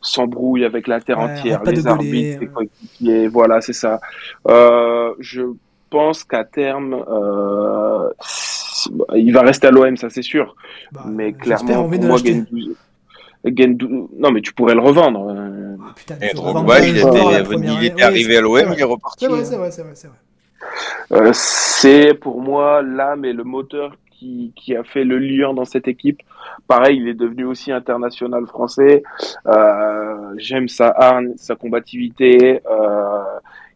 S'embrouille avec la terre entière, les arbitres, les coéquipiers, voilà, c'est ça. je pense qu'à terme, il va rester à l'OM, ça c'est sûr. Bah, mais clairement, pour moi, Gendouzi, non, mais tu pourrais le revendre. Euh. Ah, putain, il, était, arrivé à l'OM, il est reparti. C'est vrai, c'est vrai, c'est vrai. Euh, c'est pour moi l'âme et le moteur qui, qui, a fait le lien dans cette équipe. Pareil, il est devenu aussi international français. Euh, J'aime sa hargne, sa combativité. Euh,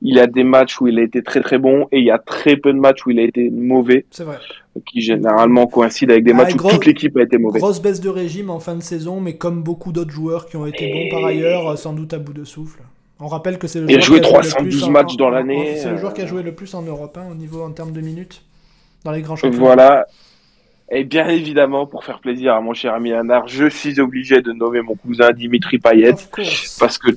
il a des matchs où il a été très très bon et il y a très peu de matchs où il a été mauvais. C'est vrai. Qui généralement coïncident avec des ah, matchs où toute l'équipe a été mauvaise. Grosse baisse de régime en fin de saison, mais comme beaucoup d'autres joueurs qui ont été bons par ailleurs, sans doute à bout de souffle. On rappelle que c'est le il a joué 312 matchs dans l'année. C'est le joueur qui a euh. joué le plus en Europe, hein, au niveau en termes de minutes, dans les grands championnats. Voilà. Et bien évidemment, pour faire plaisir à mon cher ami Lanar, je suis obligé de nommer mon cousin Dimitri Payet, parce que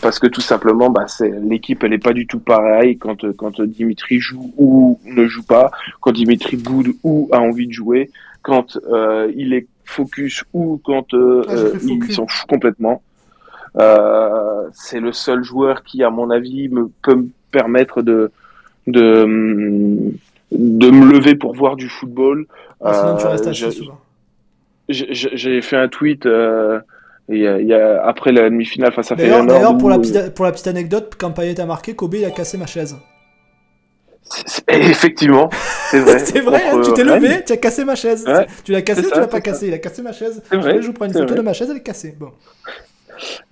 parce que tout simplement, bah, c'est l'équipe, elle est pas du tout pareille quand quand Dimitri joue ou ne joue pas, quand Dimitri boude ou a envie de jouer, quand euh, il est focus ou quand euh, ah, euh il s'en fout complètement. Euh, c'est le seul joueur qui, à mon avis, me peut me permettre de de de me lever pour voir du football. Ah, sinon, tu restes assez souvent. J'ai fait un tweet. Euh, il y, a, après la demi-finale face à Feyenoord. D'ailleurs, pour, la petite, pour la petite anecdote, quand Payet a marqué, Kobe il a cassé ma chaise. Effectivement, c'est vrai. c'est vrai, hein, tu t'es levé, tu as cassé ma chaise. tu l'as cassé ou tu l'as pas cassé? Il a cassé ma chaise. Vrai, je vous prends une photo de ma chaise, elle est cassée. Bon.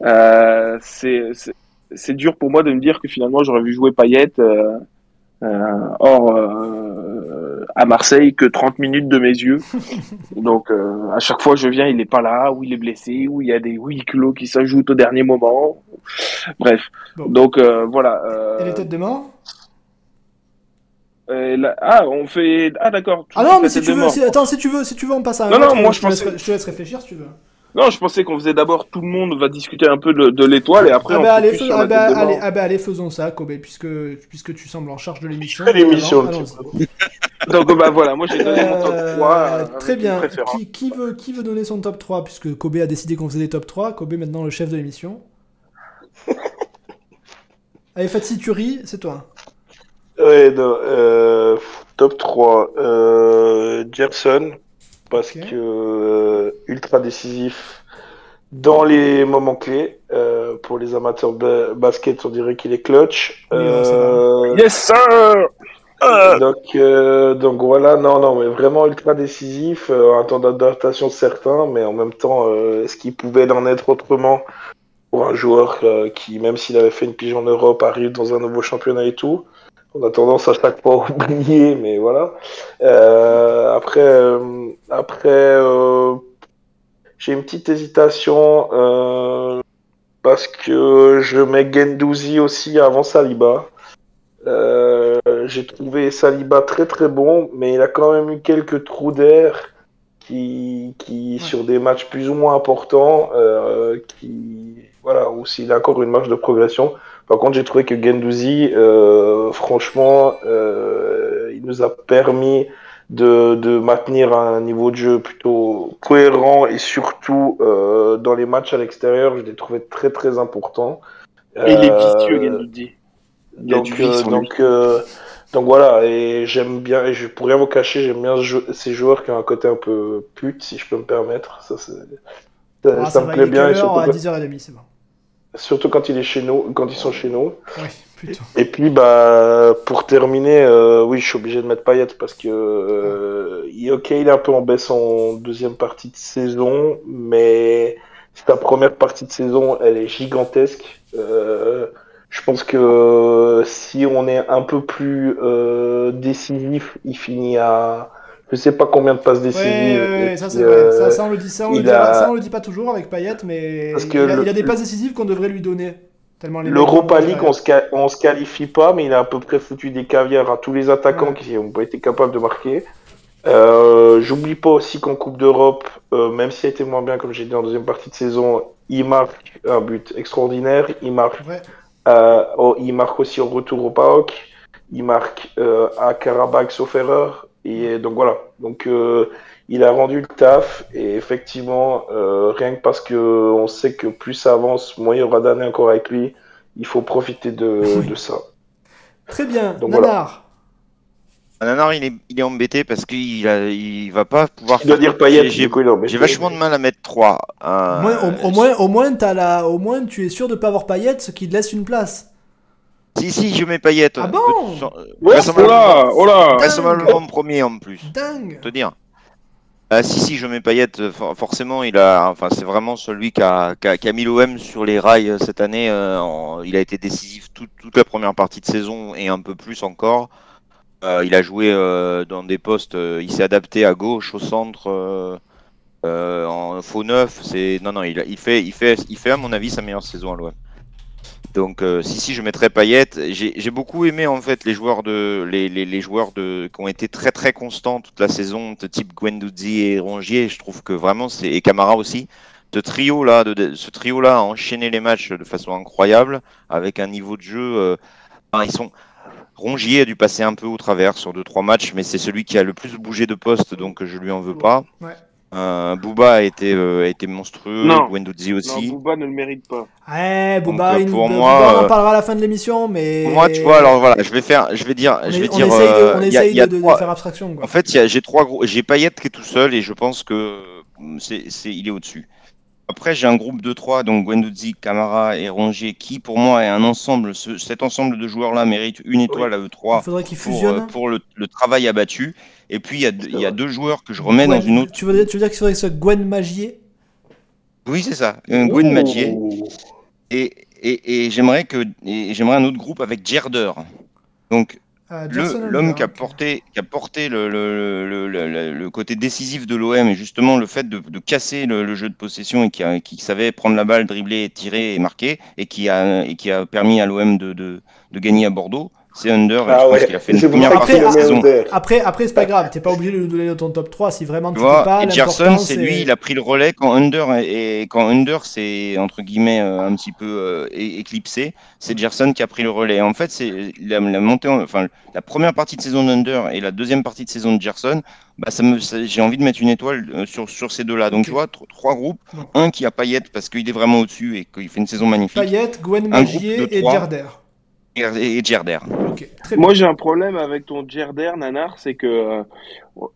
Euh, c'est dur pour moi de me dire que finalement j'aurais vu jouer Payet. Euh, euh, or, euh, à Marseille, que 30 minutes de mes yeux. Donc, euh, à chaque fois, je viens, il n'est pas là, ou il est blessé, ou il y a des huis clos qui s'ajoutent au dernier moment. Bref. Donc, voilà. Et les têtes de mort? Ah, on fait. Ah, d'accord. Ah non, mais si tu veux, attends, si tu veux, si tu veux, on passe à un. Non, non, moi je, pense. je te laisse réfléchir si tu veux. Non, je pensais qu'on faisait d'abord tout le monde va discuter un peu de, de l'étoile et après ah on bah allez, ah bah, allez, ah bah allez, faisons ça, Kobe, puisque, puisque tu sembles en charge de l'émission. l'émission. Donc bah voilà, moi j'ai donné mon top 3. Euh, très bien. Qui, qui, veut, qui veut donner son top 3 Puisque Kobe a décidé qu'on faisait des top 3. Kobe maintenant le chef de l'émission. allez, Fatih, tu ris, c'est toi. Ouais, non, euh, top 3. Euh, Gerson, parce que euh, ultra décisif dans les moments clés. Euh, pour les amateurs de basket, on dirait qu'il est clutch. Euh, yes sir. Donc, donc voilà, non, non, mais vraiment ultra décisif, un temps d'adaptation certain, mais en même temps, est-ce qu'il pouvait en être autrement pour un joueur qui, même s'il avait fait une pigeon en Europe, arrive dans un nouveau championnat et tout? On a tendance à chaque fois à oublier, mais voilà. Euh, après, euh, après euh, j'ai une petite hésitation parce que je mets Gendouzi aussi avant Saliba. j'ai trouvé Saliba très très bon, mais il a quand même eu quelques trous d'air qui, qui sur des matchs plus ou moins importants, qui voilà, où s'il a encore une marge de progression. Par contre, j'ai trouvé que Gendouzi, euh, franchement, euh, il nous a permis de, de, maintenir un niveau de jeu plutôt cohérent et surtout euh, dans les matchs à l'extérieur, je l'ai trouvé très très important. Et il est vicieux, Gendouzi. Donc, donc, donc voilà, et j'aime bien, et je pourrais vous cacher, j'aime bien ces joueurs qui ont un côté un peu pute, si je peux me permettre. Ça, ça, ah, ça, me plaît bien. Et surtout, à 10h30, c'est bon. Surtout quand il est chez nous, quand ils sont chez nous. Oui, plutôt. Et, puis bah pour terminer, euh, oui, je suis obligé de mettre Payet parce que euh, il, ok, il est un peu en baisse en deuxième partie de saison, mais sa première partie de saison, elle est gigantesque. Euh, je pense que si on est un peu plus décisif, il finit à je sais pas combien de passes décisives. Ouais, ça vrai. Ça, ça, on le dit, ça, on, le dit, ça, on le dit pas toujours avec Payet, mais il, a, il, a, des passes décisives qu'on devrait lui donner. L'Europa League, on se, on se qualifie pas, mais il a à peu près foutu des caviars à tous les attaquants qui n'ont pas été capables de marquer. J'oublie pas aussi qu'en Coupe d'Europe, même s'il a été moins bien, comme j'ai dit en deuxième partie de saison, il marque un but extraordinaire. Il marque, oh, il marque aussi au retour au PAOK. Il marque à Karabakh, sauf erreur. Et donc voilà. Donc il a rendu le taf et effectivement, euh, rien que parce que on sait que plus ça avance, moins il y aura d'années encore avec lui, il faut profiter de, de ça. Très bien, Donc, Nanar. Ah, Nanar, il est, il est embêté parce qu'il il va pas pouvoir. Il doit dire Payet. J'ai vachement de mal à mettre 3. Euh, au, moins, au, moins, au, moins, as la, au moins, tu es sûr de pas avoir Payet, ce qui te laisse une place. Si, si, je mets Payet. Ah bon ouais, oh là, oh là. le premier en plus. Dingue. Te dire. Ah, si, si, je mets Payet. Euh, forcément, il a, enfin, c'est vraiment celui qui a, qui a, mis l'OM sur les rails euh, cette année. Euh, il a été décisif toute, toute, la première partie de saison et un peu plus encore. il a joué dans des postes. il s'est adapté à gauche, au centre, en faux neuf. C'est non, non. Il, il, fait, il fait, il fait à mon avis sa meilleure saison à l'OM. Donc euh, si si je mettrais Payet, j'ai beaucoup aimé en fait les joueurs de les, les, les, joueurs de qui ont été très très constants toute la saison, de type Guendouzi et Rongier. Je trouve que vraiment c'est et Camara aussi. De trio là, de, ce trio là a enchaîné les matchs de façon incroyable avec un niveau de jeu. Euh, ils sont Rongier a dû passer un peu au travers sur deux trois matchs, mais c'est celui qui a le plus bougé de poste, donc je lui en veux pas. Ouais. Euh, Booba a été, euh, a été monstrueux, non. aussi. Non, Booba ne le mérite pas. Ouais, Booba, euh, pour moi, Booba, on en parlera à la fin de l'émission, mais. Pour moi, tu vois, alors voilà, je vais faire, je vais dire, on je vais on dire. Essaye de, on essaye de, de, faire abstraction. Quoi. En fait, j'ai trois gros, j'ai Payet qui est tout seul et je pense que c'est, c'est, il est au-dessus. Après, j'ai un groupe de trois, donc Guendouzi, Camara et Rongier, qui pour moi est un ensemble. Ce, cet ensemble de joueurs-là mérite une étoile à eux trois. Il faudrait qu'ils fusionnent. Pour, pour le, le, travail abattu. Et puis, il y, a, il y a deux joueurs que je remets dans une autre. Tu veux, tu veux dire qu'il faudrait que ce soit Gwen Magier? Oui, c'est ça. Un Gwen. Magier. Et, et, et j'aimerais que j'aimerais un autre groupe avec Gerder. Donc, l'homme qui a porté, qui a porté le, le, le, le côté décisif de l'OM et justement le fait de, de casser le, jeu de possession et qui, a, qui, savait prendre la balle, dribbler, tirer et marquer et qui a, et qui a permis à l'OM de, de, de, gagner à Bordeaux. C'est Under, ah je pense qu'il a fait une première partie de la saison. Après, après c'est pas grave, t'es pas obligé de nous donner ton top 3 si vraiment tu, tu vois, pas. Et Gerson, c'est lui, il a pris le relais quand Under et quand Under c'est entre guillemets euh, un petit peu euh, éclipsé, c'est Gerson qui a pris le relais. En fait, c'est la, la, montée, enfin la première partie de saison d'Under et la deuxième partie de saison de Gerson. Bah, ça me, j'ai envie de mettre une étoile euh, sur, sur ces deux-là. Donc okay. tu vois, trois groupes, un qui a Payet parce qu'il est vraiment au-dessus et qu'il fait une saison magnifique. Payet, Gwen Magier et Gerder et Gerder. Moi j'ai un problème avec ton Gerder, Nanar, c'est que euh,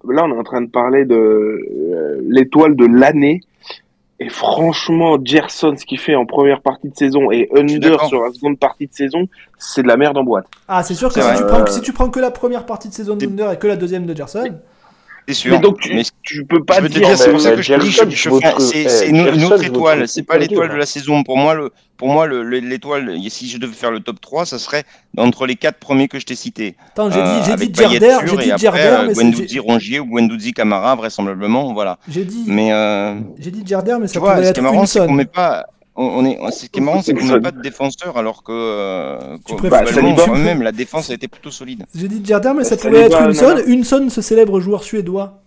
là on est en train de parler de euh, l'étoile de l'année. Et franchement, Gerson, ce qu'il fait en première partie de saison et Under sur la seconde partie de saison, c'est de la merde en boîte. Ah, c'est sûr que si tu, prends, si tu, prends, que la première partie de saison d'Under et que la deuxième de Gerson. C'est sûr. Mais donc, tu, mais tu peux pas je dire. C'est pour ça que je dis, c'est une, autre étoile. C'est pas l'étoile de la saison. Pour moi, le, pour moi, l'étoile, si je devais faire le top 3, ça serait entre les quatre premiers que je t'ai cités. Attends, j'ai dit, j'ai dit Gerder, j'ai dit Gerder, mais Gwendouzi, Rongier ou Gwendouzi, Camara, vraisemblablement, voilà. J'ai dit. Mais euh, j'ai dit Gerder, mais ça pourrait être une c'est qu'on met pas on est, ce qui est marrant, c'est qu'on n'a pas de défenseur alors que euh, tu préfères, bah, même la défense a été plutôt solide. J'ai dit Gerder, mais ça, ça pourrait être une sonne. Une sonne, ce célèbre joueur suédois.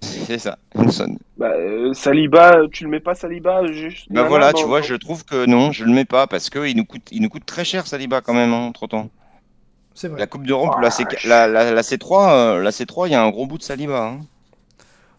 C'est ça, Hanson. Bah, euh, Saliba, tu le mets pas Saliba juste Bah voilà, tu vois, je trouve que non, je le mets pas parce que il nous coûte, il nous coûte très cher Saliba quand même hein, entre temps. C'est vrai. La Coupe d'Europe, la, C... la, la, la, C3, euh, la C3, il y a un gros bout de Saliba. Hein.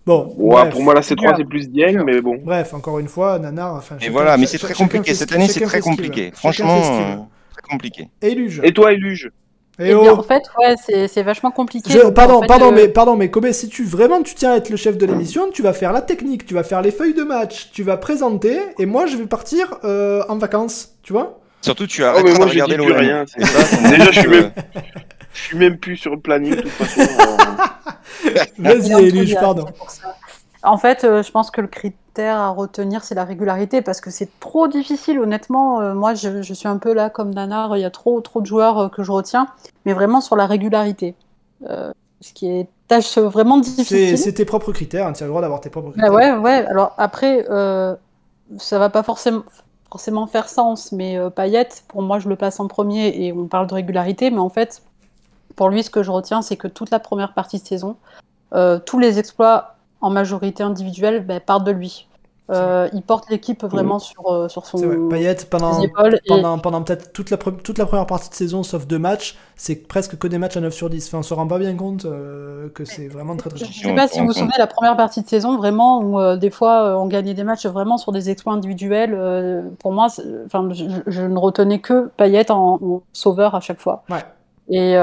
Bon, ouais, bref. pour moi la C3 c'est plus Dieng, mais bon. Bref, encore une fois, Nana, enfin. Et voilà, mais c'est très compliqué. Cette année, c'est très compliqué. Franchement, euh, très compliqué. Éluge. Et toi, Éluge et eh bien, en fait, ouais, c'est vachement compliqué. Je, pardon, pardon, mais, pardon, mais Kobe, si tu vraiment tu tiens à être le chef de l'émission, tu vas faire la technique, tu vas faire les feuilles de match, tu vas présenter, et moi je vais partir euh, en vacances, tu vois? Surtout, tu arrêtes oh, moi, de regarder l'OM. rien. Déjà, je suis, même, je suis même plus sur le planning, de toute façon. Vas-y, Elige, pardon. En fait, euh, je pense que le critère à retenir, c'est la régularité, parce que c'est trop difficile, honnêtement. Euh, moi, je, je, suis un peu là comme Nanar, il y a trop, trop de joueurs euh, que je retiens, mais vraiment sur la régularité. Euh, ce qui est tâche vraiment difficile. C'est tes propres critères, hein, tu as le droit d'avoir tes propres critères. Bah ouais, ouais. Alors après, euh, ça va pas forcément, forcément faire sens, mais euh, Payet, pour moi, je le place en premier et on parle de régularité, mais en fait, pour lui, ce que je retiens, c'est que toute la première partie de saison, tous les exploits en majorité individuelle ben, partent de lui. Euh, il porte l'équipe vraiment sur, euh, sur son Payet, pendant, pendant, pendant peut-être toute la, toute la première partie de saison, sauf deux matchs, c'est presque que des matchs à 9 sur 10. Enfin, on se rend pas bien compte euh, que c'est vraiment très très Je sais pas si vous vous souvenez la première partie de saison, vraiment, où des fois on gagnait des matchs vraiment sur des exploits individuels. pour moi, enfin, je, ne retenais que Payet en, sauveur à chaque fois. Ouais. Et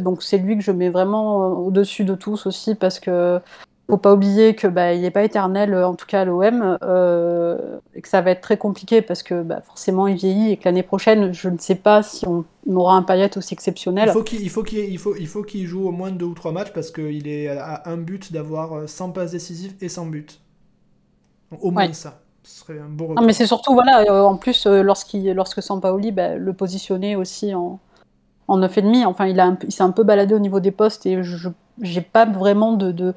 donc c'est lui que je mets vraiment au-dessus de tous aussi parce que faut pas oublier que bah, il n'est pas éternel, en tout cas à l'OM, euh, et que ça va être très compliqué parce que bah, forcément il vieillit et que l'année prochaine, je ne sais pas si on, aura un Payet aussi exceptionnel. Il faut qu'il faut qu'il il faut, il faut qu'il joue au moins deux ou trois matchs parce qu'il est à un but d'avoir 100 passes décisives et 100 buts. Au moins ça. Ce serait un beau non, mais c'est surtout, voilà, euh, en plus, euh, lorsqu'il, lorsque Sampaoli bah, le positionnait aussi en, en 9,5, enfin, il, a il s'est un peu baladé au niveau des postes et je n'ai pas vraiment de, de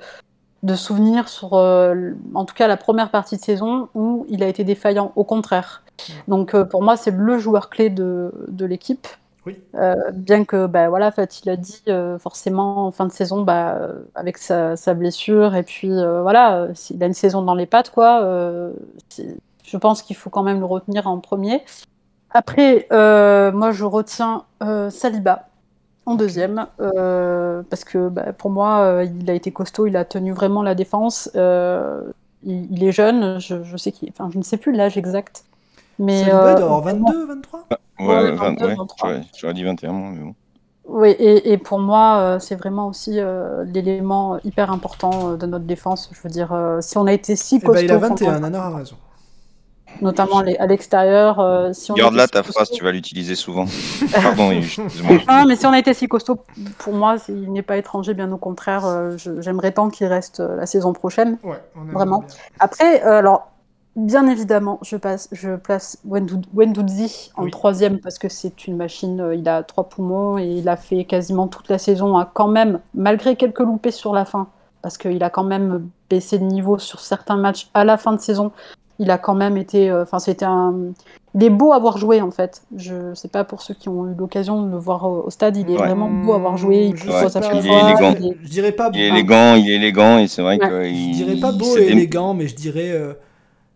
de souvenirs sur, euh, en tout cas, la première partie de saison où il a été défaillant. Au contraire. Donc, euh, pour moi, c'est le joueur clé de, de l'équipe. Oui. Euh, bien que, bah, voilà, dit forcément en fin de saison, bah, avec sa, sa, blessure, et puis voilà, il a une saison dans les pattes, quoi. je pense qu'il faut quand même le retenir en premier. Après, moi, je retiens Saliba en deuxième, euh, parce que bah, pour moi, euh, il a été costaud, il a tenu vraiment la défense. Euh, il, est jeune, je, sais qu'il, enfin, je ne sais plus l'âge exact. Mais euh, doit 22, 23 Ouais, 23. J'aurais dit 21, mais bon. Oui, et, et pour moi, c'est vraiment aussi l'élément hyper important de notre défense. Je veux dire, si on a été si costaud. Eh ben, il a 21, Nana a raison notamment à l'extérieur. Euh, si Garde là ta phrase, tu vas l'utiliser souvent. Pardon, ah, mais si on a été si costaud, pour moi, il n'est pas étranger, bien au contraire. Euh, j'aimerais tant qu'il reste euh, la saison prochaine. vraiment. Après, alors, bien évidemment, je, passe, je place Wendouzi en troisième parce que c'est une machine, il a trois poumons et il a fait quasiment toute la saison, hein, quand même, malgré quelques loupés sur la fin, parce qu'il a quand même baissé de niveau sur certains matchs à la fin de saison il a quand même été. Euh, enfin, c'était un. Il est beau à voir joué en fait. Je sais pas pour ceux qui ont eu l'occasion de le voir au, stade, il est vraiment beau à voir jouer. Il, est élégant. Je dirais pas. Il est élégant, il est élégant et c'est vrai que. Je dirais pas beau et élégant, mais je dirais. Euh,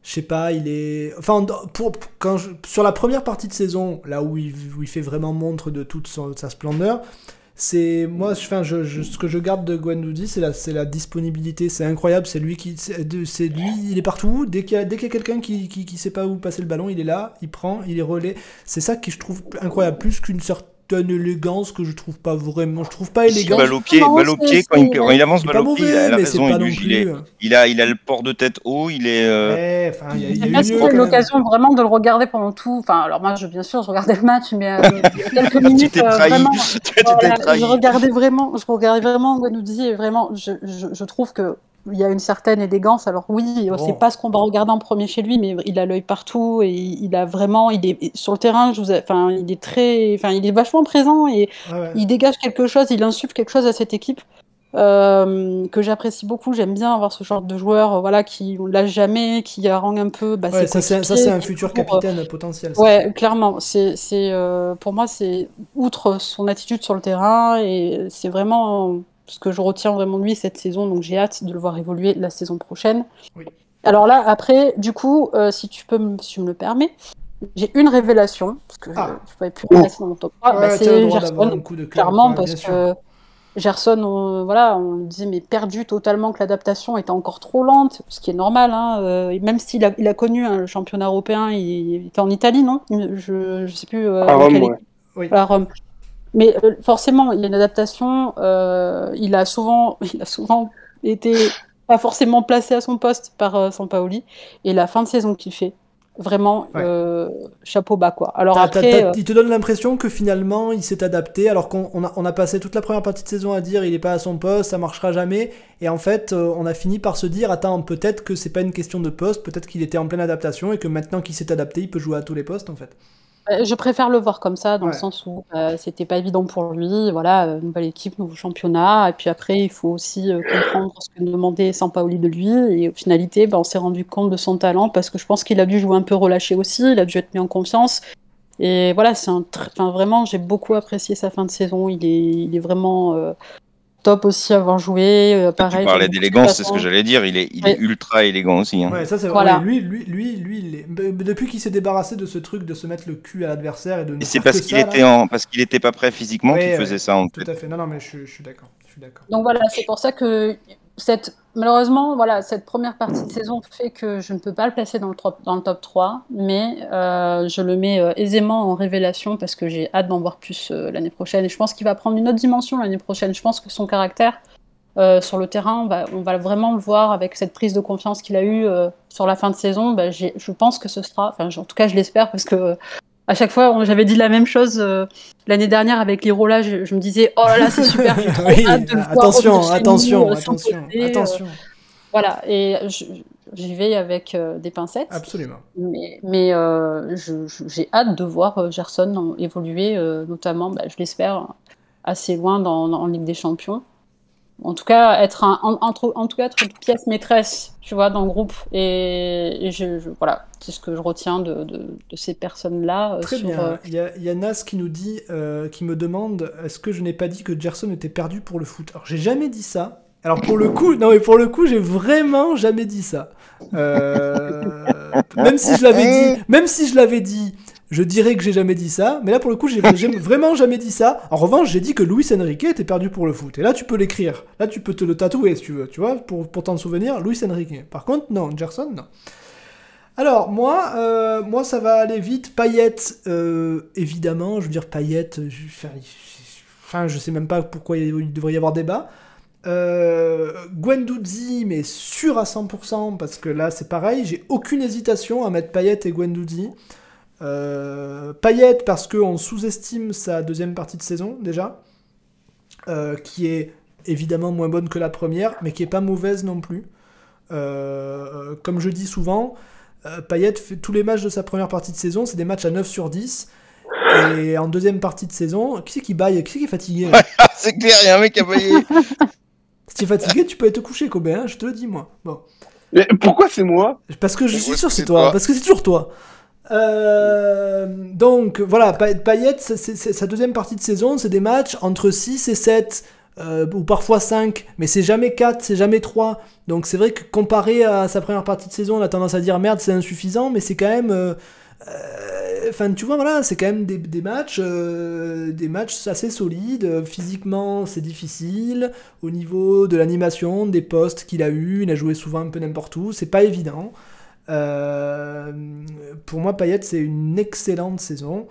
je sais pas, il est. Enfin, pour, quand sur la première partie de saison, là où il, où il fait vraiment montre de toute sa splendeur, c'est moi enfin je, ce que je garde de Guendouzi c'est la c'est la disponibilité. C'est incroyable c'est lui qui c'est lui il est partout. Dès qu'il y a a quelqu'un qui, qui qui sait pas où passer le ballon il est là il prend il est relais. C'est ça que je trouve incroyable plus qu'une sorte une élégance que je trouve pas vraiment. Je trouve pas élégant. Balle au pied, balle au pied quand, il, quand il avance balle au pied, il a raison. Il, il, il, a, il a le port de tête haut, il est. Euh... Ouais, y a, il a eu l'occasion vraiment de le regarder pendant tout. Enfin, alors moi, je, bien sûr, je regardais le match, mais euh, quelques minutes, euh, vraiment. voilà, je regardais vraiment, je regardais vraiment Guanoudi et vraiment, je, je, je trouve que il y a une certaine élégance. Alors oui, c'est pas ce qu'on va regarder en premier chez lui, mais il a l'œil partout et il a vraiment, il est sur le terrain. Je vous, enfin, il est très, enfin, il est vachement présent et il dégage quelque chose, il insuffle quelque chose à cette équipe. Euh, que j'apprécie beaucoup. J'aime bien avoir ce genre de joueur, voilà, qui on lâche jamais, qui harangue un peu. Bah, ça, c'est un futur capitaine potentiel. Ouais, clairement. C'est, euh, pour moi, c'est outre son attitude sur le terrain et c'est vraiment ce que je retiens vraiment de lui cette saison, donc j'ai hâte de le voir évoluer la saison prochaine. Alors là, après, du coup, euh, si tu peux, me, si tu me le permets, j'ai une révélation, parce que ah. je ne pouvais plus rester dans mon top 3, bah, c'est Gerson, clairement, parce que Gerson, on, voilà, on disait, mais perdu totalement que l'adaptation était encore trop lente, ce qui est normal, hein, euh, même s'il a, il a connu un championnat européen, il, était en Italie, non? Je ne sais plus. Euh, à Rome, oui. À Rome. Mais euh, forcément, il y a une adaptation. Euh, il, a souvent, il a souvent été pas forcément placé à son poste par euh, Sampaoli. Et la fin de saison qu'il fait, vraiment, euh, chapeau bas. Quoi. Alors après, Il te donne l'impression que finalement, il s'est adapté, alors qu'on a, on a, passé toute la première partie de saison à dire il n'est pas à son poste, ça marchera jamais. Et en fait, on a fini par se dire attends, peut-être que c'est pas une question de poste, peut-être qu'il était en pleine adaptation et que maintenant qu'il s'est adapté, il peut jouer à tous les postes en fait. Euh, je préfère le voir comme ça, dans le sens où euh, c'était pas évident pour lui. Voilà, euh, nouvelle équipe, nouveau championnat. Et puis après, il faut aussi comprendre ce que demandait Sampaoli de lui. Et au finalité, ben, on s'est rendu compte de son talent parce que je pense qu'il a dû jouer un peu relâché aussi. Il a dû être mis en confiance. Et voilà, c'est un enfin, vraiment, j'ai beaucoup apprécié sa fin de saison. Il est, il est vraiment top aussi avoir joué. pareil, tu parlais d'élégance, c'est ce que j'allais dire. Il est, il est ultra élégant aussi. Hein. Ouais, ça c'est voilà. lui, lui, lui, lui, depuis qu'il s'est débarrassé de ce truc de se mettre le cul à l'adversaire et de. Et c'est parce qu'il était en, parce qu'il était pas prêt physiquement qu'il faisait ça en Tout à fait. Non, non, mais je, je suis d'accord. Donc voilà, c'est pour ça que cette, malheureusement, voilà, cette première partie de saison fait que je ne peux pas le placer dans le, dans le top 3, mais euh, je le mets euh, aisément en révélation parce que j'ai hâte d'en voir plus euh, l'année prochaine. Et je pense qu'il va prendre une autre dimension l'année prochaine. Je pense que son caractère sur le terrain, on va, on va, vraiment le voir avec cette prise de confiance qu'il a eue sur la fin de saison. Bah, je pense que ce sera, enfin, en tout cas, je l'espère parce que à chaque fois, j'avais dit la même chose euh, l'année dernière avec les je, je, me disais oh là là c'est super, j'ai trop hâte de le attention, voir attention, attention, euh, attention. voilà, et j'y vais avec euh, des pincettes. Absolument. Mais, mais j'ai hâte de voir Gerson évoluer, notamment, bah, je l'espère, assez loin dans, en Ligue des Champions en tout cas être un, en, tout cas être une pièce maîtresse tu vois dans le groupe. Et, je, voilà c'est ce que je retiens de, ces personnes là euh, très bien. euh, il, y a, il y, a, Nas qui nous dit euh, qui me demande est-ce que je n'ai pas dit que Gerson était perdu pour le foot? Alors j'ai jamais dit ça. Alors pour le coup non mais pour le coup j'ai vraiment jamais dit ça. Même si je l'avais dit même si je l'avais dit je dirais que j'ai jamais dit ça, mais là pour le coup, j'ai vraiment jamais dit ça. En revanche, j'ai dit que Luis Enrique était perdu pour le foot. Et là, tu peux l'écrire. Là, tu peux te le tatouer si tu veux, tu vois, pour, pour t'en souvenir, Luis Enrique. Par contre, non, Gerson, non. Alors, moi, euh, moi, ça va aller vite. Payet, euh, évidemment, je veux dire, Payet, je, enfin, je sais même pas pourquoi il devrait y avoir débat. Euh, mais sûr à 100%, parce que là, c'est pareil, j'ai aucune hésitation à mettre Payet et Guendouzi. Euh, Payet parce qu'on sous-estime sa deuxième partie de saison déjà, euh, qui est évidemment moins bonne que la première, mais qui est pas mauvaise non plus. Euh, comme je dis souvent, Payet fait tous les matchs de sa première partie de saison, c'est des matchs à 9 sur 10. Et en deuxième partie de saison, qui c'est qui baille? Qui c'est qui est fatigué? C'est clair, il y a un mec qui a baillé. si tu es fatigué, tu peux être couché, Kobe, hein, je te le dis moi. Bon. Mais pourquoi c'est moi? Parce que je suis sûr c'est toi, parce que c'est toujours toi. Euh, donc voilà, Payet, sa deuxième partie de saison, c'est des matchs entre 6 et 7, euh, ou parfois 5, mais c'est jamais 4, c'est jamais 3. Donc c'est vrai que comparé à sa première partie de saison, on a tendance à dire merde, c'est insuffisant, mais c'est quand même. Euh, enfin, tu vois, voilà, c'est quand même des, des matchs, des matchs assez solides. Physiquement, c'est difficile. Au niveau de l'animation, des postes qu'il a eu, il a joué souvent un peu n'importe où. C'est pas évident. Euh, pour moi, Payet, c'est une excellente saison.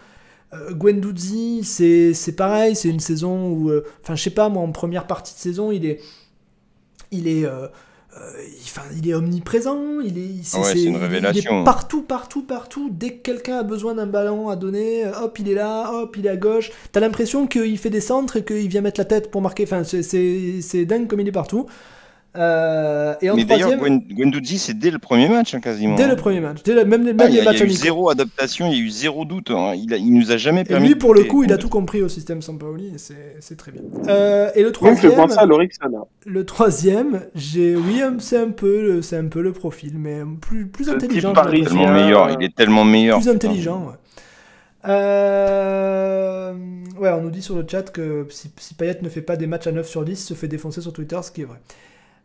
Euh, Guendouzi, c'est pareil, c'est une saison où, euh, enfin, je sais pas, moi, en première partie de saison, il est, il est, enfin, il est omniprésent, il est, c'est une révélation. partout, partout, partout. Dès que quelqu'un a besoin d'un ballon à donner, hop, il est là, hop, il est à gauche. T'as l'impression qu'il fait des centres et qu'il vient mettre la tête pour marquer. Enfin, c'est dingue comme il est partout. Euh, et en Mais d'ailleurs, Guendouzi, c'est dès le premier match, hein, quasiment. Dès le premier match. Dès même, même ah, les matchs Il y a eu zéro adaptation, il y a eu zéro doute. Hein. Il, a, il nous a jamais permis. Et lui, pour le coup, il a tout compris au système Sampaoli, et c'est très bien. Euh, et le troisième. je pense à Le troisième, j'ai. Oui, c'est un, peu, c'est un peu le profil, mais plus, plus intelligent. Il est tellement meilleur. Il est tellement meilleur. Plus intelligent, ouais. Euh... Ouais, on nous dit sur le chat que si, si Payet ne fait pas des matchs à 9 sur 10, se fait défoncer sur Twitter, ce qui est vrai.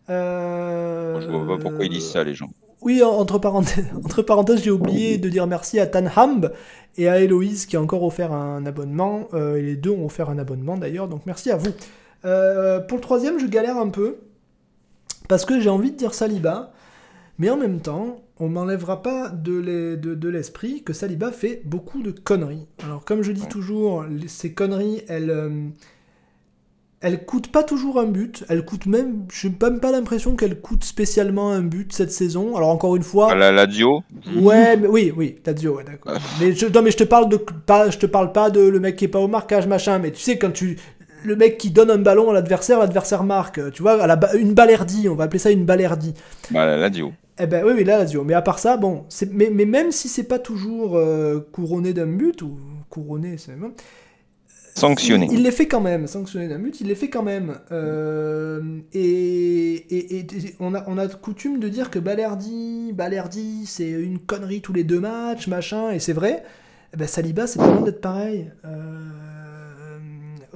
Euh... Je vois pas pourquoi ils disent ça, les gens. Oui, entre parenthèses, entre parenthèses j'ai oublié de dire merci à Tanham et à Héloïse qui a encore offert un abonnement. Euh, et les deux ont offert un abonnement d'ailleurs, donc merci à vous. Euh, pour le troisième, je galère un peu parce que j'ai envie de dire Saliba, mais en même temps, on m'enlèvera pas de l'esprit que Saliba fait beaucoup de conneries. Alors, comme je dis toujours, ces conneries, elles elle coûte pas toujours un but. Elle coûte même, j'ai même pas l'impression qu'elle coûte spécialement un but cette saison. Alors encore une fois. La Lazio. Ouais, mais oui, oui, Lazio, ouais, d'accord. mais je, non, mais je te parle de, pas, je te parle pas de le mec qui est pas au marquage machin. Mais tu sais quand tu, le mec qui donne un ballon à l'adversaire, l'adversaire marque. Tu vois, à la, une balerdie, on va appeler ça une balerdie. Bah la Lazio. Eh ben oui, oui, la Lazio. Mais à part ça, bon, mais, mais même si c'est pas toujours euh, couronné d'un but ou couronné, c'est même Sanctionné. Il, les fait quand même, sanctionné d'un but, il les fait quand même. Euh, et, on, a, on a coutume de dire que Balerdi, Balerdi, c'est une connerie tous les deux matchs, machin, et c'est vrai. Eh ben, Saliba, c'est pas loin d'être pareil. Euh,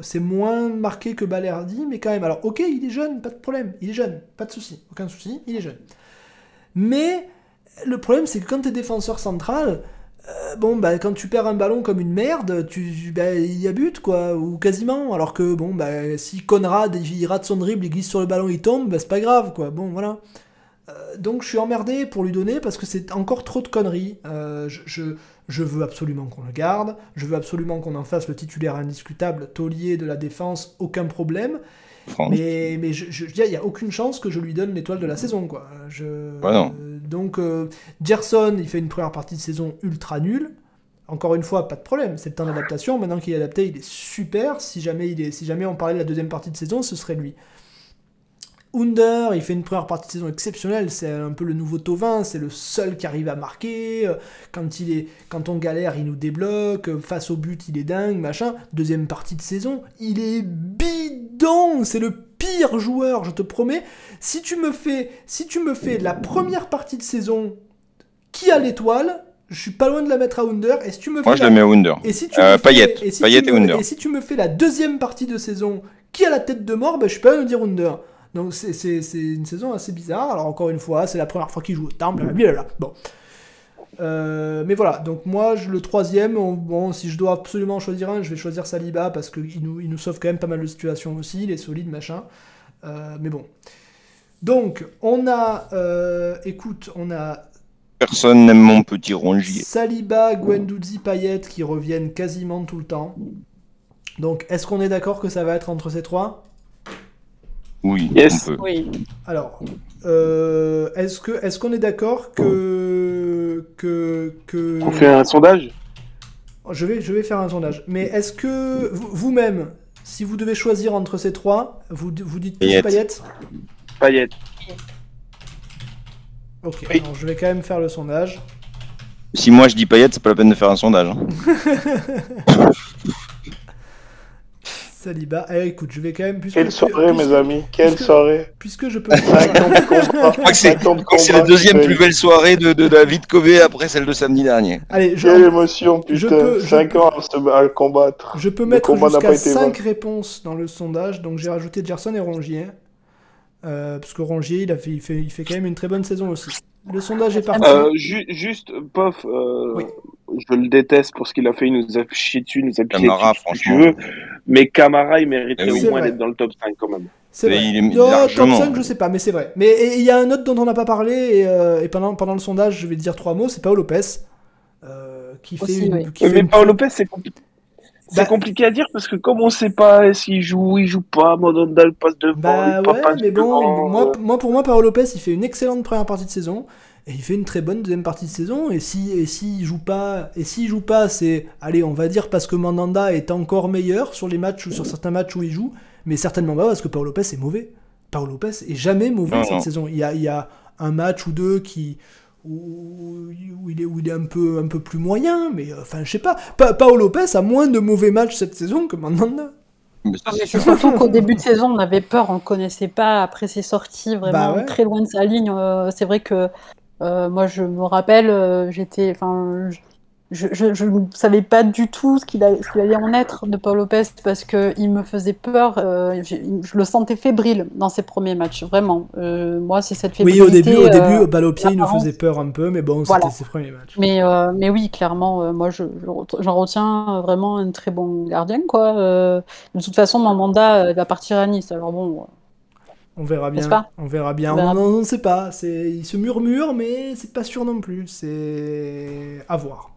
c'est moins marqué que Balerdi, mais quand même. Alors, ok, il est jeune, pas de problème. Il est jeune, pas de souci. Aucun souci, il est jeune. Mais le problème, c'est que quand tu es défenseur central, euh, bon, bah, quand tu perds un ballon comme une merde, tu, bah, il y a but, quoi, ou quasiment. Alors que, bon, bah, si Conrad, il rate son dribble, il glisse sur le ballon, il tombe, bah, c'est pas grave, quoi. Bon, voilà. Euh, donc je suis emmerdé pour lui donner parce que c'est encore trop de conneries. Euh, je, je, veux absolument qu'on le garde, je veux absolument qu'on en fasse le titulaire indiscutable, taulier de la défense, aucun problème. Mais, mais je, je, il n'y a aucune chance que je lui donne l'étoile de la saison. Quoi. Je, donc, euh, Gerson, il fait une première partie de saison ultra nulle. Encore une fois, pas de problème, c'est le temps d'adaptation. Maintenant qu'il est adapté, il est super. Si jamais, il est, si jamais on parlait de la deuxième partie de saison, ce serait lui. Under, il fait une première partie de saison exceptionnelle, c'est un peu le nouveau Tovin, c'est le seul qui arrive à marquer. Quand, il est, quand on galère, il nous débloque. Face au but, il est dingue, machin. Deuxième partie de saison, il est bidon, c'est le pire joueur, je te promets. Si tu me fais, si tu me fais la première partie de saison qui a l'étoile, je suis pas loin de la mettre à Under. Et si tu me Moi, je la mets à Under. Et si tu euh, Payet. Et si et Under. Et si tu me fais la deuxième partie de saison qui a la tête de mort, ben, je suis pas loin de dire Under. Donc c'est une saison assez bizarre. Alors encore une fois, c'est la première fois qu'il joue au temps, blablabla. Bon. Euh, mais voilà, donc moi, je, le troisième, bon, si je dois absolument choisir un, je vais choisir Saliba parce qu'il nous, il nous sauve quand même pas mal de situations aussi, il est solide, machin. Euh, mais bon. Donc, on a, euh, écoute, on a... Personne n'aime mon petit rongier. Saliba, Guendouzi, Payet qui reviennent quasiment tout le temps. Donc, est-ce qu'on est d'accord que ça va être entre ces trois? Oui, yes. on peut. Oui. Alors, euh, est-ce que est-ce qu'on est, d'accord que que que on fait un sondage? Je vais je vais faire un sondage. Mais est-ce que vous-même, si vous devez choisir entre ces trois, vous vous dites tous Payet Payet. Ok. Alors je vais quand même faire le sondage. Si moi je dis Payet, c'est pas la peine de faire un sondage. Hein. Saliba. Eh, écoute, je vais quand même. Quelle soirée, mes amis, quelle soirée. Puisque je peux. je crois que c'est la deuxième plus belle soirée de, de David Covey après celle de samedi dernier. Allez, je... Quelle émotion, putain. Je peux, 5 ans à, combattre. Je peux mettre jusqu'à 5 réponses dans le sondage, donc j'ai rajouté Gerson et Rongier. Euh, parce que Rongier, il, a fait, il, fait, il fait quand même une très bonne saison aussi. Le sondage est parti. Euh, juste, Pof, euh, je le déteste pour ce qu'il a fait. Il nous a chié dessus, il nous a piqué Camara, franchement. Mais Camara, il mériterait au moins d'être dans le top 5 quand même. C'est vrai. Il est top 5, je sais pas, mais c'est vrai. Mais il y a un autre dont on n'a pas parlé, et, euh, pendant, pendant le sondage, je vais dire trois mots, c'est Paolo Lopez. Euh, qui fait une, qui mais Paolo Lopez, c'est compliqué. C'est bah- compliqué à dire parce que comme on sait pas s'il joue, il joue pas, le passe devant, bah ouais, mais bon, moi, moi, pour moi, Paolo Lopez, il fait une excellente première partie de saison. Et il fait une très bonne deuxième partie de saison. Et si et s'il joue pas, et s'il joue pas, c'est allez, on va dire parce que Mandanda est encore meilleur sur les matchs ou sur certains matchs où il joue, mais certainement pas parce que Paolo Lopez est mauvais. Paolo Lopez est jamais mauvais cette saison. Il y, a, il y a un match ou deux qui où, il est, où il est un peu, un peu plus moyen, mais euh, enfin, je sais pas. Pa Paolo Lopez a moins de mauvais matchs cette saison que Mandanda. C'est surtout qu'au début de saison, on avait peur, on ne connaissait pas. Après ses sorties, vraiment bah très loin de sa ligne. Euh, c'est vrai que euh, moi, je me rappelle, euh, j'étais, enfin, je, ne savais pas du tout ce qu'il allait en être de Paul Lopez parce qu'il me faisait peur. Euh, je, le sentais fébrile dans ses premiers matchs, vraiment. moi, c'est cette fébrilité. Oui, au début, au début, balle au pied, il nous faisait peur un peu, mais bon, c'était ses premiers matchs. Mais, mais oui, clairement, moi, j'en retiens vraiment un très bon gardien, quoi. de toute façon, mon mandat va partir à Nice, alors bon. On verra bien. On verra bien. On, ne sait pas. C'est, il se murmure, mais c'est pas sûr non plus. C'est à voir.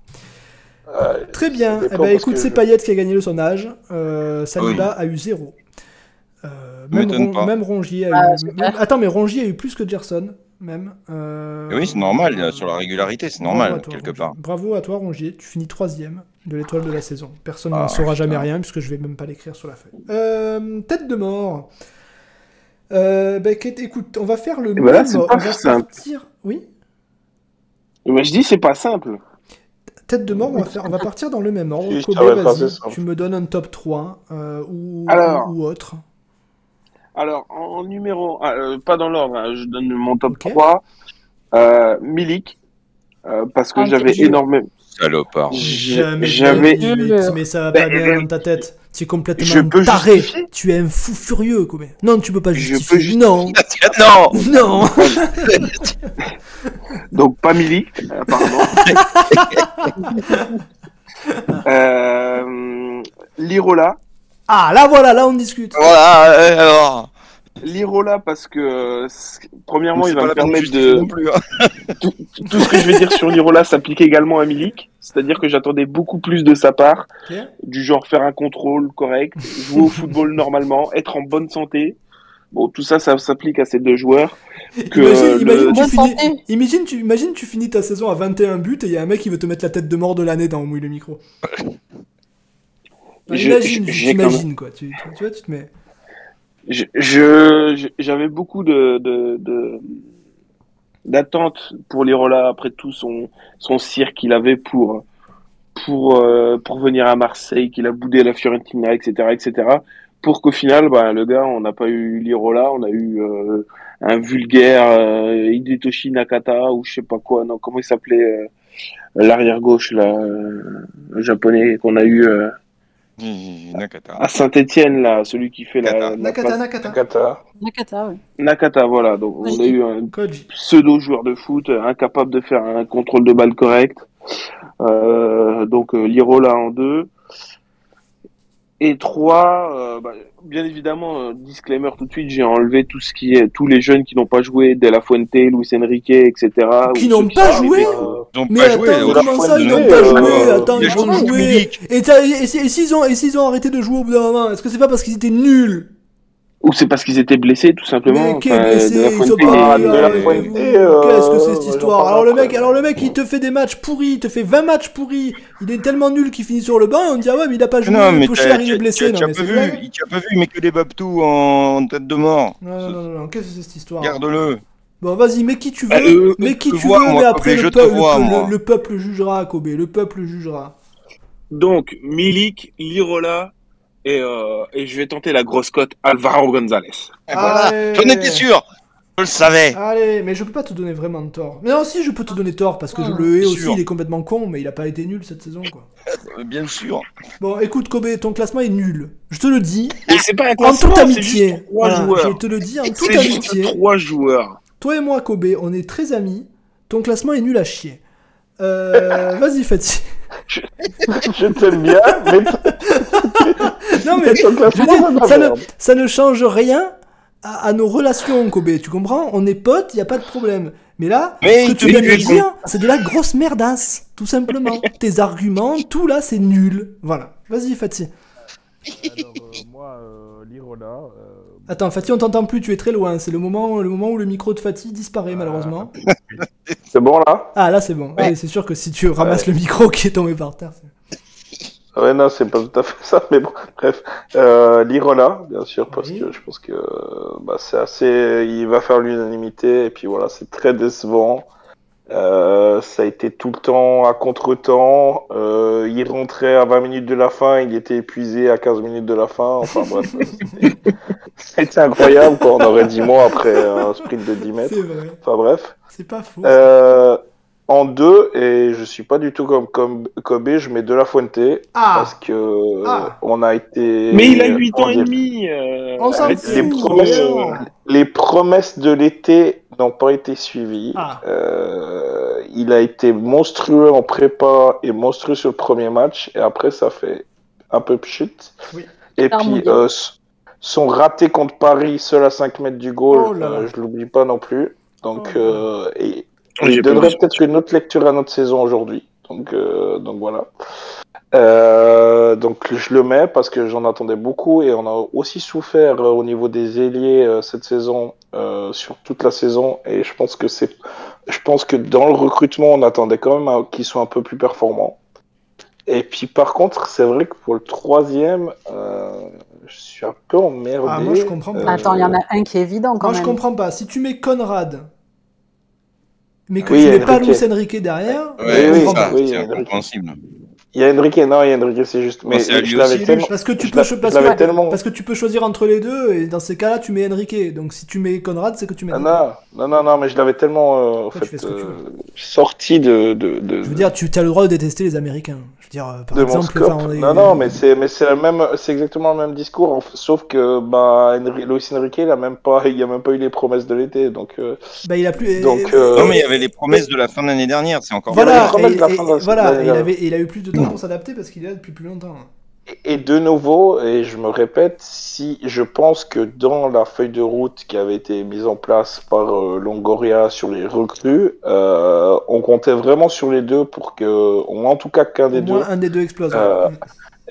Très bien. Eh ben, écoute, c'est Payet qui a gagné le sondage. Euh, Saliba a eu zéro. Euh, même, Rongier a ah, eu. Attends, mais Rongier a eu plus que Gerson, même. Euh, oui, c'est normal. Sur la régularité, c'est normal, quelque part. Bravo à toi, Rongier. Tu finis troisième de l'étoile de la saison. Personne n'en ah, saura jamais rien, puisque je vais même pas l'écrire sur la feuille. tête de mort. Euh, bah, écoute, on va faire le même. on va simple. partir. Oui. Mais je dis, c'est pas simple. Tête de mort, on va, faire, on va partir dans le même ordre. vas-y, tu me donnes un top 3 euh, ou, ou, autre. Alors, en, numéro, ah, euh, pas dans l'ordre, hein, je donne mon top 3. Euh, Milik, parce que j'avais énormément. salopard. Jamais J'avais. Mais, mais, ça va pas bien dans ta tête. Tu es complètement taré. Tu es un fou furieux, Kobe. Non, tu peux pas justifier. Je peux non. non. Non. Donc pas Milik, apparemment. euh, Lirola. Ah là voilà, là on discute. Voilà, alors. Lirola parce que premièrement il va me permettre de hein. tout, ce que je vais dire sur Lirola s'applique également à Milik, c'est-à-dire que j'attendais beaucoup plus de sa part, du genre faire un contrôle correct, jouer au football normalement, être en bonne santé. Bon, tout ça, ça s'applique à ces deux joueurs. Que imagine, tu finis, imagine, tu, imagine, tu finis ta saison à 21 buts et il y a un mec qui veut te mettre la tête de mort de l'année dans Mouille le micro. imagine, j'imagine quoi. Tu, tu, vois, tu te mets je j'avais beaucoup de, de, d'attente pour Lirola après tout son son cirque qu'il avait pour pour euh, pour venir à Marseille qu'il a boudé la Fiorentina etc etc pour qu'au final bah le gars on n'a pas eu Lirola on a eu euh, un vulgaire euh, Hidetoshi Nakata ou je sais pas quoi. Non comment il s'appelait euh, l'arrière gauche là japonais qu'on a eu Nakata. À Saint-Etienne, là, celui qui fait la, Nakata, Nakata. Nakata. Nakata, oui. Nakata, voilà. Donc, on a eu un pseudo-joueur de foot, incapable de faire un contrôle de balle correct. Euh, donc, euh, Lirola en deux. Et trois, euh, bah, bien évidemment, euh, disclaimer tout de suite, j'ai enlevé tout ce qui est tous les jeunes qui n'ont pas joué, De La Fuente, Luis Enrique, etc. Qui n'ont pas joué Mais attends, comment ça, ils n'ont pas joué Attends, ils vont jouer. Et, et s'ils ont, ont arrêté de jouer au bout d'un moment, est-ce que c'est pas parce qu'ils étaient nuls ou c'est parce qu'ils étaient blessés, tout simplement. Mais qui est blessé Qu'est-ce que c'est cette histoire Alors le mec, alors le mec, il te fait des matchs pourris, il te fait 20 matchs pourris. Il est tellement nul qu'il finit sur le banc. Et on dit ah ouais, mais il a pas joué. Non, mais cher, il est blessé. Tu as pas vu Il t'a pas vu, mais que des babtous en tête de mort. Non, non, non, non. Qu'est-ce que c'est cette histoire Garde-le. Bon, vas-y, mets qui tu veux, mets qui tu veux, mais après le peuple jugera, Kobe. Le peuple jugera. Donc, Milik, Lirola, et, euh, et je vais tenter la grosse cote Alvaro González. Voilà, j'en étais sûr. Je le savais. Allez, mais je peux pas te donner vraiment de tort. Mais non, si, je peux te donner tort parce que je le hais aussi. Il est complètement con, mais il a pas été nul cette saison, quoi. Bien sûr. Bon, écoute, Kobe, ton classement est nul. Je te le dis. Et c'est pas un classement, en toute amitié. Je te le dis en toute amitié. trois joueurs. Toi et moi, Kobe, on est très amis. Ton classement est nul à chier. Euh, vas-y, Fatih. Je, je t'aime bien, mais. Non, mais ça, ne, ça, ne, change rien à, nos relations, Kobe. Tu comprends? On est potes, il n'y a pas de problème. Mais là, ce que tu viens de dire, c'est de la grosse merdasse, tout simplement. Tes arguments, tout là, c'est nul. Voilà. Vas-y, Fatih. Alors, euh, moi, euh, Lirola. Euh, Attends, Fatih, on t'entend plus, tu es très loin. C'est le moment, le moment où le micro de Fatih disparaît, ah. malheureusement. C'est bon là? Ah, là, c'est bon. c'est sûr que si tu ramasses le micro qui est tombé par terre. Ouais, non, c'est pas tout à fait ça, mais bon, bref. Euh, Lirola, bien sûr, parce que je pense que bah, c'est assez. Il va faire l'unanimité, et puis voilà, c'est très décevant. Euh, ça a été tout le temps à contre-temps. Euh, il rentrait à 20 minutes de la fin, il était épuisé à 15 minutes de la fin. Enfin bref, c'était incroyable. Quoi. On aurait 10 mois après un sprint de 10 mètres. Vrai. Enfin bref. C'est pas faux. Euh, en deux, et je suis pas du tout comme, comme Kobe, je mets De La Fuente. Ah. Parce que ah. on a été. Mais il a 8 ans et demi. Euh, on s'en les, promesses, les promesses de l'été n'ont pas été suivies. Ah. Euh, il a été monstrueux en prépa et monstrueux sur le premier match, et après ça fait un peu pchit. Oui. Et puis euh, son raté contre Paris, seul à 5 mètres du goal, oh euh, je l'oublie pas non plus. Donc, oh euh, et, je donnerais peut-être une autre lecture à notre saison aujourd'hui. Donc, euh, donc voilà. Euh, donc je le mets parce que j'en attendais beaucoup et on a aussi souffert euh, au niveau des ailiers euh, cette saison euh, sur toute la saison et je pense que c'est je pense que dans le recrutement on attendait quand même qu'ils soient un peu plus performants et puis par contre c'est vrai que pour le troisième je suis un peu emmerdé ah moi je comprends pas attends il y en a un qui est évident quand moi même. je comprends pas si tu mets Conrad mais que tu mets pas Luis Enrique derrière oui, oui, c'est incompréhensible Il y a Enrique, non, il y a Enrique, c'est juste. Mais je l'avais tellement. Parce que tu peux, parce, que, tu peux choisir entre les deux, et dans ces cas-là, tu mets Enrique. Donc si tu mets Conrad, c'est que tu mets. Ah, non, non, non, mais je l'avais tellement euh, en fait, euh, sorti de, de, de, Je veux dire, tu as le droit de détester les Américains. Je veux dire, euh, par exemple. Non, non, mais c'est, mais c'est même, c'est exactement le même discours, sauf que bah, Luis Enrique, il a même pas, il a même pas eu les promesses de l'été, donc. Bah, il a plus. Donc. Non, mais il y avait les promesses de la fin de l'année dernière, c'est encore. Voilà, voilà, il avait, il a eu plus de temps pour s'adapter parce qu'il est là depuis plus longtemps. Et de nouveau, et je me répète, si je pense que dans la feuille de route qui avait été mise en place par euh, Longoria sur les recrues, euh, on comptait vraiment sur les deux pour que, en tout cas qu'un des deux, un des deux explose. Euh,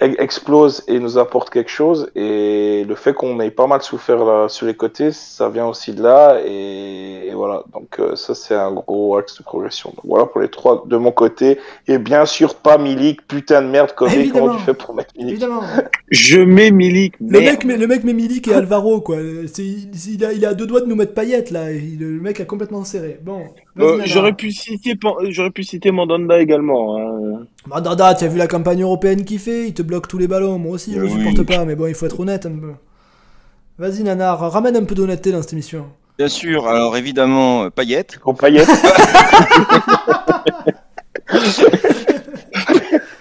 explose et nous apporte quelque chose. Et le fait qu'on ait pas mal souffert là, sur les côtés, ça vient aussi de là. Et, voilà, donc euh, ça c'est un gros axe de progression. Donc voilà pour les trois de mon côté. Et bien sûr pas Milik, putain de merde, comment tu fais pour mettre Milik? Évidemment. Je mets Milik. Le mec, le mec met Milik et Alvaro quoi. Il a, il a deux doigts de nous mettre paillettes là. Le mec a complètement serré. Bon. Euh, j'aurais pu citer, j'aurais pu citer Mandanda également. Hein. Mandanda, tu as vu la campagne européenne qu'il fait? Il te bloque tous les ballons. Moi aussi, je le supporte pas, mais bon, il faut être honnête un peu. Vas-y, Nanar, ramène un peu d'honnêteté dans cette émission. Bien sûr. Alors évidemment, euh, Payette. Oh, Payette.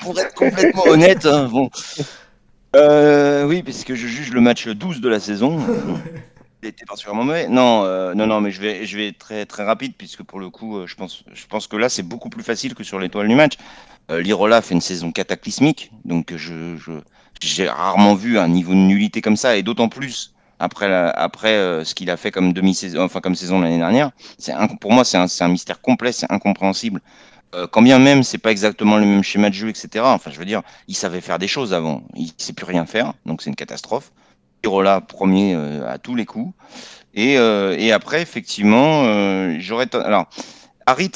Pour être complètement honnête, hein, bon. Euh, oui, parce que je juge le match 12 de la saison. était particulièrement mauvais. Non, euh, non, non, mais je vais, je vais être très, très rapide puisque pour le coup, euh, je pense, je pense que là, c'est beaucoup plus facile que sur l'étoile du match. Euh, Lirola fait une saison cataclysmique, donc je, j'ai rarement vu un niveau de nullité comme ça, et d'autant plus après, après ce qu'il a fait comme demi-saison, enfin comme saison l'année dernière. C'est pour moi, c'est un, un, mystère complet, c'est incompréhensible. quand bien même, c'est pas exactement le même schéma de jeu, etc. Enfin, je veux dire, il savait faire des choses avant, il sait plus rien faire, donc c'est une catastrophe. Irola premier euh, à tous les coups. Et, euh, et après, effectivement, euh, j'aurais. Alors. Harit,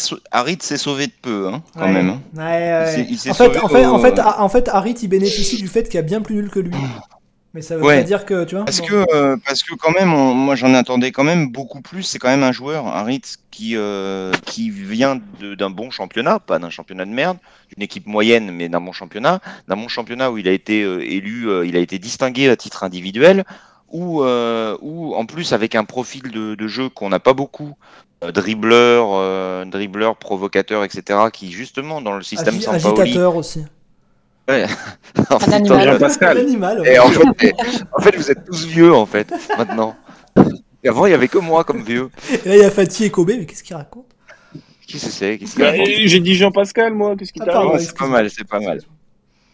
s'est sauvé de peu, hein, quand même. Hein. en, fait, en, fait, en, fait, en fait, Harit, il bénéficie du fait qu'il y a bien plus nul que lui. Mais ça veut pas dire que, tu vois. Parce, que, euh, parce que, quand même, moi j'en attendais quand même beaucoup plus. C'est quand même un joueur, un Ritz, qui, euh, qui vient d'un bon championnat, pas d'un championnat de merde, d'une équipe moyenne, mais d'un bon championnat. D'un bon championnat où il a été euh, élu, il a été distingué à titre individuel, ou en plus avec un profil de, de jeu qu'on n'a pas beaucoup, dribbleur, dribbleur, provocateur, etc., qui justement dans le système Agi Agitateur aussi. Ouais. un animal. Pascal. animal et en, fait, en, fait, vous êtes tous vieux, en fait, maintenant. Et avant, il n'y avait que moi comme vieux. Et là, il y a Fatih et Kobe, mais qu'est-ce qu'il raconte? Qui c'est bah, J'ai dit Jean-Pascal, moi, qu'est-ce qu'il t'arrive C'est pas mal, c'est pas mal.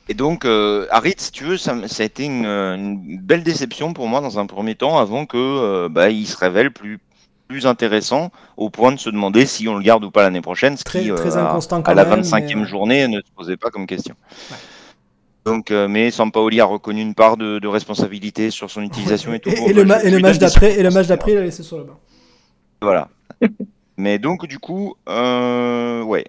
Et donc, euh, Harit, si tu veux, ça, ça a été une, une, belle déception pour moi dans un premier temps, avant que euh, bah, il se révèle plus, plus intéressant au point de se demander si on le garde ou pas l'année prochaine, ce très, qui, très euh, à, à, la 25e journée ne se posait pas comme question. Ouais. Donc, euh, mais Sampaoli a reconnu une part de, de responsabilité sur son utilisation et tout. Et, le, et le, match d'après, et le match d'après, il a laissé sur le banc. Voilà. mais donc, du coup, euh, ouais,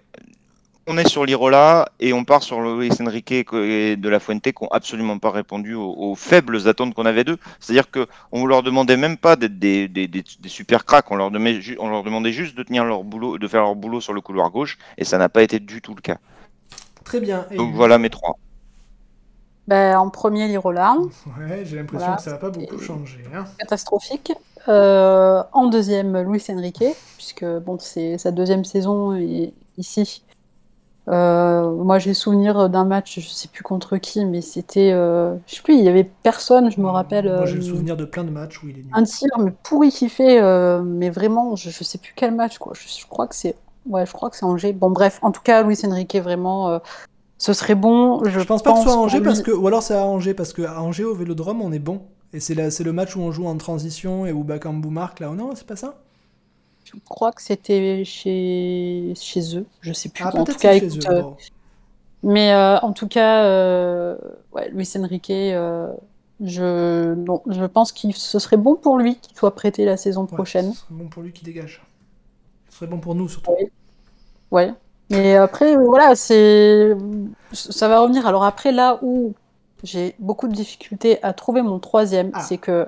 on est sur l'Irola et on part sur Luis Enrique et de la Fuente qui n'ont absolument pas répondu aux, faibles attentes qu'on avait d'eux. C'est-à-dire qu'on ne leur demandait même pas d'être des, des, des, des, super cracks, on leur, demandait, on leur demandait juste de tenir leur boulot, de faire leur boulot sur le couloir gauche et ça n'a pas été du tout le cas. Très bien. Donc voilà mes trois. Ben, en premier, l'Irola. Ouais, j'ai l'impression que ça n'a pas beaucoup changé. Hein. Catastrophique. Euh, en deuxième, Luis Enrique, puisque bon, c'est sa deuxième saison ici. Euh, moi, j'ai souvenir d'un match, je sais plus contre qui, mais c'était, euh, je sais plus, il y avait personne, je me rappelle. Moi, j'ai le souvenir de plein de matchs où il est Un tir, mais pourri qui fait, mais vraiment, je, je sais plus quel match, quoi. Je, je crois que c'est, ouais, je crois que c'est Angers. Bon, bref, en tout cas, Luis Enrique, vraiment ce serait bon. Je, pense pas que ce soit à Angers parce que, ou alors c'est à Angers parce que à Angers au Vélodrome on est bon et c'est c'est le match où on joue en transition et où Bakambu marque là. Non, c'est pas ça? Je crois que c'était chez chez eux. Je sais plus. Ah, en tout cas, écoute, eux, euh, mais euh, en tout cas, euh, ouais, Luis Enrique. Euh, je, non, je pense que ce serait bon pour lui qu'il soit prêté la saison prochaine. Ce serait bon pour lui qu'il dégage. Ce serait bon pour nous surtout. Ouais. ouais. Mais après, voilà, c'est ça va revenir. Alors après, là où j'ai beaucoup de difficultés à trouver mon troisième, ah. c'est que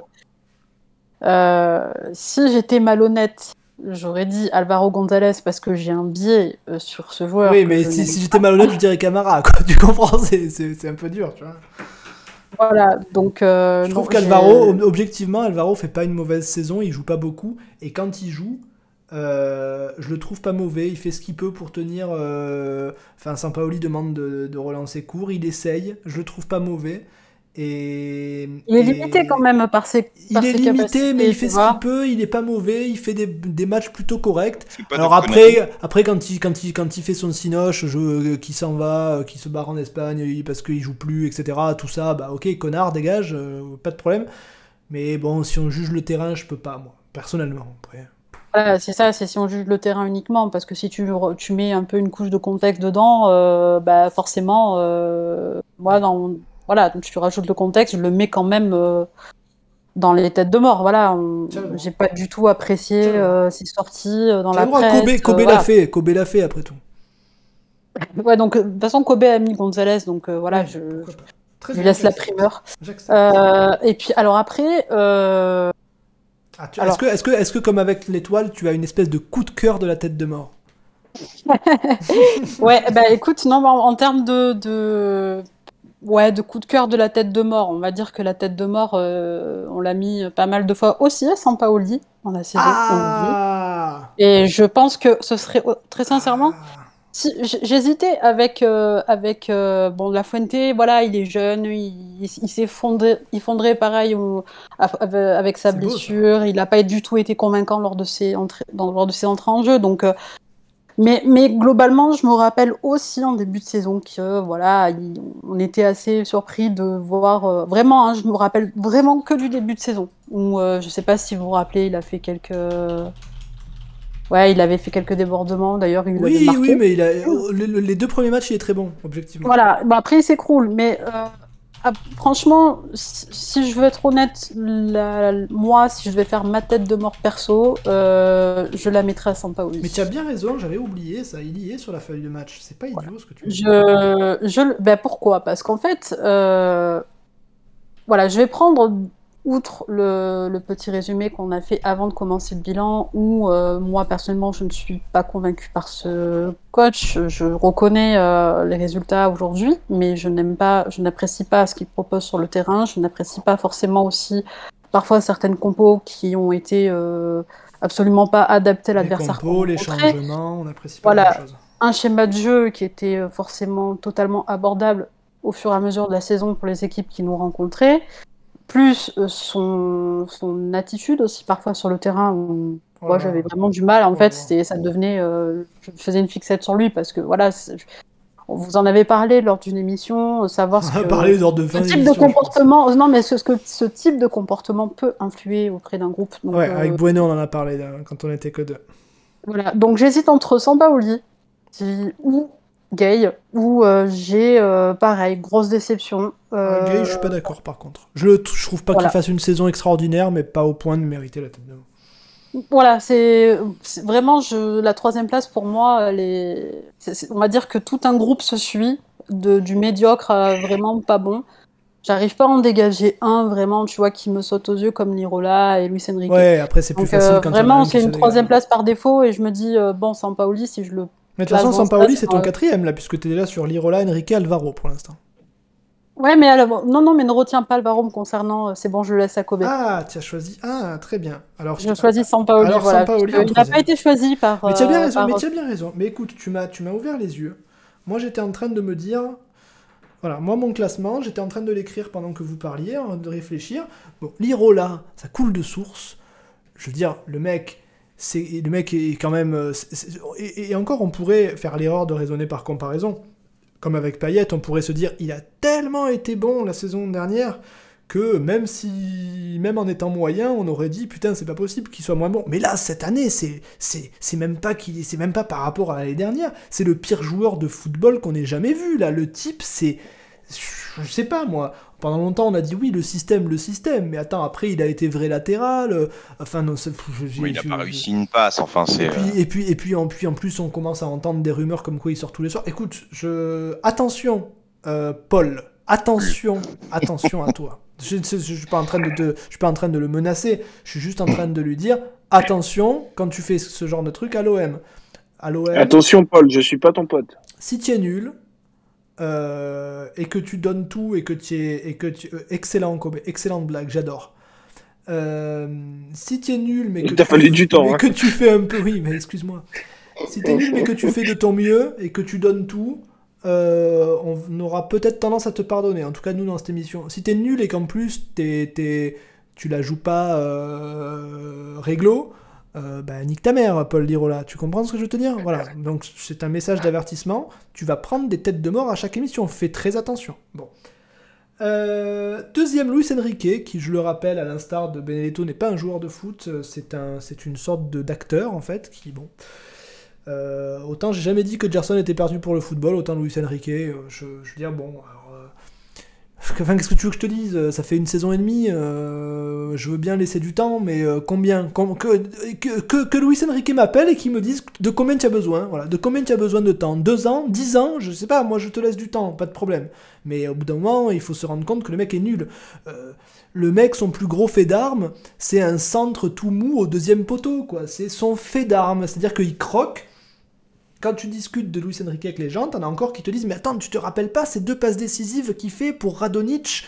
euh, si j'étais malhonnête j'aurais dit Alvaro González parce que j'ai un biais euh, sur ce joueur. Oui, mais si, si j'étais malhonnête, je dirais Camara, quoi. Tu comprends? C'est un peu dur, tu vois. Voilà, donc. Euh, je trouve qu'Alvaro, objectivement, Alvaro fait pas une mauvaise saison, il joue pas beaucoup, et quand il joue, euh, je le trouve pas mauvais, il fait ce qu'il peut pour tenir. Euh, enfin, Sampaoli demande de, de, relancer court, il essaye, je le trouve pas mauvais. Et, il est limité quand même par ses Il est limité, mais il fait ce qu'il peut, il est pas mauvais, il fait des, des matchs plutôt corrects. Alors après, après quand, il, quand, il, quand il fait son sinoche, je, qui s'en va, qui se barre en Espagne parce qu'il joue plus, etc., tout ça, bah ok, connard, dégage, euh, pas de problème. Mais bon, si on juge le terrain, je peux pas, moi, personnellement. Après c'est ça, c'est si on juge le terrain uniquement, parce que si tu, tu mets un peu une couche de contexte dedans, euh, bah forcément, euh, moi, dans, voilà, donc tu rajoutes le contexte, je le mets quand même euh, dans les têtes de mort. Voilà, j'ai pas du tout apprécié ces sorties dans la presse. Kobe, Kobe l'a fait, Kobe l'a fait après tout. ouais, donc de toute façon, Kobe a mis Gonzalez, donc voilà, je, je laisse la primeur. et puis, alors après. Ah, est-ce que, est que, est que, comme avec l'étoile, tu as une espèce de coup de cœur de la tête de mort? Ouais, bah écoute, non, en, termes de, de, Ouais, de coup de cœur de la tête de mort. On va dire que la tête de mort, euh, on l'a mis pas mal de fois aussi à Sampaoli dans la saison. Ah Et je pense que ce serait très sincèrement. Ah si, J'hésitais avec euh, avec euh, bon La Fuente, voilà, il est jeune, il, il, s'est fondé, il fondrait pareil avec sa blessure. il n'a pas du tout été convaincant lors de ses entrées, dans, lors de ses entrées en jeu, donc. Euh, mais, mais, globalement, je me rappelle aussi en début de saison que voilà, on était assez surpris de voir vraiment. Hein, je me rappelle vraiment que du début de saison où je sais pas si vous vous rappelez, il a fait quelques Ouais, il avait fait quelques débordements, d'ailleurs. Il oui, marqué. oui, mais il a... les deux premiers matchs, il est très bon, objectivement. Voilà, bon, après, il s'écroule, mais euh, ah, franchement, si je veux être honnête, moi, si je vais faire ma tête de mort perso, euh, je la mettrai à Sampaoli. Mais tu as bien raison, j'avais oublié ça, il y est sur la feuille de match. C'est pas idiot ce que tu dis. Je, je... Ben, pourquoi? Parce qu'en fait, euh, voilà, je vais prendre outre le, petit résumé qu'on a fait avant de commencer le bilan, où euh, moi personnellement je ne suis pas convaincue par ce coach, je reconnais euh, les résultats aujourd'hui, mais je n'aime pas, je n'apprécie pas ce qu'il propose sur le terrain, je n'apprécie pas forcément aussi parfois certaines compos qui ont été euh, absolument pas adaptées à l'adversaire. Les compos, les changements, on n'apprécie pas voilà, Un schéma de jeu qui était forcément totalement abordable au fur et à mesure de la saison pour les équipes qui nous rencontraient plus euh, son, son attitude aussi parfois sur le terrain où moi j'avais vraiment du mal en fait. c'était ça devenait euh, je faisais une fixette sur lui parce que voilà on vous en avait parlé lors d'une émission euh, savoir ce, que, parlé lors de ce type de comportement non mais ce, ce, que ce type de comportement peut influer auprès d'un groupe ouais avec Bueno on en a parlé quand on était que deux. voilà. Donc j'hésite entre Sampaoli ou Gay, où euh, j'ai, euh, pareil, grosse déception. Euh... Gay, je suis pas d'accord par contre. Je, je trouve pas qu'il fasse une saison extraordinaire, mais pas au point de mériter la tête de voilà, c'est vraiment je, la troisième place pour moi. Les, on va dire que tout un groupe se suit, de, du médiocre à vraiment pas bon. J'arrive pas à en dégager un vraiment, tu vois, qui me saute aux yeux comme Lirola et Luis Enrique. Ouais, après c'est plus facile euh, quand Vraiment, c'est une troisième place par défaut et je me dis, bon, sans Paoli, si je le mais de toute façon, Sampaoli, c'est ton quatrième, là, puisque tu es là sur Lirola, Enrique, Alvaro pour l'instant. Ouais, mais non, non, mais ne retiens pas Alvaro me concernant. Euh, c'est bon, je le laisse à Kobe. Ah, tu as choisi. Ah, très bien. Alors, je choisis Sampaoli. Alors, voilà, il n'a pas été choisi par. Mais tu as bien euh, raison. Mais as bien raison. Mais écoute, tu m'as, tu m'as ouvert les yeux. Moi, j'étais en train de me dire. Voilà, moi, mon classement, j'étais en train de l'écrire pendant que vous parliez, hein, de réfléchir. Bon, Lirola, ça coule de source. Je veux dire, le mec, c'est le mec est quand même euh, et, encore on pourrait faire l'erreur de raisonner par comparaison. Comme avec Payet on pourrait se dire il a tellement été bon la saison dernière que même si même en étant moyen on aurait dit putain c'est pas possible qu'il soit moins bon. Mais là cette année c'est c'est même pas qu'il c'est même pas par rapport à l'année dernière. C'est le pire joueur de football qu'on ait jamais vu. Là le type c'est je sais pas moi pendant longtemps, on a dit oui, le système, le système, mais attends, après, il a été vrai latéral. Euh, enfin, non, oui, il n'a pas réussi une passe. Enfin, c'est. Et puis, et puis, et puis, en, puis, en plus, on commence à entendre des rumeurs comme quoi il sort tous les soirs. Écoute, je attention, euh, Paul, attention, attention à toi. Je, ne suis pas en train de je suis pas en train de le menacer. Je suis juste en train de lui dire attention quand tu fais ce genre de truc à l'OM. Attention, Paul, je suis pas ton pote. Si tu es nul, euh, et que tu donnes tout et que tu es et que tu euh, excellent excellente blague j'adore. Euh, si tu es nul mais que tu, fallu du temps, mais hein. que tu fais un peu oui mais excuse-moi. Si tu es nul mais que tu fais de ton mieux et que tu donnes tout on aura peut-être tendance à te pardonner. En tout cas nous dans cette émission. Si tu es nul et qu'en plus t'es, tu la joues pas réglo euh, bah, nique ta mère, Paul Lirola. Tu comprends ce que je veux te dire? Voilà. Donc, c'est un message d'avertissement. Tu vas prendre des têtes de mort à chaque émission. Fais très attention. Bon. Euh, deuxième, Luis Enrique, qui, je le rappelle, à l'instar de Benedetto, n'est pas un joueur de foot. C'est un, c'est une sorte de, d'acteur, en fait, qui, bon. Euh, autant j'ai jamais dit que Gerson était perdu pour le football, autant Luis Enrique, je, je veux dire, bon, Qu'est-ce que tu veux que je te dise? Euh, Ça fait une saison et demie, euh, je veux bien laisser du temps, mais euh, combien que, que, que, Luis Enrique m'appelle et qu'il me dise de combien tu as besoin, voilà, de combien tu as besoin de temps? Deux ans? Dix ans? Je sais pas, moi je te laisse du temps, pas de problème. Mais au bout d'un moment, il faut se rendre compte que le mec est nul. le mec, son plus gros fait d'armes, c'est un centre tout mou au deuxième poteau, quoi. C'est son fait d'armes, c'est-à-dire qu'il croque, quand tu discutes de Luis Enrique avec les gens, t'en as encore qui te disent Mais attends, tu te rappelles pas ces deux passes décisives qu'il fait pour Radonic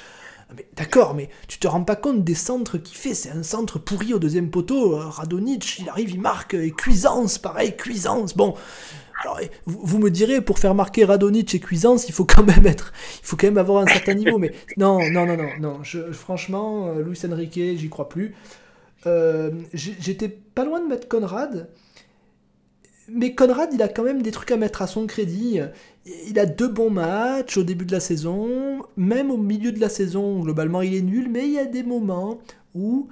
ah, d'accord, mais tu te rends pas compte des centres qu'il fait, c'est un centre pourri au deuxième poteau. Euh, Radonic, il arrive, il marque, et Cuisance, pareil, Cuisance. Bon, alors vous, me direz, pour faire marquer Radonic et Cuisance, il faut quand même être, il faut quand avoir un certain niveau, mais non, non, non, non, franchement, euh, Luis Enrique, j'y crois plus. Euh, j'étais pas loin de mettre Conrad, mais Conrad, il a quand même des trucs à mettre à son crédit. Il a deux bons matchs au début de la saison, même au milieu de la saison, globalement il est nul, mais il y a des moments où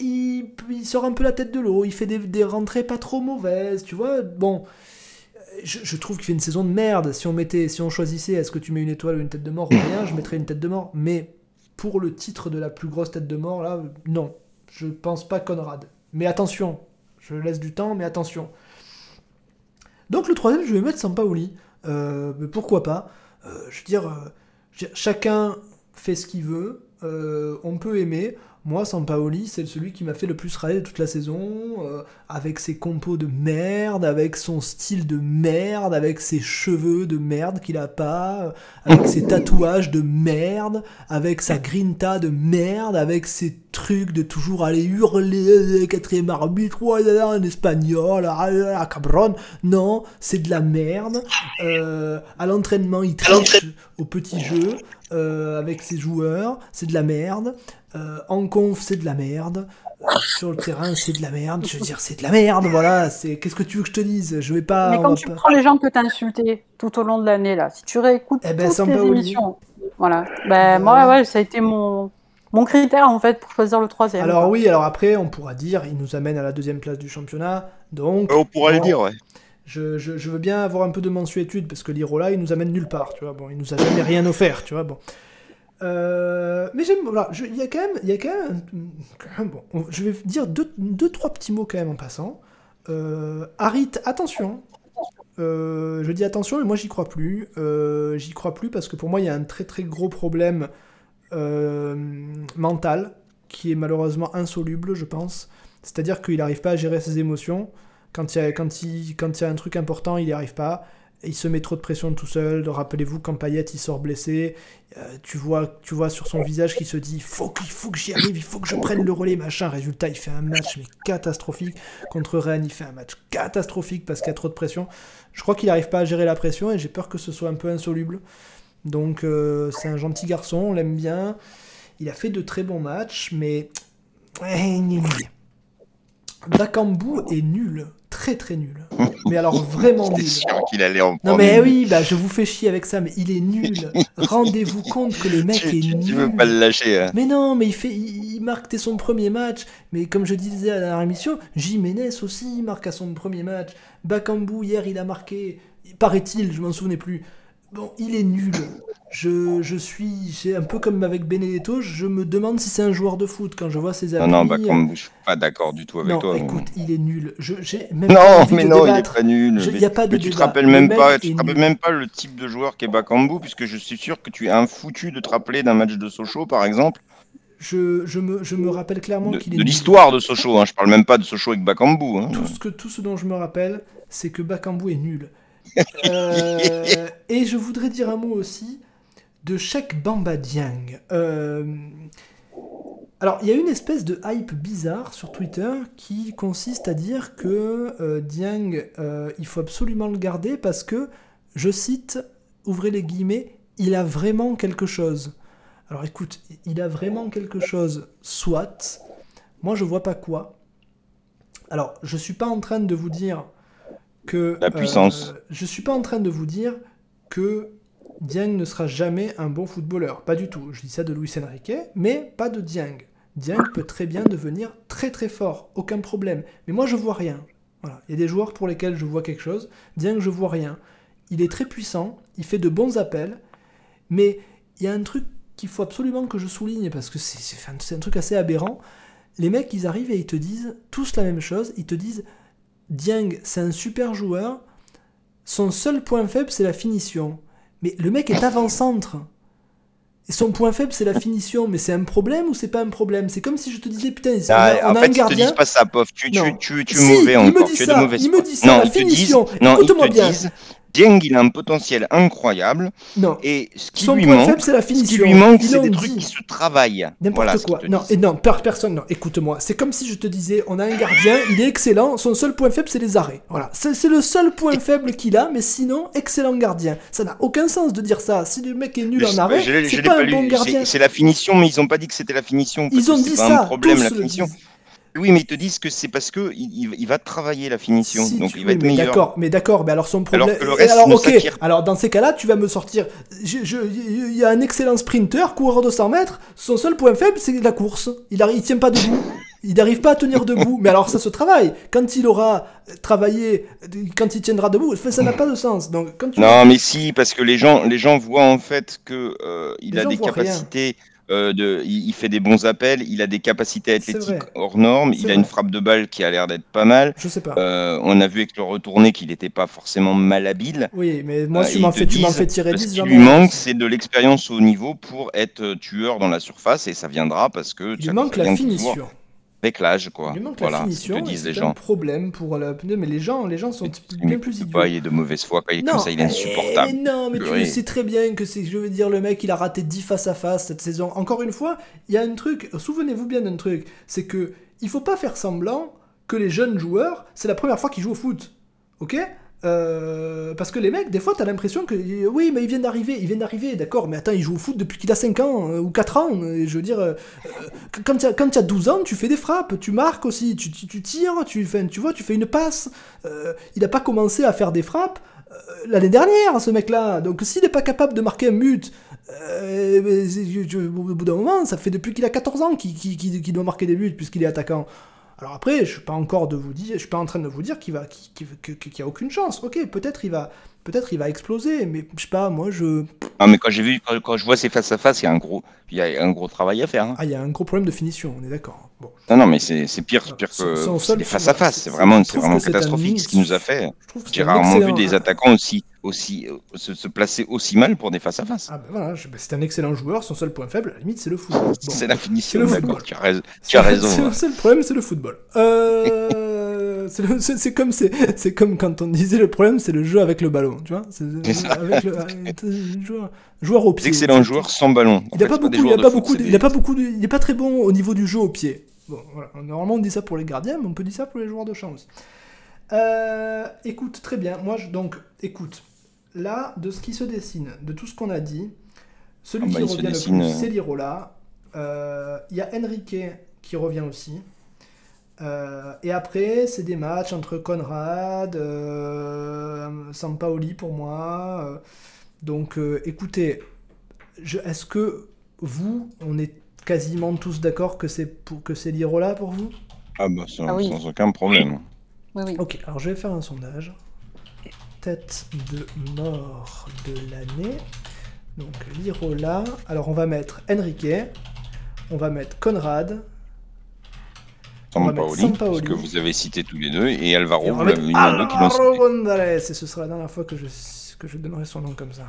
il, sort un peu la tête de l'eau, il fait des, rentrées pas trop mauvaises, tu vois. Bon, je, trouve qu'il fait une saison de merde. Si on mettait, si on choisissait, est-ce que tu mets une étoile ou une tête de mort? Ou rien, je mettrais une tête de mort. Mais pour le titre de la plus grosse tête de mort, là, non, je pense pas Conrad. Mais attention, je laisse du temps, mais attention. Donc le troisième, je vais mettre Sampaoli. Euh, mais pourquoi pas? Euh, Je veux dire, euh, chacun fait ce qu'il veut. on peut aimer. Moi, Sampaoli, c'est celui qui m'a fait le plus râler toute la saison, euh, avec ses compos de merde, avec son style de merde, avec ses cheveux de merde qu'il a pas, euh, avec ses tatouages de merde, avec sa grinta de merde, avec ses trucs de toujours aller hurler, euh, quatrième arbitre, en espagnol, ah, ah, cabron. Non, c'est de la merde. à l'entraînement, il triche au petit jeu avec ses joueurs, c'est de la merde. Euh, en conf, c'est de la merde. Euh, sur le terrain, c'est de la merde. Je veux dire, c'est de la merde, voilà. C'est qu'est-ce que tu veux que je te dise? Je vais pas. Mais quand tu prends les gens que t'as insultés tout au long de l'année là, si tu réécoutes eh ben, toutes les émissions, voilà. Ben, moi, ouais, ça a été mon mon critère en fait pour choisir le troisième. Alors oui, alors après, on pourra dire, il nous amène à la deuxième place du championnat, donc. On pourra le dire, ouais. Je, je, je, veux bien avoir un peu de mensuétude parce que l'Irola, il nous amène nulle part, tu vois. Bon, il nous a jamais rien offert, tu vois. Bon. Euh, mais j'aime, voilà, il y a quand même, y a quand même, bon, je vais dire deux, deux, trois petits mots quand même en passant. Euh, Harit, attention. Euh, je dis attention, mais moi j'y crois plus. Euh, j'y crois plus parce que pour moi il y a un très très gros problème mental qui est malheureusement insoluble, je pense. C'est-à-dire qu'il n'arrive pas à gérer ses émotions. Quand il y a, quand il, quand il y a un truc important, il n'y arrive pas il se met trop de pression tout seul. Rappelez-vous quand Payet il sort blessé, euh, tu vois, sur son visage qu'il se dit faut qu'il faut que j'y arrive, il faut que je prenne le relais machin. Résultat, il fait un match mais catastrophique contre Rennes. Il fait un match catastrophique parce qu'il y a trop de pression. Je crois qu'il n'arrive pas à gérer la pression et j'ai peur que ce soit un peu insoluble. Donc euh, c'est un gentil garçon, on l'aime bien. Il a fait de très bons matchs, mais Dakambu est nul très très nul. Mais alors vraiment nul. sûr qu'il allait en Non mais oui, bah je vous fais chier avec ça, mais il est nul. Rendez-vous compte que le mec est nul. Tu veux pas le lâcher. Hein. Mais non, mais il fait, il, marque son premier match. Mais comme je disais à la dernière émission, Jiménez aussi marque à son premier match. Bakambu hier il a marqué, paraît-il, je m'en souvenais plus. Bon, il est nul. Je, je suis, c'est un peu comme avec Benedetto, je me demande si c'est un joueur de foot quand je vois ses amis. Non, non, bah, comme je suis pas d'accord du tout avec non, toi. Écoute, il est nul. Je, même non, mais non, il est très nul. Y a pas de mais tu te rappelles même pas, tu te rappelles même pas le type de joueur qu'est Bakambu, puisque je suis sûr que tu es un foutu de te rappeler d'un match de Sochaux, par exemple, je, je, me, je me rappelle clairement qu'il est. De l'histoire de Sochaux, hein. je parle même pas de Sochaux avec Bakambu. Hein. Tout, ce que, tout ce dont je me rappelle, c'est que Bakambu est nul. Euh, et je voudrais dire un mot aussi de Sheikh Bamba Dieng. Euh, alors, il y a une espèce de hype bizarre sur Twitter qui consiste à dire que euh, Dieng, il faut absolument le garder parce que, je cite, ouvrez les guillemets, il a vraiment quelque chose. Alors écoute, il a vraiment quelque chose, soit. Moi, je vois pas quoi. Alors, je suis pas en train de vous dire que. La puissance. Euh, je suis pas en train de vous dire que Dieng ne sera jamais un bon footballeur. Pas du tout. Je dis ça de Luis Enrique, mais pas de Dieng. Dieng peut très bien devenir très très fort, aucun problème. Mais moi, je vois rien. Voilà. Il y a des joueurs pour lesquels je vois quelque chose. Dieng, je vois rien. Il est très puissant, il fait de bons appels, mais il y a un truc qu'il faut absolument que je souligne parce que c'est un truc assez aberrant. Les mecs, ils arrivent et ils te disent tous la même chose. Ils te disent Dieng, c'est un super joueur. Son seul point faible, c'est la finition. Mais le mec est avant-centre. Et son point faible, c'est la finition. Mais c'est un problème ou c'est pas un problème? C'est comme si je te disais, putain, on a, ah, en a fait, un gardien. Ils te disent pas ça, pof. Tu, tu, tu, tu, es mauvais encore. tu es de mauvaise Il me dit ça, non, la finition. Écoute-moi bien. Disent, Dieng, il a un potentiel incroyable. Non. Et ce qui Son lui point manque, faible, c'est la finition. Ce qui lui manque, c'est des dit. trucs qui se travaillent. N'importe Voilà quoi. Non, et non, per- personne, non. Écoute-moi. C'est comme si je te disais, on a un gardien, il est excellent. Son seul point faible, c'est les arrêts. Voilà. C'est le seul point faible qu'il a, mais sinon, excellent gardien. Ça n'a aucun sens de dire ça. Si le mec est nul Je en arrêt, c'est pas, pas un lu. bon gardien. C'est la finition, mais ils ont pas dit que c'était la finition. Ils ont dit ça. un problème, la finition. Oui, mais ils te disent que c'est parce que il, va travailler la finition, Si, donc tu- il va être mais meilleur. D'accord, mais d'accord, mais alors son problème. Alors que le reste alors, ne ok, s'acquiert. alors dans ces cas-là, tu vas me sortir. Il y a un excellent sprinter, coureur de 100 mètres. Son seul point faible, c'est la course. Il, il tient pas debout. Il n'arrive pas à tenir debout. Mais alors ça se travaille. Quand il aura travaillé, quand il tiendra debout, ça n'a pas de sens. Donc quand tu Non, mais si, parce que les gens, les gens voient en fait que euh, il Les a des rien. Euh, de, il, il fait des bons appels, il a des capacités athlétiques hors normes, il a une frappe de balle qui a l'air d'être pas mal. Je sais pas. Euh, on a vu avec le retourné qu'il n'était pas forcément malhabile. Oui, mais moi, Euh, tu ils m'en fais, tirer Ce 10, qui j'en lui manque, c'est de l'expérience au niveau pour être euh, tueur dans la surface et ça viendra parce que Il manque la finition. Avec l'âge, quoi. Il manque voilà, la finition. disent les C'est un gens. problème pour la. Mais les gens, les gens sont bien plus idiots. pas, il est de mauvaise foi, quand il est comme ça, il est insupportable. mais non, mais tu le sais très bien que c'est, je veux dire, le mec, il a raté 10 face à face cette saison. Encore une fois, il y a un truc, souvenez-vous bien d'un truc, c'est que il faut pas faire semblant que les jeunes joueurs, c'est la première fois qu'ils jouent au foot. Ok? Euh, parce que les mecs, des fois, t'as l'impression que oui, mais ils viennent d'arriver, ils viennent d'arriver, d'accord, mais attends, ils jouent au foot depuis qu'il a 5 ans euh, ou 4 ans. et je veux dire, euh, euh, quand tu as, quand tu as 12 ans, tu fais des frappes, tu marques aussi, tu, tu, tires, tu, fais, tu vois, tu fais une passe. Euh, il n'a pas commencé à faire des frappes euh, l'année dernière, ce mec-là. Donc s'il n'est pas capable de marquer un but, euh, au bout d'un moment, ça fait depuis qu'il a 14 ans qu'il doit marquer des buts puisqu'il est attaquant. Alors après, je suis pas encore de vous dire, je suis pas en train de vous dire qu'il va, qu'il y a aucune chance. Ok, peut-être il va, peut-être il va exploser, mais je sais pas, moi je, Ah, mais quand j'ai vu, quand, quand je vois ces face à face, il y a un gros, il y a un gros travail à faire. hein. ah, il y a un gros problème de finition, on est d'accord. Bon, Non, non, mais c'est pire, pire Son- que c'est des face à face. c'est- vraiment, c'est catastrophique ce qu'il mix. nous a fait. J'ai rarement vu des attaquants aussi, aussi euh, se, se placer aussi mal pour des face à face. Ah ben voilà, je- ben, c'est un excellent joueur. Son seul point faible, à la limite, c'est le football. Bon. C'est la finition, le football. Tu as raison. Tu as raison. Problème, c'est le football. Euh, c'est comme, c'est c'est comme quand on disait le problème, c'est le jeu avec le ballon, tu vois. C'est C'est ça. avec le, avec le joueur, joueur au pied. excellents C'est- joueurs sans ballon. En Il a fait, pas beaucoup, il a pas beaucoup, il a pas beaucoup, il est pas très bon au niveau du jeu au pied. Bon, voilà. Normalement, on dit ça pour les gardiens, mais on peut dire ça pour les joueurs de champ aussi. Euh, écoute, très bien. Moi, je, donc, écoute. Là, de ce qui se dessine, de tout ce qu'on a dit, celui Ah bah, qui se revient le plus, euh, c'est Lirola. Euh, Il y a Enrique qui revient aussi. Euh, et après, c'est des matchs entre Conrad, euh, Sampaoli pour moi. euh, donc, euh, écoutez, je- est-ce que vous, on est quasiment tous d'accord que c'est pour que c'est Lirola pour vous? Ah bah sans, Ah oui. sans aucun problème. Oui, oui. Ok, alors je vais faire un sondage. Tête de mort de l'année. Donc Lirola. Alors on va mettre Enrique. On va mettre Conrad. Sampaoli, Sampaoli. que vous avez cité tous les deux, et Alvaro, Et on va vous Alvaro cité. González. Et ce sera la dernière fois que je, que je donnerai son nom comme ça.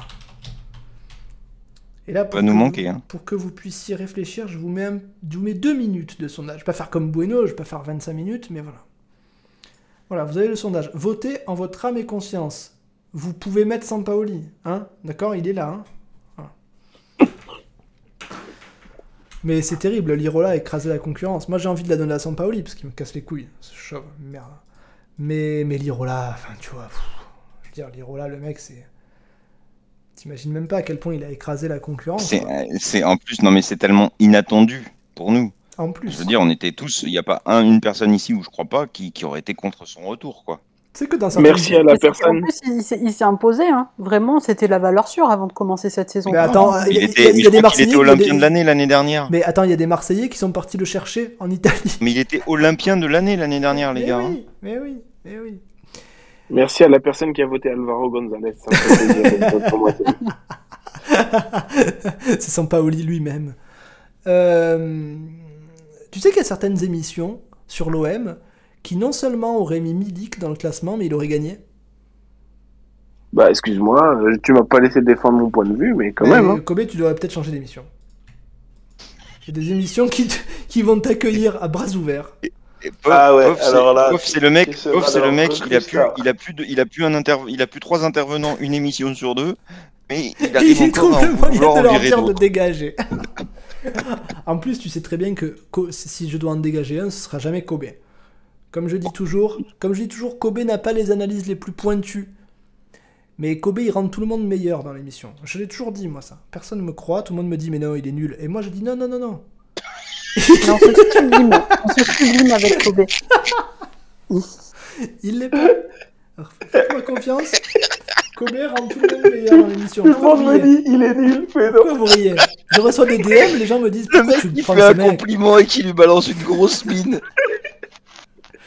Et là, pour, va nous que, manquer, hein. pour que vous puissiez réfléchir, je vous mets, un- je vous mets deux minutes de sondage. Je vais pas faire comme Bueno, je vais pas faire 25 minutes, mais voilà. Voilà, vous avez le sondage. Votez en votre âme et conscience. Vous pouvez mettre Sampaoli, hein D'accord Il est là, hein Voilà. Mais c'est terrible, l'Irola a écrasé la concurrence. Moi, j'ai envie de la donner à Sampaoli, parce qu'il me casse les couilles. C'est chaud, merde. Mais, mais l'Irola, enfin, tu vois... pff, je veux dire, l'Irola, le mec, c'est... T'imagines même pas à quel point il a écrasé la concurrence. C'est, euh, c'est en plus, non mais c'est tellement inattendu pour nous. En plus. Je veux dire, on était tous, il n'y a pas un, une personne ici où je crois pas qui, qui aurait été contre son retour, quoi. C'est que dans Merci à la personne. plus, il, s'est- il s'est imposé. Hein. Vraiment, c'était la valeur sûre avant de commencer cette saison. Mais attends, Il, était, il y a mais des Marseillais, était il a Olympien des- de l'année l'année dernière. Mais... Mais attends, il y a des Marseillais qui sont partis le chercher en Italie. il était Olympien de l'année l'année dernière, les mais gars. hein. oui, mais oui, mais oui. Merci à la personne qui a voté Alvaro González. C'est Sampaoli lui-même. Euh, tu sais qu'il y a certaines émissions sur l'OM qui non seulement auraient mis Milik dans le classement, mais il aurait gagné. Bah, excuse-moi, euh, tu m'as pas laissé défendre mon point de vue, mais quand Mais, même. hein. Kobe, tu devrais peut-être changer d'émission. Il y a des émissions qui, t- qui vont t'accueillir à bras ouverts. Ah ouais, c'est- alors là, Pof, c'est le mec, c'est le mec, il a plus, il a plus de, il a plus un inter, il a plus trois intervenants, une émission sur deux, mais il Il trouve le en moyen de leur dire de dégager. en plus, tu sais très bien que si je dois en dégager un, ce sera jamais Kobe. Comme je dis toujours, comme je dis toujours, Kobe n'a pas les analyses les plus pointues. Mais Kobe, il rend tout le monde meilleur dans l'émission. Je l'ai toujours dit, moi, ça. Personne ne me croit, tout le monde me dit, mais non, il est nul. Et moi, je dis, non, non, non, non. Mais on se sublime. On se sublime avec Kobe. Il l'est pas. Alors, faites-moi confiance. Kobe rend tout le monde meilleur dans l'émission. Tout le monde me dit, il est nul, mais Pourquoi vous riez? Je reçois des DM, les gens me disent, Le pourquoi mec, tu il prends fait ce un mec? compliment et qui lui balance une grosse mine.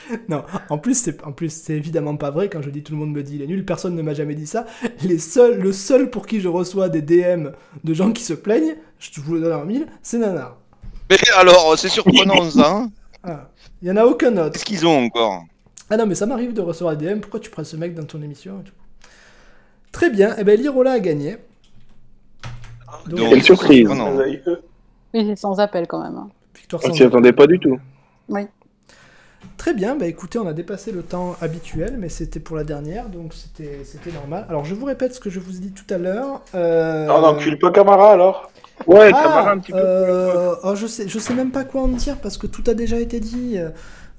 Non, en plus, c'est en plus c'est évidemment pas vrai quand je dis tout le monde me dit il est nul, personne ne m'a jamais dit ça. Les seuls, le seul pour qui je reçois des DM de gens qui se plaignent, je vous le donne en mille, c'est Nanar. Mais alors, c'est surprenant ça. Hein Ah, Il y en a aucun autre. Qu'est-ce qu'ils ont encore? Ah non, mais ça m'arrive de recevoir des DM, pourquoi tu prends ce mec dans ton émission et tout? Très bien, et ben l'Irola a gagné. Donc, Donc, Quelle surprise. Oui, c'est sans appel quand même. hein. victoire On sans s'y attendait pas du tout. Très bien, bah écoutez, on a dépassé le temps habituel, mais c'était pour la dernière, donc c'était c'était normal. Alors je vous répète ce que je vous ai dit tout à l'heure. Euh... On n'encule pas Camara alors? Ouais, Ah, Camara un petit peu. euh, oh, je sais, je sais même pas quoi en dire parce que tout a déjà été dit.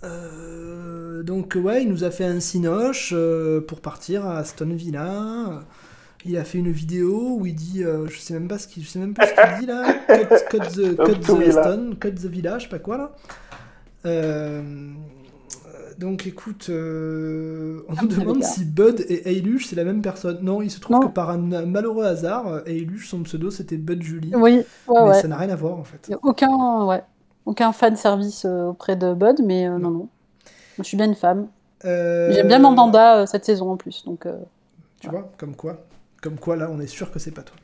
Euh, donc ouais, il nous a fait un cinoche euh, pour partir à Aston Villa. Il a fait une vidéo où il dit, euh, je sais même pas ce qu'il, je sais même pas ce qu'il dit là. Cut, cut the, cut the Villa. Aston, cut the Villa, je sais pas quoi là. Euh, donc écoute, euh, on nous Ah, demande Villa. si Bud et Eilush c'est la même personne. Non, il se trouve Non. que par un malheureux hasard, Eilush, son pseudo c'était Bud Julie. Oui, ouais, mais ouais. ça n'a rien à voir en fait. Aucun, ouais, aucun fan service euh, auprès de Bud, mais euh, non, non. Je suis bien une femme. Euh, J'aime bien Mandanda cette saison en plus, donc Tu vois, comme quoi. Comme quoi, là, on est sûr que c'est pas toi.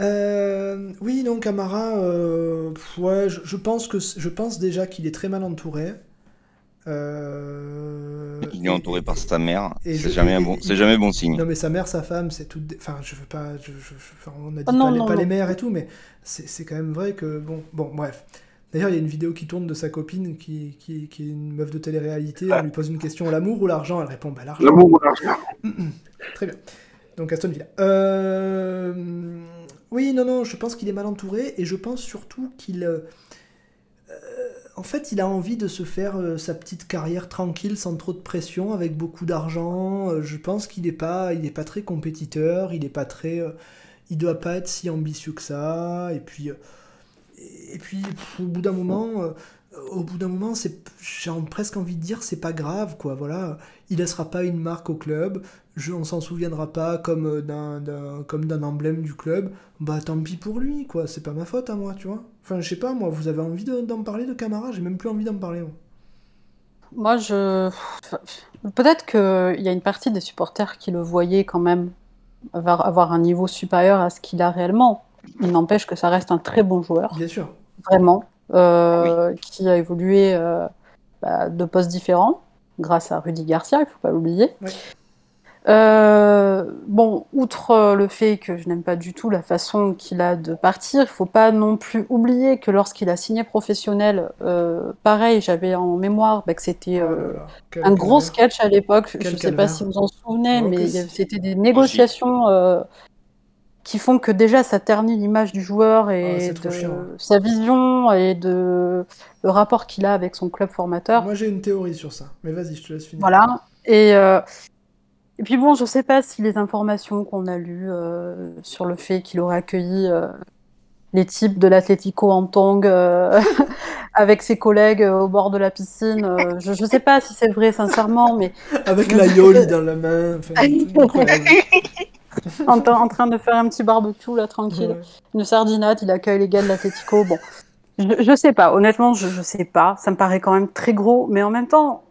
Euh, oui, donc Amara, euh, pff, ouais, je, je pense que c- je pense déjà qu'il est très mal entouré. Euh, Il est entouré par sa mère. C'est je- jamais bon, et- c'est jamais bon signe. Non mais sa mère, sa femme, c'est tout. Enfin, je veux pas. Je, je- je- enfin, on a dit Ah non, pas, les- non, pas les non. mères et tout, mais c'est quand même vrai que bon, bon, bref. D'ailleurs, il y a une vidéo qui tourne de sa copine qui, qui, qui est une meuf de télé-réalité. On lui pose une question l'amour ou l'argent? Elle répond bah l'argent. L'amour ou l'argent Très bien. Donc Aston Villa. Euh, Oui, non, non, je pense qu'il est mal entouré et je pense surtout qu'il. En fait, il a envie de se faire euh, sa petite carrière tranquille, sans trop de pression, avec beaucoup d'argent. Euh, je pense qu'il n'est pas, est pas très compétiteur, il n'est pas très. euh, Il doit pas être si ambitieux que ça. Et puis. Et puis, au bout d'un moment. au bout d'un moment, j'ai presque envie de dire, c'est pas grave, quoi. Voilà, il laissera pas une marque au club je, on s'en souviendra pas comme euh, d'un, d'un- comme d'un emblème du club, bah tant pis pour lui, quoi, c'est pas ma faute à moi, tu vois. Enfin, je sais pas, moi, vous avez envie de- d'en parler de Camara? J'ai même plus envie d'en parler. moi. moi je. Peut-être qu'il y a une partie des supporters qui le voyaient quand même avoir, un niveau supérieur à ce qu'il a réellement. Il n'empêche que ça reste un très bon joueur, Bien sûr. vraiment, euh, qui a évolué euh, bah, de postes différents grâce à Rudy Garcia, il faut pas l'oublier. Oui. Euh, bon, outre euh, le fait que je n'aime pas du tout la façon qu'il a de partir, il faut pas non plus oublier que lorsqu'il a signé professionnel, euh, pareil, j'avais en mémoire bah, que c'était oh un gros sketch à l'époque. Je ne sais pas si vous en souvenez, mais c'était des négociations qui font que déjà ça ternit l'image du joueur et ah, de sa vision et de le rapport qu'il a avec son club formateur. Moi j'ai une théorie sur ça, mais vas-y, je te laisse finir. Voilà. Et et puis bon, je ne sais pas si les informations qu'on a lues euh, sur le fait qu'il aurait accueilli euh, les types de l'Atlético en tong euh, avec ses collègues au bord de la piscine, je ne sais pas si c'est vrai sincèrement, mais... Avec la yoli dans la main. en, train de faire un petit barbecue là, tranquille. Une sardinade, il accueille les gars de l'Atlético. Bon, je, ne sais pas, honnêtement, je, ne sais pas. Ça me paraît quand même très gros, mais en même temps,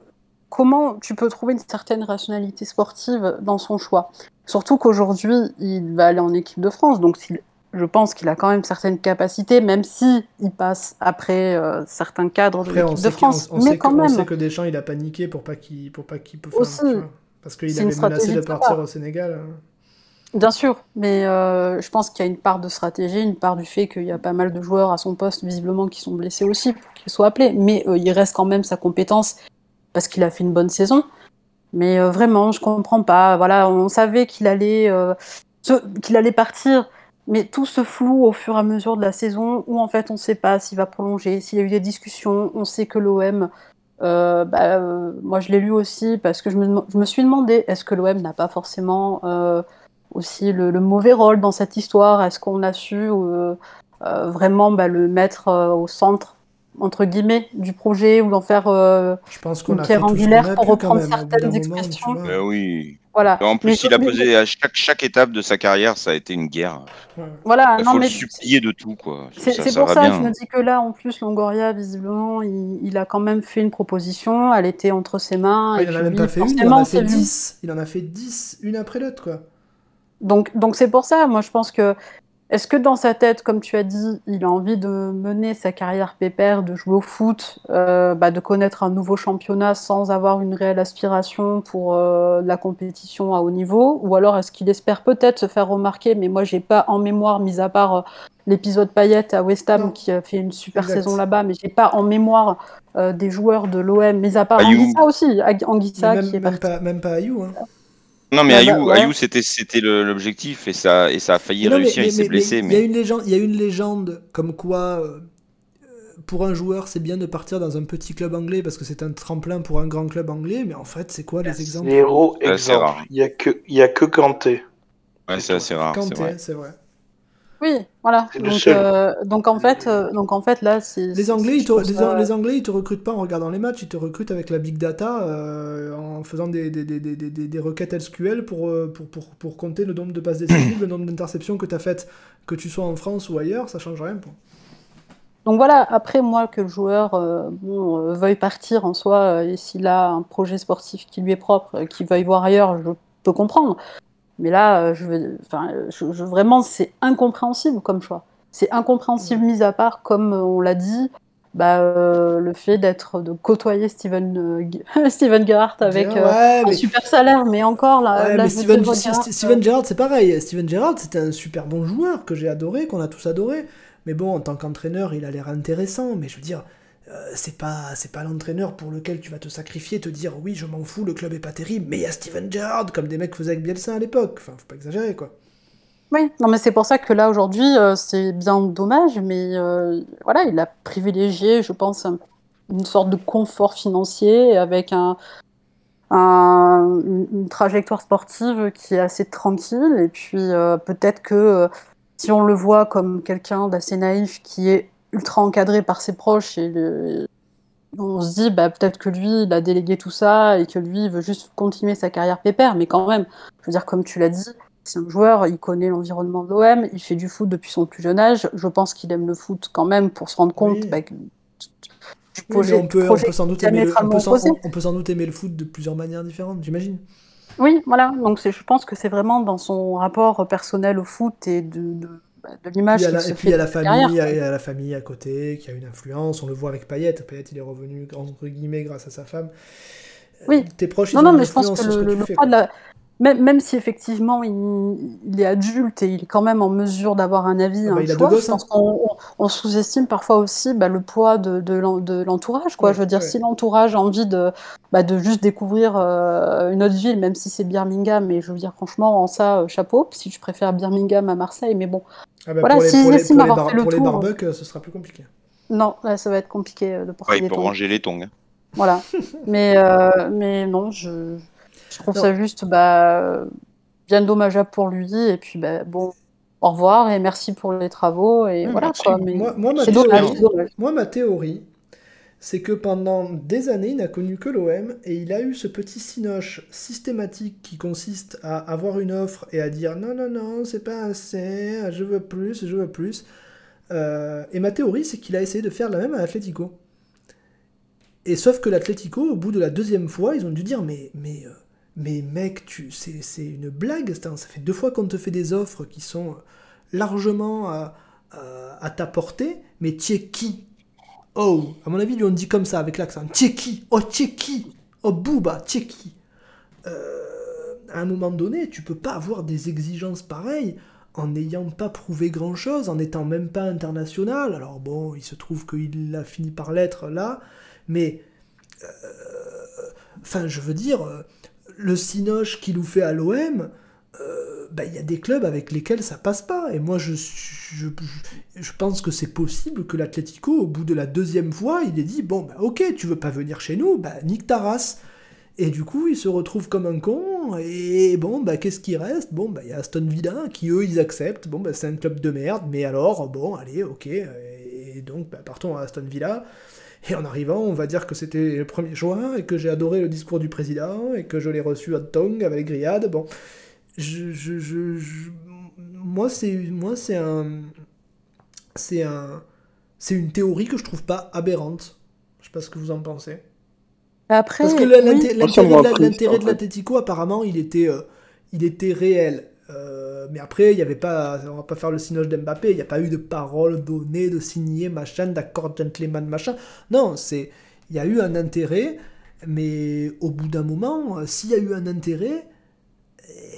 comment tu peux trouver une certaine rationalité sportive dans son choix Surtout qu'aujourd'hui, il va aller en équipe de France, donc je pense qu'il a quand même certaines capacités, même si il passe après euh, certains cadres de l'équipe de France. On, mais quand même. On sait que Deschamps, il a paniqué pour pas qu'il pour pas qu'il peut faire. parce qu'il avait menacé de partir au Sénégal. Hein. Bien sûr, mais euh, je pense qu'il y a une part de stratégie, une part du fait qu'il y a pas mal de joueurs à son poste visiblement qui sont blessés aussi pour qu'il soit appelé, mais euh, il reste quand même sa compétence parce qu'il a fait une bonne saison. Mais euh, vraiment, je comprends pas. Voilà, on savait qu'il allait, euh, qu'il allait partir, mais tout se flou au fur et à mesure de la saison, où en fait on ne sait pas s'il va prolonger, s'il y a eu des discussions. On sait que l'OM, euh, bah, moi je l'ai lu aussi parce que je me, je me suis demandé, est-ce que l'OM n'a pas forcément aussi le, mauvais rôle dans cette histoire? Est-ce qu'on a su vraiment bah, le mettre au centre entre guillemets du projet ou d'en faire euh, je pense qu'on une pierre angulaire pour reprendre certaines expressions. Ben oui. Voilà. En plus, il a posé à chaque, chaque étape de sa carrière, ça a été une guerre. Voilà. Il faut le supplier de tout, quoi. C'est pour ça que je me dis que là, en plus, Longoria, visiblement, il, a quand même fait une proposition. Elle était entre ses mains. il en a même pas fait une, il en a fait 10. Il en a fait 10, une après l'autre, quoi. Donc, donc c'est pour ça, moi je pense que est-ce que dans sa tête, comme tu as dit, il a envie de mener sa carrière pépère, de jouer au foot, euh, bah, de connaître un nouveau championnat sans avoir une réelle aspiration pour euh, la compétition à haut niveau? Ou alors est-ce qu'il espère peut-être se faire remarquer Mais moi, j'ai pas en mémoire, mis à part euh, l'épisode Payette à West Ham qui a fait une super saison là-bas, mais j'ai pas en mémoire des joueurs de l'OM, mis à part Anguissa aussi, Anguissa qui est même pas, même pas Ayou. Hein. Non, mais Ayou, c'était, c'était l'objectif et ça, et ça a failli réussir, il s'est blessé. Il y, a une légende, il y a une légende comme quoi, euh, pour un joueur, c'est bien de partir dans un petit club anglais parce que c'est un tremplin pour un grand club anglais, mais en fait, c'est quoi les exemples? Héros, exemple. Il n'y a, que, il y a que Kanté. Ouais, c'est assez rare. Kanté, c'est vrai. Oui, voilà. Donc, euh, donc, en fait, euh, donc en fait là, c'est. Les Anglais, ils te, les, Anglais, ils te recrutent pas en regardant les matchs, ils te recrutent avec la big data, euh, en faisant des, des, des, des, requêtes SQL pour, pour, pour, pour, compter le nombre de passes décisives, le nombre d'interceptions que tu as faites, que tu sois en France ou ailleurs, ça change rien. Pour... Donc voilà, après moi que le joueur bon, veuille partir en soi, et s'il a un projet sportif qui lui est propre, qu'il veuille voir ailleurs, je peux comprendre. Mais là, euh, je veux, enfin, je, vraiment, c'est incompréhensible comme choix. C'est incompréhensible, mis à part, comme on l'a dit, bah, euh, le fait d'être de côtoyer Steven euh, Steven Gerrard avec un super salaire mais encore là, Steven, Steven Gerrard c'est pareil. Steven Gerrard c'était un super bon joueur que j'ai adoré qu'on a tous adoré. Mais bon en tant qu'entraîneur il a l'air intéressant. Mais je veux dire euh, c'est pas c'est pas l'entraîneur pour lequel tu vas te sacrifier, te dire oui je m'en fous, le club est pas terrible, mais il y a Steven Gerrard comme des mecs faisaient avec Bielsa à l'époque. Enfin faut pas exagérer quoi. Oui, non mais c'est pour ça que là aujourd'hui euh, c'est bien dommage, mais euh, voilà il a privilégié je pense une sorte de confort financier avec un, une trajectoire sportive qui est assez tranquille et puis peut-être que si on le voit comme quelqu'un d'assez naïf qui est ultra encadré par ses proches et on se dit bah, peut-être que lui il a délégué tout ça et que lui il veut juste continuer sa carrière pépère. Mais quand même je veux dire comme tu l'as dit c'est un joueur il connaît l'environnement de l'OM il fait du foot depuis son plus jeune âge. Je pense qu'il aime le foot quand même pour se rendre compte bah, on, peut, on, peut, sans doute aimer le, on, peut sans, doute aimer le foot de plusieurs manières différentes j'imagine. Oui voilà. Donc je pense que c'est vraiment dans son rapport personnel au foot et de bah, de l'image. Et puis il y a la famille, il y a la famille à côté qui a une influence. On le voit avec Payet. Payet, il est revenu entre guillemets grâce à sa femme. Oui. Tes proches. Non, non, mais je pense que le, poids de la, même, même si effectivement il, est adulte et il est quand même en mesure d'avoir un avis, ah bah, un choix, hein. on, sous-estime parfois aussi bah, le poids de, de l'entourage. Quoi. je veux dire, si l'entourage a envie de, bah, de juste découvrir euh, une autre ville, même si c'est Birmingham, mais je veux dire franchement, en ça, euh, chapeau, si je préfère Birmingham à Marseille, mais bon. Ah voilà, pour les, si pour les, pour les, barbecues, ce sera plus compliqué. Non, là, ça va être compliqué de porter ouais, pour ranger les tongs. Hein. Voilà. mais, euh, mais non, je, je trouve ça juste bah, bien dommageable pour lui. Et puis, bah, bon, au revoir et merci pour les travaux. Et voilà, quoi, mais moi, moi, ma théorie, moi, ma théorie, c'est que pendant des années, il n'a connu que l'OM et il a eu ce petit sinoche systématique qui consiste à avoir une offre et à dire non, non, non, c'est pas assez, je veux plus, je veux plus. Euh, et ma théorie, c'est qu'il a essayé de faire la même à Atletico. Et sauf que l'Atletico, au bout de la deuxième fois, ils ont dû dire mais, mais euh, mais mec, tu, c'est, une blague, ça fait deux fois qu'on te fait des offres qui sont largement à, ta portée, mais tu Oh, à mon avis, lui on dit comme ça avec l'accent. Tu es qui? Oh, tu es qui? Oh, Booba, tu es qui? Euh, À un moment donné, tu peux pas avoir des exigences pareilles en n'ayant pas prouvé grand chose, en n'étant même pas international. Alors bon, il se trouve qu'il a fini par l'être là, mais. Euh, enfin, je veux dire le Cinoche qu'il nous fait à l'OM, euh, bah, il y a des clubs avec lesquels ça passe pas. Et moi, je, je, je pense que c'est possible que l'Atlético, au bout de la deuxième fois, il ait dit Bon, bah, ok, tu veux pas venir chez nous, bah, nique ta race. Et du coup, il se retrouve comme un con. Et bon, bah, qu'est-ce qui reste? Bon, bah, il y a Aston Villa qui, eux, ils acceptent. Bon, bah, c'est un club de merde, mais alors, bon, allez, ok. Et donc, bah, partons à Aston Villa. Et en arrivant, on va dire que c'était le 1er juin et que j'ai adoré le discours du président et que je l'ai reçu à Tong avec grillade. Bon, je, je, je, moi c'est moi c'est un c'est un c'est une théorie que je trouve pas aberrante. Je sais pas ce que vous en pensez. Après, Parce que l'intérêt de l'Atletico, apparemment, il était, euh, il était réel. Euh, mais après, il y avait pas, on va pas faire le signage d'Mbappé, il n'y a pas eu de parole donnée, de signer, machin, d'accord, gentleman, machin. Non, c'est, il y a eu un intérêt, mais au bout d'un moment, euh, s'il y a eu un intérêt,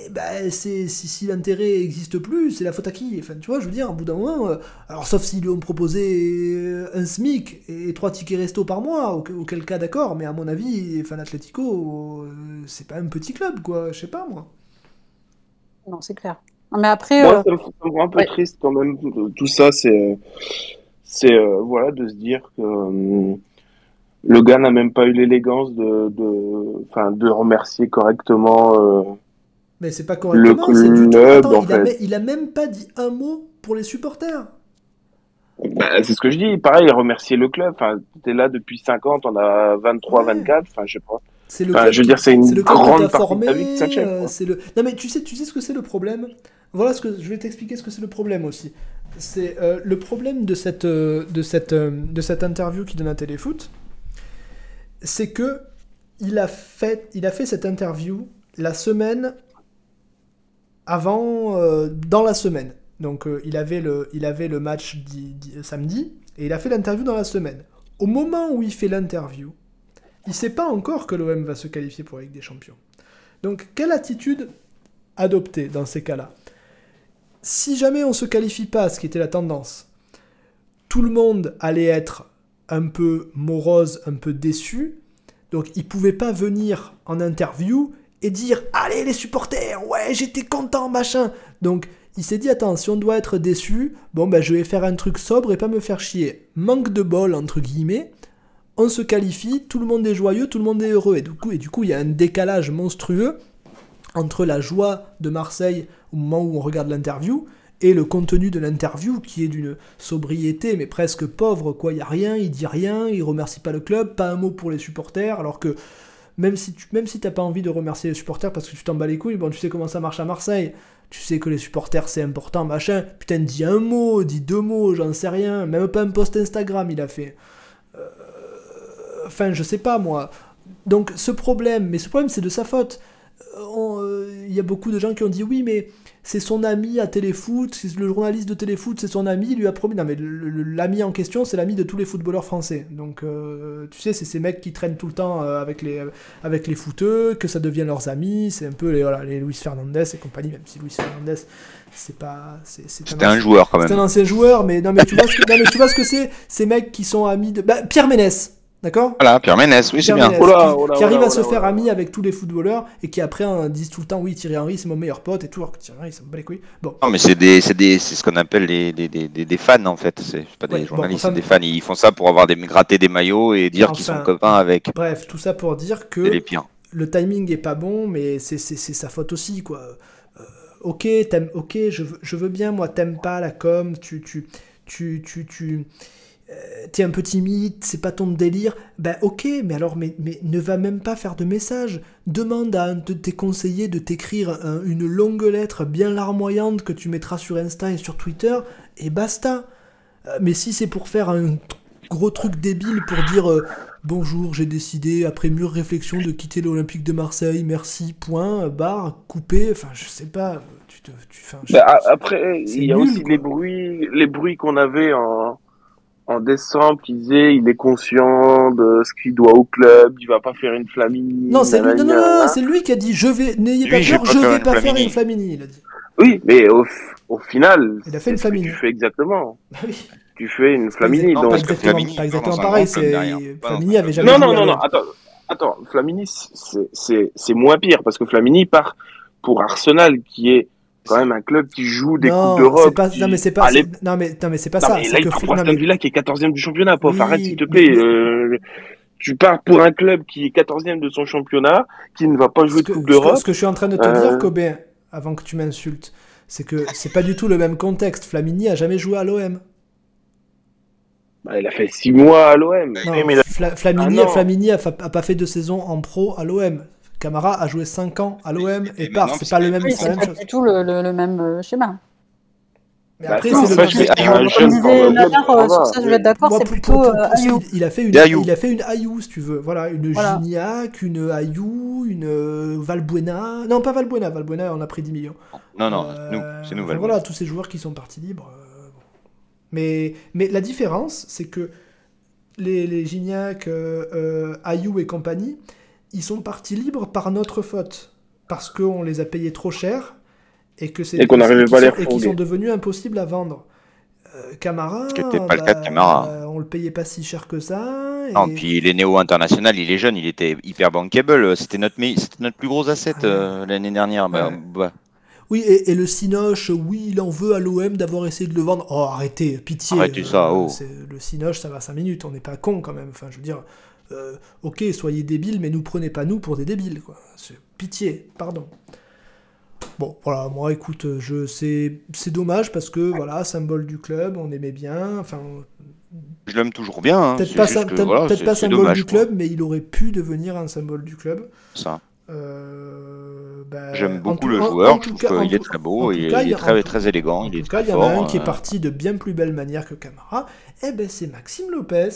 eh ben, c'est, si, l'intérêt n'existe plus, c'est la faute à qui? Enfin, tu vois, je veux dire, au bout d'un moment, euh, alors sauf s'ils lui ont proposé un SMIC et trois tickets resto par mois, auquel cas d'accord, mais à mon avis, enfin, l'Atletico, c'est pas un petit club, quoi, je sais pas moi. Non, c'est clair. Mais après. Moi, euh, ça, me, rend un peu triste quand même. Tout ça, c'est. C'est euh, voilà, de se dire que euh, le gars n'a même pas eu l'élégance de, de, enfin, de remercier correctement. Mais c'est pas correctement, c'est du tout. Attends, il, a, il a même pas dit un mot pour les supporters. Bah, c'est ce que je dis. Pareil, remercier le club. Enfin, t'es là depuis 50, on a 23, 24. Enfin, je sais pas. C'est le je veux dire, c'est une grande euh, c'est le... Non mais tu sais, tu sais ce que c'est le problème? Voilà ce que je vais t'expliquer ce que c'est le problème aussi. C'est euh, le problème de cette euh, de cette de cette interview qui donne à Téléfoot, c'est que il a fait il a fait cette interview la semaine avant dans la semaine. Donc il avait le il avait le match samedi et il a fait l'interview dans la semaine. Au moment où il fait l'interview, il ne sait pas encore que l'OM va se qualifier pour la Ligue des Champions. Donc, quelle attitude adopter dans ces cas-là? Si jamais on ne se qualifie pas, ce qui était la tendance, tout le monde allait être un peu morose, un peu déçu. Donc, il ne pouvait pas venir en interview et dire Allez, les supporters, ouais, j'étais content, machin. Donc, il s'est dit Attends, si on doit être déçu, bon, ben, je vais faire un truc sobre et pas me faire chier. Manque de bol, entre guillemets on se qualifie, tout le monde est joyeux, tout le monde est heureux. Et du coup, il y a un décalage monstrueux entre la joie de Marseille au moment où on regarde l'interview et le contenu de l'interview qui est d'une sobriété mais presque pauvre quoi. Il y a rien il dit rien il remercie pas le club pas un mot pour les supporters alors que même si tu même t'as pas envie de remercier les supporters parce que tu t'en bats les couilles bon tu sais comment ça marche à Marseille. Tu sais que les supporters c'est important machin. Putain dis un mot dis deux mots j'en sais rien. Même pas un post Instagram il a fait Enfin, je sais pas moi. Donc ce problème, mais ce problème c'est de sa faute. Euh, euh, il y a beaucoup de gens qui ont dit oui, mais c'est son ami à Téléfoot, le journaliste de Téléfoot, c'est son ami, il lui a promis. Non, mais l'ami en question, c'est l'ami de tous les footballeurs français. Donc, euh, tu sais, c'est ces mecs qui traînent tout le temps avec, les, avec les footeux, que ça devient leurs amis. C'est un peu les, voilà, les Luis Fernandez et compagnie, même si Luis Fernandez, c'est pas. C'était un, joueur quand même. C'est un ancien joueur, mais non, mais tu vois ce que, tu vois ce que c'est Ces mecs qui sont amis de. Bah, Pierre Ménès D'accord Voilà, Pierre Ménès, oui, c'est bien. qui, arrive à se faire ami avec tous les footballeurs et qui après disent tout le temps oui, Thierry Henry, c'est mon meilleur pote et tout. Alors que Thierry Henry, ça me bat les couilles. Bon. Non, mais c'est des, des, ce qu'on appelle des, des, des, fans en fait. C'est pas des journalistes, c'est des fans. Ils font ça pour avoir des, gratter des maillots et dire qu'ils sont copains avec. Bref, tout ça pour dire que le timing est pas bon, mais c'est sa faute aussi, quoi. Euh, ok, ok, je, je veux bien, moi, t'aimes pas la com, tu, tu, tu, tu, tu euh, t'es un peu timide, c'est pas ton délire, ben ok, mais alors mais, mais ne va même pas faire de message. Demande à un de tes conseillers de t'écrire une longue lettre bien larmoyante que tu mettras sur Insta et sur Twitter, et basta. Euh, mais si c'est pour faire un gros truc débile pour dire euh, bonjour, j'ai décidé après mûre réflexion de quitter l'Olympique de Marseille, merci, point, barre, coupé, enfin je sais pas. Tu te, tu, bah, après, il y a aussi les bruits, les bruits qu'on avait en en décembre qui disait il est conscient de ce qu'il doit au club, il va pas faire une Flamini. Non, c'est lui, non, non, non, c'est lui qui a dit je vais, n'ayez pas peur, je vais pas faire une Flamini, il a dit. Oui, mais au, au final, il a fait une Flamini. Tu fais exactement. Bah oui. Tu fais une Flamini, donc. Pas exactement, Flamini, pas exactement pareil, c'est Flamini avait jamais. Non, non, non, non, attends, attends, Flamini, c'est moins pire parce que Flamini part pour Arsenal qui est quand même un club qui joue des coupes d'Europe. Non mais c'est pas. Non mais non mais c'est pas ça. Mais là, il part Aston Villa qui est 14e du championnat. Pauvre, arrête s'il te plaît. Euh, tu pars pour un club qui est 14e de son championnat, qui ne va pas jouer de coupe d'Europe. Ce que je suis en train de te dire, euh. Kobe, avant que tu m'insultes, c'est que c'est pas du tout le même contexte. Flamini a jamais joué à l'OM. Bah, il a fait 6 mois à l'OM. Flamini, ah Flamini a, a, pas fait de saison en pro à l'OM. Camara a joué 5 ans à l'OM et part. C'est pas le même. c'est pas du tout le, le, même euh, schéma. Mais bah, après, c'est le euh, je vais être d'accord, c'est plutôt euh, Ayou. Il a fait une, il a fait une Ayou, si tu veux. Voilà, une voilà. Gignac, une Ayou, une Valbuena. Non, pas Valbuena. Valbuena, on a pris 10 millions. Non, non, nous, c'est nous, Voilà, tous ces joueurs qui sont partis libres. Mais, mais la différence, c'est que les, les Gignac, Ayou et compagnie, ils sont partis libres par notre faute. Parce qu'on les a payés trop cher et que c'est qu'on n'arrivait pas à les Et qu'ils sont devenus impossibles à vendre. Euh, Camara, Ce qui pas le cas de bah, Camara. on le payait pas si cher que ça. Et... Non, puis il est néo international, il est jeune, il était hyper bankable. C'était notre, notre plus gros asset ah euh, l'année dernière. Bah, bah. Oui, et, le Sinoche, oui, il en veut à l'OM d'avoir essayé de le vendre. Oh, arrêtez, pitié. Arrêtez ça, oh. Le Sinoche, ça va 5 minutes, on n'est pas con quand même. Enfin, je veux dire, euh, ok, soyez débiles, mais nous prenez pas nous pour des débiles, quoi. Pitié, pardon. Bon, voilà, moi, écoute, je c'est c'est dommage parce que voilà, symbole du club, on aimait bien, enfin. Je l'aime toujours bien. Hein, peut-être pas, symbole du club, mais il aurait pu devenir un symbole du club. Ça. Euh, bah, J'aime beaucoup le joueur, je trouve qu'il est très beau, il, est très, très élégant. En il tout cas, il y en a un qui est euh. parti de bien plus belle manière que Camara, et eh ben c'est Maxime Lopez.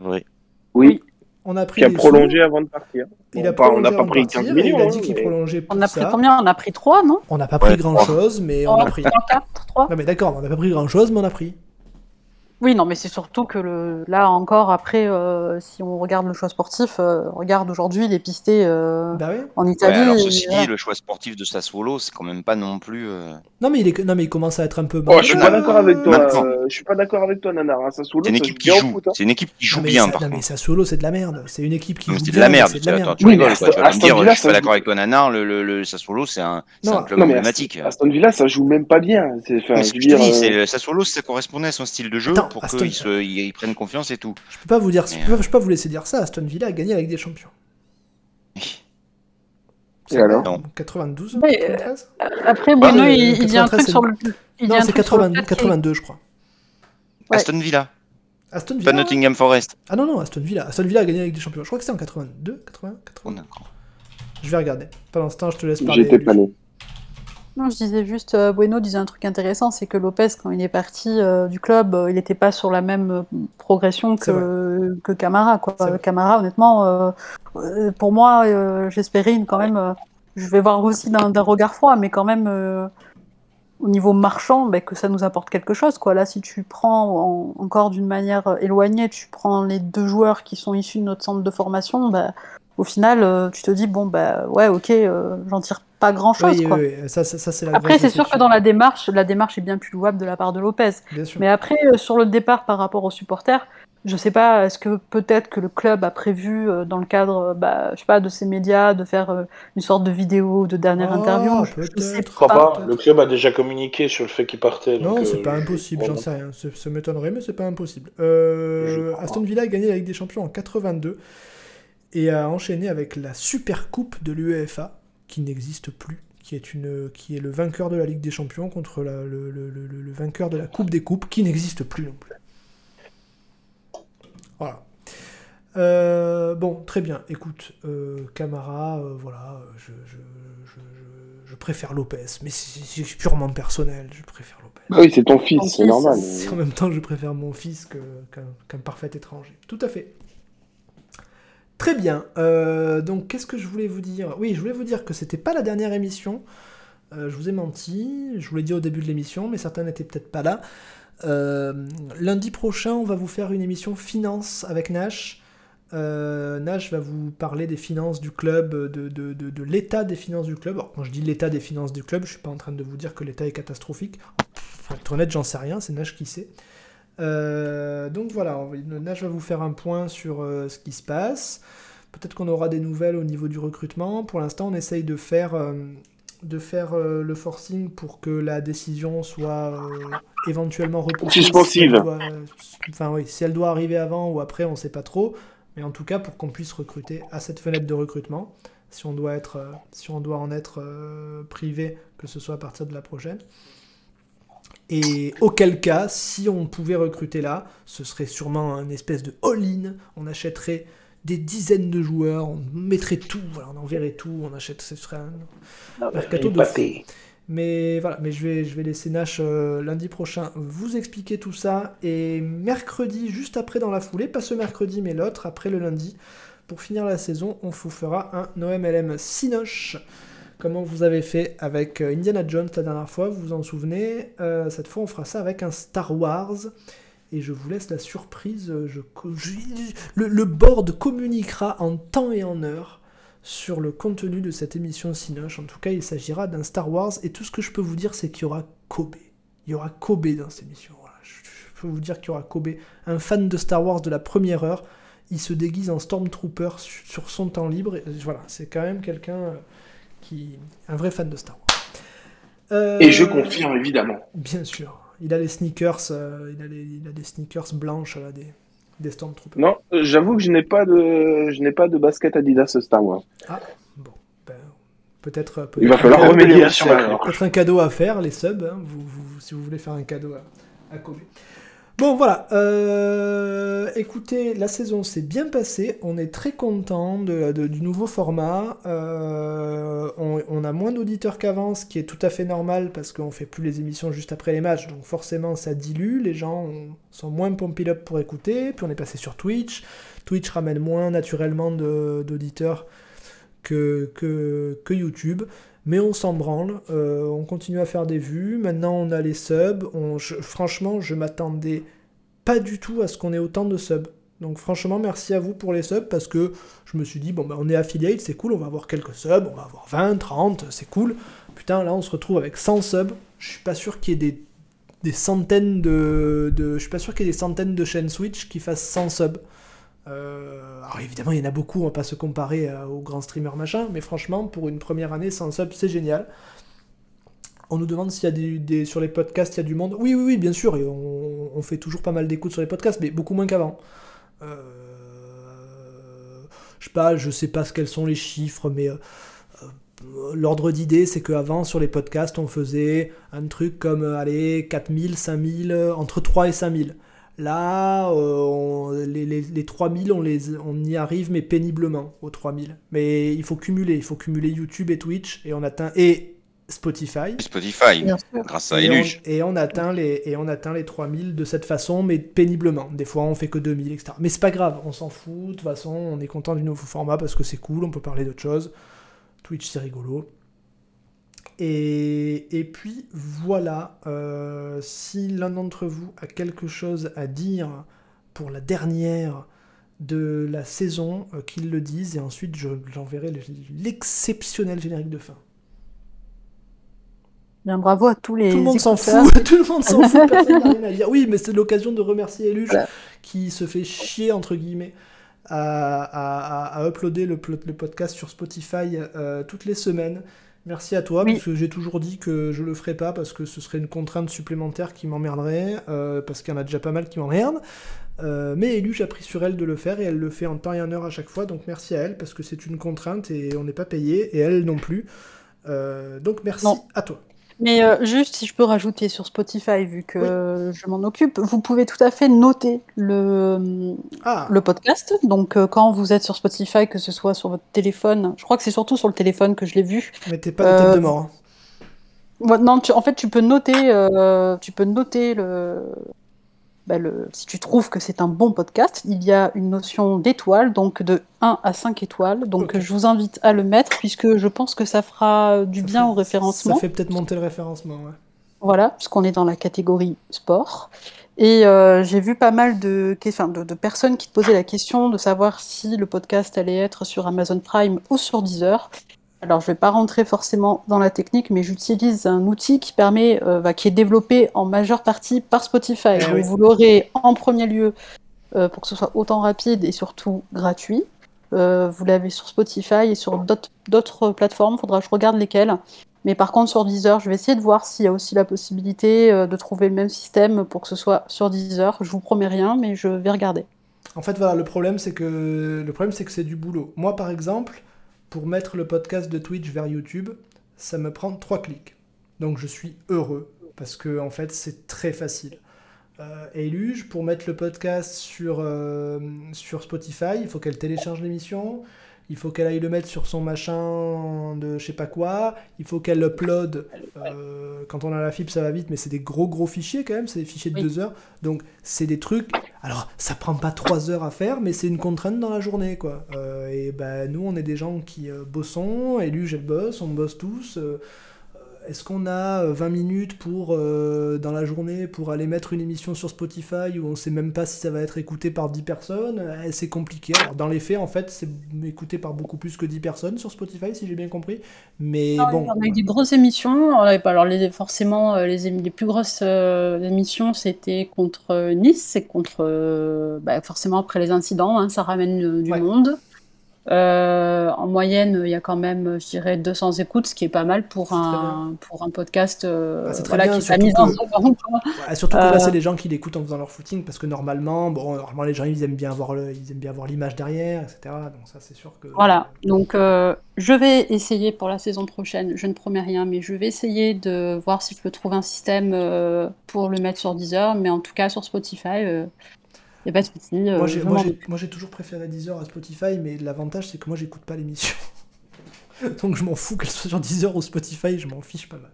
Oui. Oui. On a pris qui a prolongé avant de partir. Il a on n'a pas pris 15 millions. Il a dit qu'il prolongeait On a pris combien? On a pris 3, non? On n'a pas pris grand chose, mais on, a pris. 4, 3 Non, mais d'accord, on n'a pas pris grand chose, mais on a pris. Oui, non, mais c'est surtout que le... là encore, après, euh, si on regarde le choix sportif, euh, regarde aujourd'hui les pistés euh, bah en Italie. alors, ceci dit, le choix sportif de Sassuolo, c'est quand même pas non plus. Non, mais il est... non, mais il commence à être un peu. Oh, je suis pas d'accord avec toi. je suis pas d'accord avec toi, Nanar. Hein. Sassuolo, c'est une équipe qui joue. Hein. C'est une équipe qui joue bien. par non, mais Sassuolo, c'est de la merde. C'est une équipe qui joue C'est de la merde. Tu rigoles, Tu vas me dire, je suis pas d'accord avec toi, Nanar. Le Sassuolo, c'est un club emblématique. Aston Villa, ça joue même pas bien. Sassuolo, ça correspondait à son style de jeu pour qu'il se ils, prennent confiance et tout. Je peux pas vous dire, je, peux, pas vous laisser dire ça. Aston Villa a gagné avec des champions. Et alors 92 euh, Après, Bruno, ah, il, dit un truc sur le. non, c'est 82, je crois. Aston Villa. Aston Villa. Pas Nottingham Forest. Ah non, non, Aston Villa. Aston Villa a gagné avec des champions. Je crois que c'était en 82, 80, 80. je vais regarder. Pendant ce temps, je te laisse parler. J'étais pas né. Non, je disais juste, euh, Bueno disait un truc intéressant, c'est que Lopez, quand il est parti euh, du club, euh, il n'était pas sur la même progression que, que Camara. Quoi. Camara, honnêtement, pour moi, j'espérais quand même je vais voir aussi d'un regard froid, mais quand même, au niveau marchand, ben, que ça nous apporte quelque chose. Quoi. Là, si tu prends encore d'une manière éloignée, tu prends les deux joueurs qui sont issus de notre centre de formation, ben, au final, euh, tu te dis, bon, bah ouais, ok, j'en tire pas grand chose. Ça, ça, c'est après, c'est sûr que dans la démarche, la démarche est bien plus louable de la part de Lopez. Mais après, sur le départ par rapport aux supporters, je sais pas, est-ce que peut-être que le club a prévu, euh, dans le cadre, euh, bah, je sais pas, de ses médias, de faire euh, une sorte de vidéo de dernière ah, interview? Je sais pas. Le club a déjà communiqué sur le fait qu'il partait. Non, c'est pas impossible, j'en sais rien. Ça m'étonnerait, mais c'est pas impossible. Aston Villa a gagné la Ligue des Champions en 82 et a enchaîné avec la Super Coupe de l'UEFA, qui n'existe plus. Qui est, une, qui est le vainqueur de la Ligue des Champions contre le, le, le vainqueur de la Coupe des Coupes, qui n'existe plus non plus. Voilà. Euh, bon, très bien. Écoute, euh, Camara, euh, voilà, je, préfère Lopez, mais c'est purement personnel. Je préfère Lopez. Bah oui, c'est ton fils, c'est normal. En même temps, je préfère mon fils qu'un parfait étranger. Tout à fait. Très bien. donc, qu'est-ce que je voulais vous dire? Oui, je voulais vous dire que c'était pas la dernière émission. je vous ai menti. Je vous l'ai dit au début de l'émission, mais certains n'étaient peut-être pas là. Euh, lundi prochain, on va vous faire une émission finance avec Nash. Euh, Nash va vous parler des finances du club, de, de, l'état des finances du club. Alors, quand je dis l'état des finances du club, je suis pas en train de vous dire que l'état est catastrophique. Pour être honnête, j'en sais rien, c'est Nash qui sait. Euh, donc voilà, Nash va vous faire un point sur ce qui se passe. Peut-être qu'on aura des nouvelles au niveau du recrutement. Pour l'instant, on essaye de faire de faire euh, le forcing pour que la décision soit euh, éventuellement repoussée. Suspensive. enfin oui, si elle doit arriver avant ou après, on ne sait pas trop. Mais en tout cas, pour qu'on puisse recruter à cette fenêtre de recrutement, si on doit, être, euh, si on doit en être privé, que ce soit à partir de la prochaine. Et auquel cas, si on pouvait recruter là, ce serait sûrement un espèce de all-in. On achèterait des dizaines de joueurs, on mettrait tout, voilà, on enverrait tout, on achète, ce serait un mercato de Mais voilà, mais je vais, je vais laisser Nash euh, lundi prochain vous expliquer tout ça. Et mercredi, juste après dans la foulée, pas ce mercredi, mais l'autre, après le lundi, pour finir la saison, on vous fera un OMLM Sinoche. Comment vous avez fait avec euh, Indiana Jones la dernière fois, vous vous en souvenez? Euh, Cette fois, on fera ça avec un Star Wars et je vous laisse la surprise. Je, le, board communiquera en temps et en heure sur le contenu de cette émission Cinoche. En tout cas, il s'agira d'un Star Wars et tout ce que je peux vous dire, c'est qu'il y aura Kobe. Il y aura Kobe dans cette émission. je, peux vous dire qu'il y aura Kobe, un fan de Star Wars de la première heure. Il se déguise en Stormtrooper sur son temps libre. voilà, c'est quand même quelqu'un euh, un vrai fan de Star Wars. et je euh, confirme évidemment. Bien sûr il a les sneakers, euh, il, a il, a des sneakers blanches là, des, des Stormtroopers. Non, j'avoue que je n'ai pas de, je n'ai pas de basket Adidas Star Wars. Ah bon, ben, peut-être. il va falloir remédier sur Peut-être un cadeau à faire, les subs, hein, vous, vous, si vous voulez faire un cadeau à, à Kobe. Bon voilà, euh, écoutez, la saison s'est bien passée, on est très content du nouveau format, euh, on, a moins d'auditeurs qu'avant, ce qui est tout à fait normal parce qu'on fait plus les émissions juste après les matchs, donc forcément ça dilue, les gens sont moins up pour écouter, puis on est passé sur Twitch, Twitch ramène moins naturellement d'auditeurs que YouTube mais on s'en branle, euh, on continue à faire des vues, maintenant on a les subs, franchement je m'attendais pas du tout à ce qu'on ait autant de subs. Donc franchement merci à vous pour les subs parce que je me suis dit bon ben on est affiliate, c'est cool, on va avoir quelques subs, on va avoir 20, 30, c'est cool. Putain là on se retrouve avec 100 subs, je suis pas sûr qu'il y ait des, centaines de, de, je suis pas sûr qu'il y ait des centaines de chaînes Switch qui fassent 100 subs. Euh, alors évidemment, il y en a beaucoup, on va pas se comparer euh, aux grands streamers machin, mais franchement, pour une première année sans sub, c'est génial. On nous demande s'il y a des, sur les podcasts, il y a du monde. Oui, oui, oui, bien sûr, on, fait toujours pas mal d'écoutes sur les podcasts, mais beaucoup moins qu'avant. Euh, je sais pas, je sais pas ce quels sont les chiffres, mais l'ordre d'idée, c'est qu'avant, sur les podcasts, on faisait un truc comme, allez, 4000, 5000, entre 3 et 5000. Là, euh, les, les, 3000, on, les, on y arrive, mais péniblement, aux 3000. Mais il faut cumuler, il faut cumuler YouTube et Twitch, et on atteint... Et Spotify. Spotify, grâce à Eluge. Et on atteint les et on atteint les 3000 de cette façon, mais péniblement. Des fois, on fait que 2000, etc. Mais c'est pas grave, on s'en fout. De toute façon, on est content du nouveau format parce que c'est cool, on peut parler d'autre chose. Twitch, c'est rigolo. Et, et, puis voilà, si l'un d'entre vous a quelque chose à dire pour la dernière de la saison, qu'il le dise, et ensuite j'enverrai l'exceptionnel générique de fin. Bien, bravo à tous les. Tout le monde s'en fout, tout le monde s'en fout, personne n'a rien à dire. Oui, mais c'est l'occasion de remercier Eluge qui se fait chier, entre guillemets, à, à, uploader le, le, podcast sur Spotify euh, toutes les semaines. Merci à toi, parce que j'ai toujours dit que je le ferais pas, parce que ce serait une contrainte supplémentaire qui m'emmerderait, euh, parce qu'il y en a déjà pas mal qui m'emmerdent. Euh, mais Eluge a pris sur elle de le faire, et elle le fait en temps et en heure à chaque fois, donc merci à elle, parce que c'est une contrainte, et on n'est pas payé, et elle non plus. donc merci à toi. Mais euh, juste, si je peux rajouter sur Spotify, vu que je m'en occupe, vous pouvez tout à fait noter le, ah. le podcast. Donc, euh, quand vous êtes sur Spotify, que ce soit sur votre téléphone, je crois que c'est surtout sur le téléphone que je l'ai vu. Mettez pas de tête de mort. Hein. non, en fait, tu peux noter, euh, tu peux noter le, bah, si tu trouves que c'est un bon podcast, il y a une notion d'étoile, donc de 1 à 5 étoiles. Donc je vous invite à le mettre, puisque je pense que ça fera du bien au référencement. Ça fait peut-être monter le référencement, ouais. Voilà, puisqu'on est dans la catégorie sport. Et euh, j'ai vu pas mal de, de, de, personnes qui te posaient la question de savoir si le podcast allait être sur Amazon Prime ou sur Deezer. Alors, je ne vais pas rentrer forcément dans la technique, mais j'utilise un outil qui permet, euh, bah, qui est développé en majeure partie par Spotify. Eh vous l'aurez en premier lieu euh, pour que ce soit autant rapide et surtout gratuit. Euh, vous l'avez sur Spotify et sur d'autres plateformes. Faudra que je regarde lesquelles. Mais par contre, sur Deezer, je vais essayer de voir s'il y a aussi la possibilité de trouver le même système pour que ce soit sur Deezer. Je vous promets rien, mais je vais regarder. En fait, voilà, le problème, c'est que le problème, c'est que c'est du boulot. Moi, par exemple, pour mettre le podcast de Twitch vers YouTube, ça me prend trois clics. Donc je suis heureux parce que en fait c'est très facile. Euh, Eluge, pour mettre le podcast euh, sur Spotify, il faut qu'elle télécharge l'émission, il faut qu'elle aille le mettre sur son machin de je sais pas quoi, il faut qu'elle upload. Euh, quand on a la fibre, ça va vite, mais c'est des gros gros fichiers quand même, c'est des fichiers de 2 deux heures. Donc c'est des trucs. Alors ça prend pas trois heures à faire, mais c'est une contrainte dans la journée quoi. Euh, et ben nous, on est des gens qui euh, bossons, élu, j'ai le boss, on bosse tous est-ce qu'on a 20 euh, minutes pour, euh, dans la journée pour aller mettre une émission sur Spotify où on ne sait même pas si ça va être écouté par 10 personnes? Eh, C'est compliqué. Alors, dans les faits, en fait, c'est écouté par beaucoup plus que 10 personnes sur Spotify, si j'ai bien compris. Mais ah bon. On a eu des grosses émissions. Alors, les, forcément, euh, les, les plus grosses émissions, c'était contre Nice. C'est contre. Bah, forcément, après les incidents, hein, ça ramène du monde. Euh, en moyenne, il y a quand même, je dirais, 200 écoutes, ce qui est pas mal pour, un, pour un podcast euh, ah, voilà, qui est mis en Surtout que là, c'est euh, les gens qui l'écoutent en faisant leur footing, parce que normalement, bon, normalement les gens ils aiment bien avoir ils aiment bien avoir l'image derrière, etc. Donc ça, c'est sûr que. Voilà. Donc, je vais essayer pour la saison prochaine. Je ne promets rien, mais je vais essayer de voir si je peux trouver un système pour le mettre sur Deezer, mais en tout cas sur Spotify a pas de souci. Euh, moi, j'ai toujours préféré Deezer à Spotify, mais l'avantage, c'est que moi, j'écoute pas l'émission. donc, je m'en fous qu'elle soit sur Deezer ou Spotify, je m'en fiche pas mal.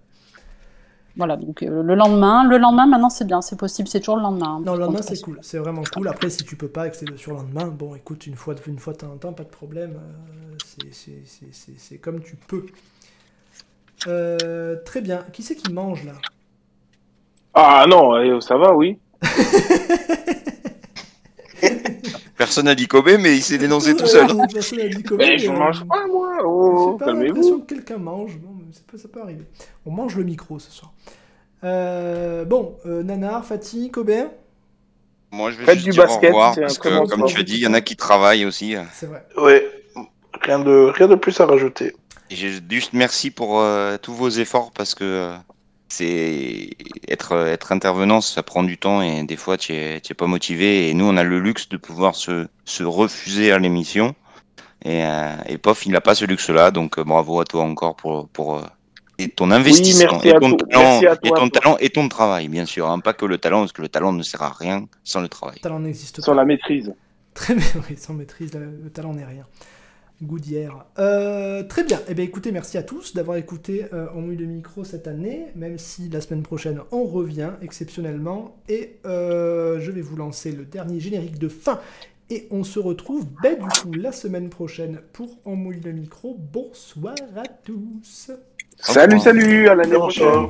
Voilà, donc euh, le lendemain, le lendemain maintenant c'est bien, c'est possible, c'est toujours le lendemain. non, le lendemain c'est cool, c'est vraiment cool. Après, si tu peux pas accéder sur le lendemain, bon, écoute, une fois, une fois de temps en temps, pas de problème, euh, c'est comme tu peux. très bien, qui c'est qui mange là? Ah non, ça va, oui. Personne n'a dit Kobe, mais il s'est dénoncé tout seul. Personne. Mais je mange pas, moi. Oh, calmez-vous. que quelqu'un mange. Non, ça peut arriver. On mange le micro ce soir. Euh, bon, euh, Nanar, Fatih, Kobe Moi, je vais Faites juste du dire basket, au revoir, parce que, comme tu as dit, il y en a qui travaillent aussi. C'est vrai. Oui, rien de, rien de plus à rajouter. juste merci pour euh, tous vos efforts, parce que c'est être, être intervenant, ça prend du temps et des fois tu n'es pas motivé. Et nous, on a le luxe de pouvoir se, se refuser à l'émission. Et, euh, et POF, il n'a pas ce luxe-là. Donc euh, bravo à toi encore pour, pour euh, et ton investissement, et, ton talent, et, ton talent, et ton travail, bien sûr. Hein. pas que le talent, parce que le talent ne sert à rien sans le travail. Le talent n'existe pas. Sans la maîtrise. Très bien, oui, sans maîtrise, le talent n'est rien. Goudière. Euh, très bien. Eh bien, écoutez, merci à tous d'avoir écouté euh, On mouille le micro cette année, même si la semaine prochaine on revient exceptionnellement. Et euh, je vais vous lancer le dernier générique de fin Et on se retrouve ben, du coup la semaine prochaine pour En mouille le micro. Bonsoir à tous. Salut, salut, à l'année prochaine.